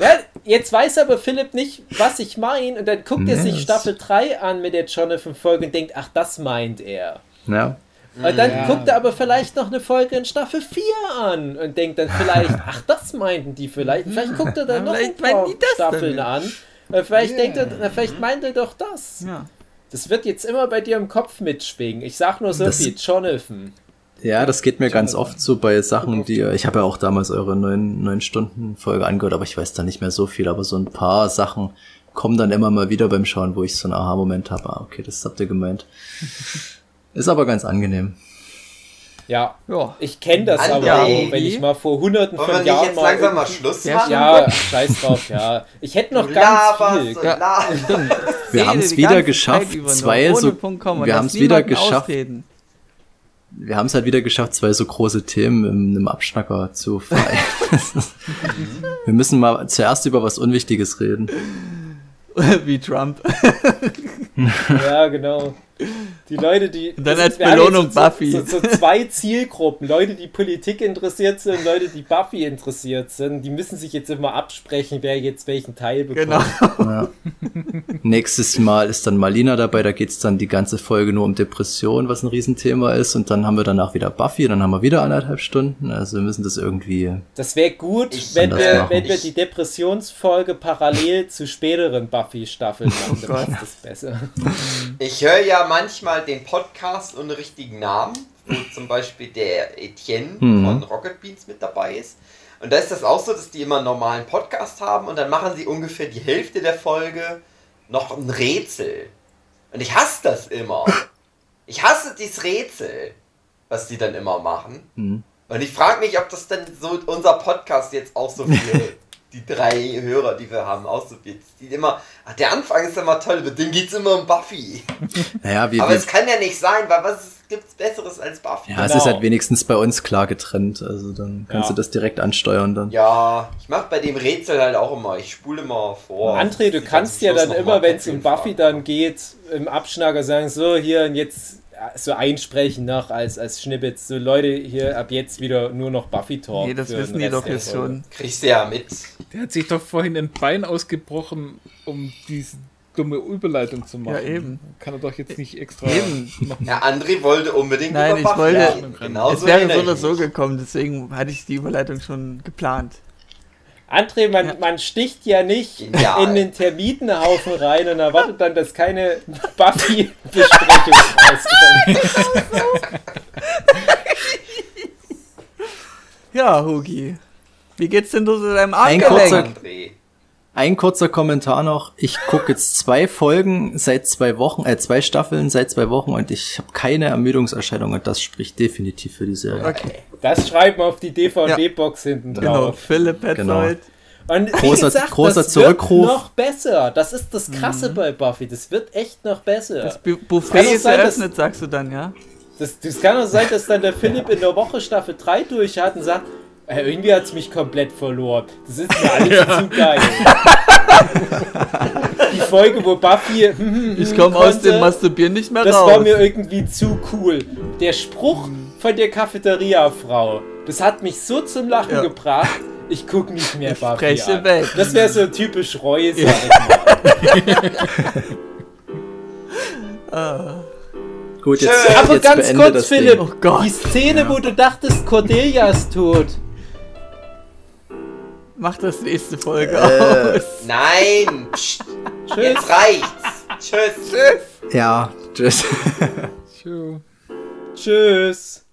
D: Ja, jetzt weiß aber Philipp nicht, was ich meine, und dann guckt er sich Staffel 3 an mit der Jonathan-Folge und denkt, ach, das meint er.
E: Ja.
D: Und dann
F: Ja.
D: guckt er aber vielleicht noch eine Folge in Staffel 4 an und denkt dann vielleicht, ach, das meinten die vielleicht. Vielleicht guckt er dann noch ein paar Staffeln
C: damit.
D: an. Und vielleicht
F: Ja.
D: denkt er, na, vielleicht meint er doch das.
C: ja.
D: Das wird jetzt immer bei dir im Kopf mitschwingen. Ich sag nur so
E: Das-
D: viel, Jonathan.
E: Ja, das geht mir ganz oft so bei Sachen, die, ich habe ja auch damals eure neun, neun Stunden Folge angehört, aber ich weiß da nicht mehr so viel, aber so ein paar Sachen kommen dann immer mal wieder beim Schauen, wo ich so einen Aha-Moment habe. Ah, okay, das habt ihr gemeint. Ist aber ganz angenehm.
D: Ja,
C: Ja.
D: ich kenne das
B: André.
D: aber auch, wenn ich mal vor hunderten
B: Wollen wir
D: von
B: nicht
D: Jahren
B: jetzt
D: mal...
B: langsam mal Schluss
C: Ja,
B: machen?
D: Ja, scheiß drauf, ja. Ich hätte noch
B: Du
D: ganz
B: laberst
D: viel.
C: Ja.
E: Wir haben's
C: die
E: wieder geschafft, zwei so- wir
C: Lass
E: haben's wieder geschafft.
C: ausreden.
E: Wir haben es halt wieder geschafft, zwei so große Themen in einem Abschnacker zu vereinen. wir müssen mal zuerst über was Unwichtiges reden.
C: Wie Trump.
D: Ja, genau. Die Leute, die.
C: Und dann als Belohnung
D: so,
C: Buffy.
D: So, so, so zwei Zielgruppen. Leute, die Politik interessiert sind, Leute, die Buffy interessiert sind. Die müssen sich jetzt immer absprechen, wer jetzt welchen Teil bekommt.
C: Genau.
E: Ja. Nächstes Mal ist dann Malina dabei, da geht's dann die ganze Folge nur um Depression, was ein Riesenthema ist. Und dann haben wir danach wieder Buffy, dann haben wir wieder anderthalb Stunden. Also wir müssen das irgendwie.
D: Das wäre gut,
B: Ich
D: wenn wir,
E: machen.
D: wenn wir die Depressionsfolge parallel zu späteren Buffy-Staffeln machen.
C: Oh
D: Dann ist das besser.
B: Ich höre ja manchmal den Podcast ohne richtigen Namen, wo zum Beispiel der Etienne
E: Mhm.
B: von Rocket Beans mit dabei ist. Und da ist das auch so, dass die immer einen normalen Podcast haben und dann machen sie ungefähr die Hälfte der Folge noch ein Rätsel. Und ich hasse das immer. Ich hasse dieses Rätsel, was die dann immer machen.
E: Hm.
B: Und ich frage mich, ob das dann so unser Podcast jetzt auch so für die drei Hörer, die wir haben, auch so wird. Die immer, ach, der Anfang ist immer toll, mit dem geht's immer um Buffy.
E: Naja, wir,
B: Aber
E: wir,
B: es kann ja nicht sein, weil was ist- gibt's Besseres als Buffy?
E: ja, es
D: Genau.
E: ist halt wenigstens bei uns klar getrennt. Also dann kannst
D: Ja.
E: du das direkt ansteuern dann.
B: Ja, ich mache bei dem Rätsel halt auch immer, ich spule immer vor.
D: André, du kannst ja dann immer, wenn es um Buffy
B: fragen.
D: dann geht, im Abschnacker sagen, so hier und jetzt so einsprechen noch als, als Schnippets, so Leute hier ab jetzt wieder nur noch Buffy Talk.
C: Nee, das wissen die doch jetzt schon.
B: Kriegst du ja mit.
F: Der hat sich doch vorhin ein Bein ausgebrochen, um diese dumme Überleitung zu machen.
C: Ja, eben.
F: Kann er doch jetzt nicht extra
C: Eben.
F: noch
B: Ja, André wollte unbedingt
C: Nein,
B: über
C: ich
B: Buffy
C: wollte-
B: reden. Genau
C: es
B: so
C: wäre so oder so gekommen, deswegen hatte ich die Überleitung schon geplant.
D: André, man,
C: Ja.
D: man sticht ja nicht
B: Genial.
D: in den Termitenhaufen rein und erwartet dann, dass keine Buffy-Besprechung rauskommt.
C: Ja, Hugi. Wie geht's denn so zu deinem
E: Ein
C: Armgelenk?
B: André.
E: Ein kurzer Kommentar noch. Ich gucke jetzt zwei Folgen seit zwei Wochen, äh, zwei Staffeln seit zwei Wochen und ich habe keine Ermüdungserscheinungen. Das spricht definitiv für die Serie.
C: Okay,
D: Das schreiben wir auf die DVD-Box hinten
C: genau.
D: drauf.
C: Philipp Petzold.
D: Und wie
E: Großer-
D: gesagt,
E: großer
D: das
E: Zurückruf.
D: wird noch besser. Das ist das Krasse bei Buffy. Das wird echt noch besser.
C: Das Bu
D: Kann
C: Buffet
D: auch
C: ist
D: sein, dass-
C: eröffnet, sagst du dann, ja?
D: Das, das kann auch sein, dass dann der Philipp in der Woche Staffel 3 durch hat und sagt, äh, irgendwie hat es mich komplett verloren. Das ist mir alles zu geil. Die Folge, wo Buffy hm,
C: Ich komme aus
D: konnte,
C: dem Masturbieren nicht mehr
D: das
C: raus.
D: war mir irgendwie zu cool. Der Spruch von der Cafeteria-Frau, das hat mich so zum Lachen
C: Ja.
D: gebracht, ich guck nicht mehr
C: Ich
D: Buffy
C: spreche
D: an.
C: weg.
D: Das wäre so typisch Reue, sag ich mal.
E: Gut, jetzt,
B: Tschö.
D: Aber
E: jetzt
D: ganz
E: beende
D: kurz,
E: das
D: Philipp.
C: Oh Gott.
D: die Szene, wo du dachtest, Cordelia ist tot.
C: Mach das nächste Folge
E: Äh.
C: aus.
B: Nein! Psst,
D: Tschüss.
B: jetzt reicht's! Tschüss!
E: Ja, tschüss.
D: Tschüss.